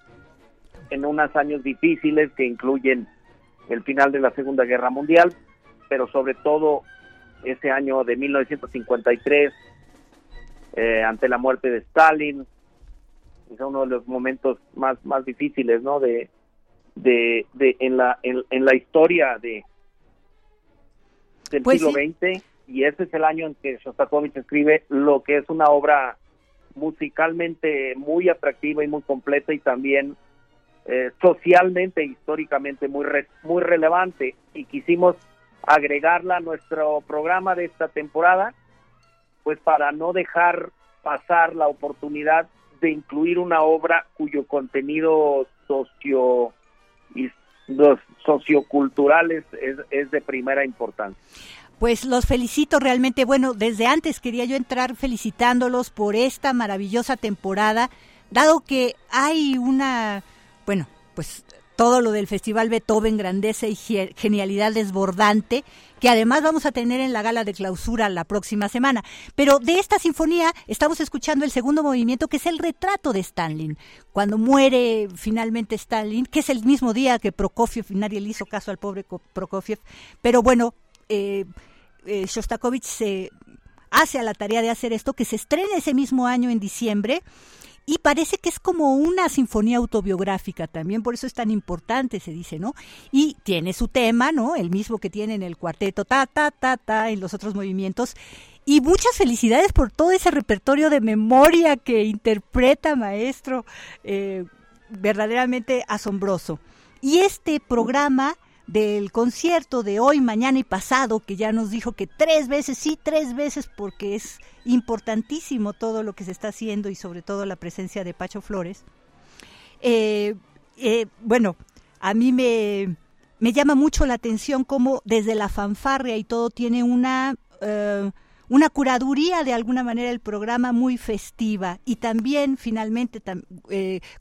en unos años difíciles que incluyen el final de la Segunda Guerra Mundial, pero sobre todo ese año de 1953, eh, ante la muerte de Stalin, es uno de los momentos más, más difíciles, ¿no? De, de, de en la en, la historia de del pues siglo XX y ese es el año en que Shostakovich escribe lo que es una obra musicalmente muy atractiva y muy completa y también eh, socialmente e históricamente muy muy relevante y quisimos agregarla a nuestro programa de esta temporada pues para no dejar pasar la oportunidad de incluir una obra cuyo contenido socio los socioculturales es, es de primera importancia. Pues los felicito realmente. Bueno, desde antes quería yo entrar felicitándolos por esta maravillosa temporada, dado que hay una, bueno, pues todo lo del Festival Beethoven, grandeza y genialidad desbordante, que además vamos a tener en la gala de clausura la próxima semana. Pero de esta sinfonía estamos escuchando el segundo movimiento, que es el retrato de Stalin. Cuando muere finalmente Stalin, que es el mismo día que Prokofiev, nadie le hizo caso al pobre Prokofiev, pero bueno, eh, eh, Shostakovich se hace a la tarea de hacer esto, que se estrena ese mismo año en diciembre. Y parece que es como una sinfonía autobiográfica también, por eso es tan importante, se dice, ¿no? Y tiene su tema, ¿no? El mismo que tiene en el cuarteto, ta, ta, ta, ta, en los otros movimientos. Y muchas felicidades por todo ese repertorio de memoria que interpreta, maestro, eh, verdaderamente asombroso. Y este programa del concierto de hoy, mañana y pasado, que ya nos dijo que tres veces, sí, tres veces, porque es importantísimo todo lo que se está haciendo y sobre todo la presencia de Pacho Flores. Eh, eh, bueno, a mí me, me, llama mucho la atención cómo desde la fanfarria y todo tiene una... Eh, una curaduría de alguna manera el programa muy festiva y también finalmente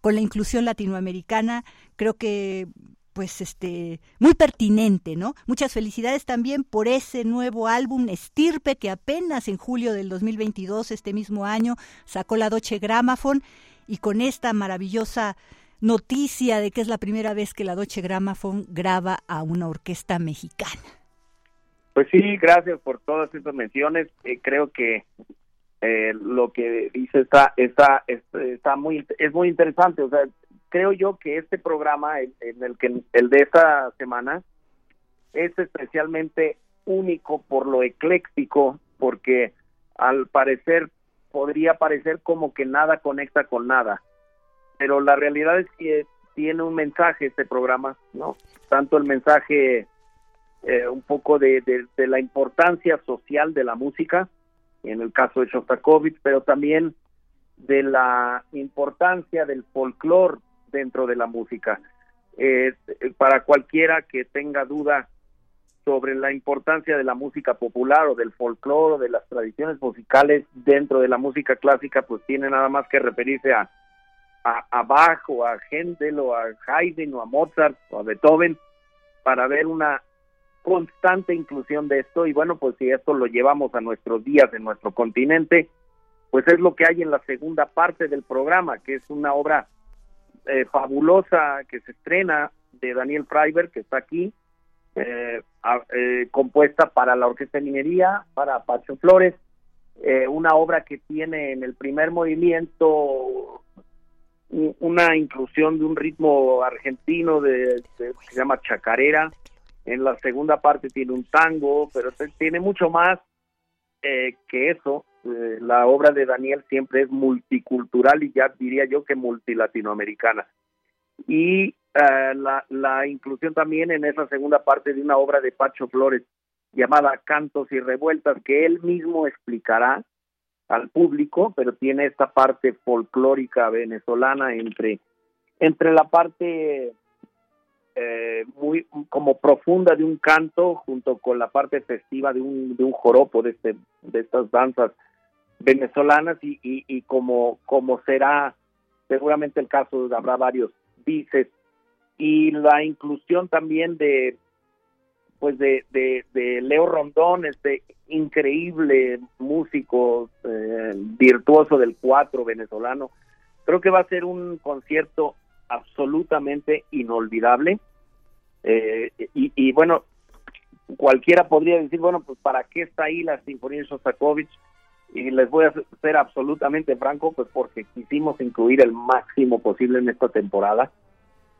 con la inclusión latinoamericana creo que pues este muy pertinente, ¿no? Muchas felicidades también por ese nuevo álbum Estirpe que apenas en julio del 2022 este mismo año sacó la Doche Gramophone y con esta maravillosa noticia de que es la primera vez que la Doche Gramophone graba a una orquesta mexicana. Pues sí, gracias por todas estas menciones. Eh, creo que eh, lo que dice está, está, está muy es muy interesante. O sea, creo yo que este programa, en, el que el de esta semana, es especialmente único por lo ecléctico, porque al parecer podría parecer como que nada conecta con nada, pero la realidad es que tiene un mensaje este programa, ¿no? Tanto el mensaje eh, un poco de, de, la importancia social de la música, en el caso de Shostakovich, pero también de la importancia del folclore dentro de la música. Eh, para cualquiera que tenga duda sobre la importancia de la música popular o del folclore o de las tradiciones musicales dentro de la música clásica, pues tiene nada más que referirse a, a, Bach o a Händel o a Haydn o a Mozart o a Beethoven para ver una constante inclusión de esto y bueno, pues si esto lo llevamos a nuestros días en nuestro continente, pues es lo que hay en la segunda parte del programa, que es una obra eh, fabulosa que se estrena de Daniel Freiberg, que está aquí, eh, eh, compuesta para la Orquesta de Minería, para Pacho Flores, una obra que tiene en el primer movimiento una inclusión de un ritmo argentino de, que se llama chacarera, en la segunda parte tiene un tango, pero tiene mucho más que eso, eh, la obra de Daniel siempre es multicultural y ya diría yo que multilatinoamericana. Y eh, la, inclusión también en esa segunda parte de una obra de Pacho Flores llamada Cantos y Revueltas, que él mismo explicará al público, pero tiene esta parte folclórica venezolana entre, entre la parte eh, muy como profunda de un canto junto con la parte festiva de un, de un joropo de, este, de estas danzas venezolanas y, y, como, como será seguramente el caso, habrá varios dices y la inclusión también de pues de, de, de Leo Rondón, este increíble músico eh, virtuoso del cuatro venezolano. Creo que va a ser un concierto absolutamente inolvidable. Eh, y, y, bueno, cualquiera podría decir, bueno, pues ¿para qué está ahí la Sinfonía de Shostakovich? Y les voy a ser absolutamente franco, pues porque quisimos incluir el máximo posible en esta temporada.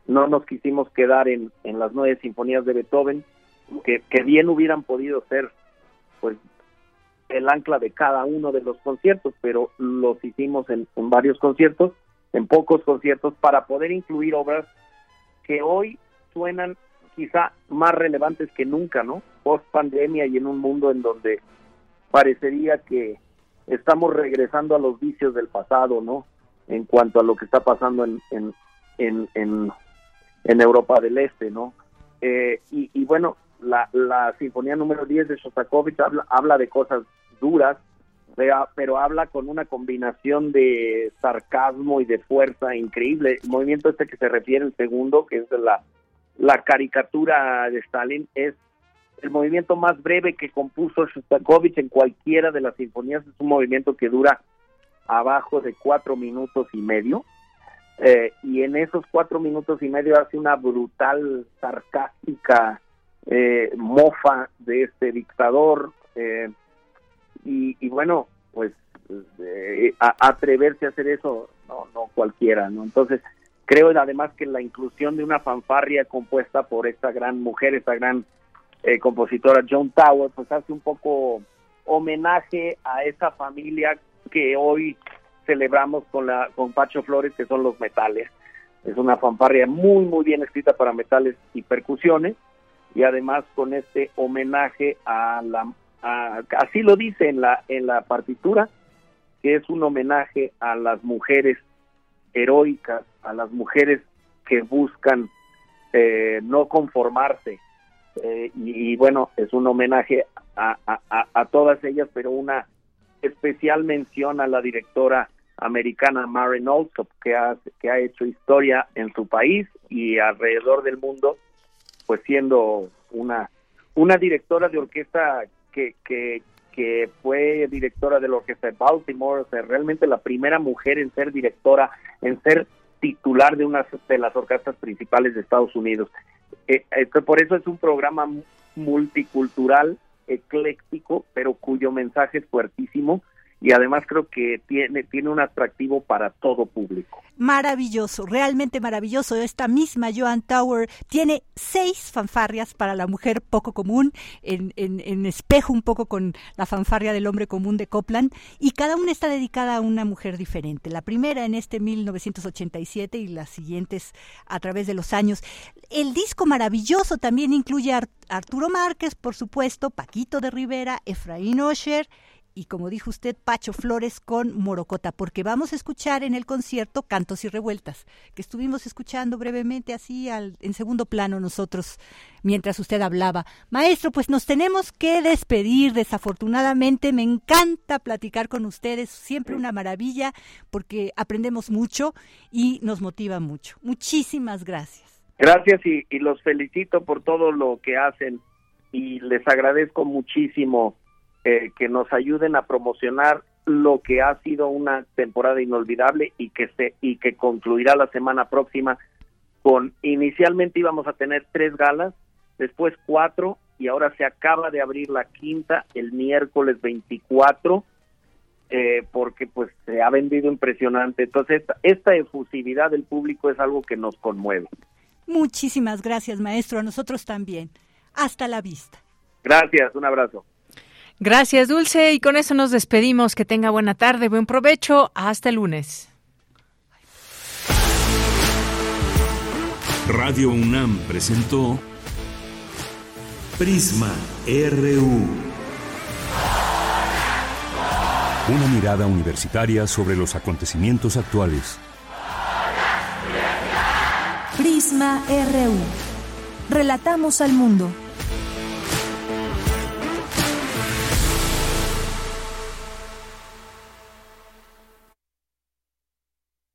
No nos quisimos quedar en, en las nueve sinfonías de Beethoven, que, que bien hubieran podido ser, pues, el ancla de cada uno de los conciertos, pero los hicimos en, en varios conciertos, en pocos conciertos, para poder incluir obras que hoy suenan quizá más relevantes que nunca, ¿no? Post pandemia y en un mundo en donde parecería que estamos regresando a los vicios del pasado, ¿no? En cuanto a lo que está pasando en, en, en, en, Europa del Este, ¿no? Eh, y, y, bueno, la, la sinfonía número 10 de Shostakovich habla, habla de cosas duras, pero, habla con una combinación de sarcasmo y de fuerza increíble. El movimiento este que se refiere el segundo, que es la la caricatura de Stalin es el movimiento más breve que compuso Shostakovich en cualquiera de las sinfonías. Es un movimiento que dura abajo de cuatro minutos y medio. Eh, y en esos cuatro minutos y medio hace una brutal, sarcástica eh, mofa de este dictador. Eh, y, y, bueno, pues atreverse a hacer eso, no, no cualquiera, ¿no? Entonces, Creo además que la inclusión de una fanfarria compuesta por esta gran mujer, esta gran eh, compositora John Tower, pues hace un poco homenaje a esa familia que hoy celebramos con la con Pacho Flores, que son los metales. Es una fanfarria muy muy bien escrita para metales y percusiones y además con este homenaje a la así lo dice en la en la partitura que es un homenaje a las mujeres heroicas, a las mujeres que buscan eh, no conformarse. Eh, y, bueno, es un homenaje a, a, a, todas ellas, pero una especial mención a la directora americana Maren Alsop, que ha, que ha hecho historia en su país y alrededor del mundo, pues siendo una, una directora de orquesta que, que, que fue directora de la orquesta de Baltimore, o realmente la primera mujer en ser directora, en ser titular de una de las orquestas principales de Estados Unidos. Eh, eh, por eso es un programa multicultural, ecléctico, pero cuyo mensaje es fuertísimo y además creo que tiene, tiene un atractivo para todo público. Maravilloso, realmente maravilloso. Esta misma Joan Tower tiene seis fanfarrias para la mujer poco común, en, en, en, espejo un poco con la fanfarria del hombre común de Copland, y cada una está dedicada a una mujer diferente. La primera en este 1987 y las siguientes a través de los años. El disco maravilloso también incluye a Arturo Márquez, por supuesto, Paquito de Rivera, Efraín Osher, y como dijo usted, Pacho Flores con Morocota, porque vamos a escuchar en el concierto Cantos y Revueltas, que estuvimos escuchando brevemente así al, en segundo plano nosotros mientras usted hablaba. Maestro, pues nos tenemos que despedir, desafortunadamente. Me encanta platicar con ustedes, siempre una maravilla, porque aprendemos mucho y nos motiva mucho. Muchísimas gracias. Gracias y, y los felicito por todo lo que hacen y les agradezco muchísimo eh, que nos ayuden a promocionar lo que ha sido una temporada inolvidable y que se y que concluirá la semana próxima con inicialmente íbamos a tener tres galas, después cuatro y ahora se acaba de abrir la quinta el miércoles 24 eh, porque pues se ha vendido impresionante. Entonces esta, esta efusividad del público es algo que nos conmueve. Muchísimas gracias, maestro. A nosotros también. Hasta la vista. Gracias, un abrazo. Gracias, Dulce. Y con eso nos despedimos. Que tenga buena tarde, buen provecho. Hasta el lunes. Radio UNAM presentó Prisma RU. Una mirada universitaria sobre los acontecimientos actuales. Prisma RU. Relatamos al mundo.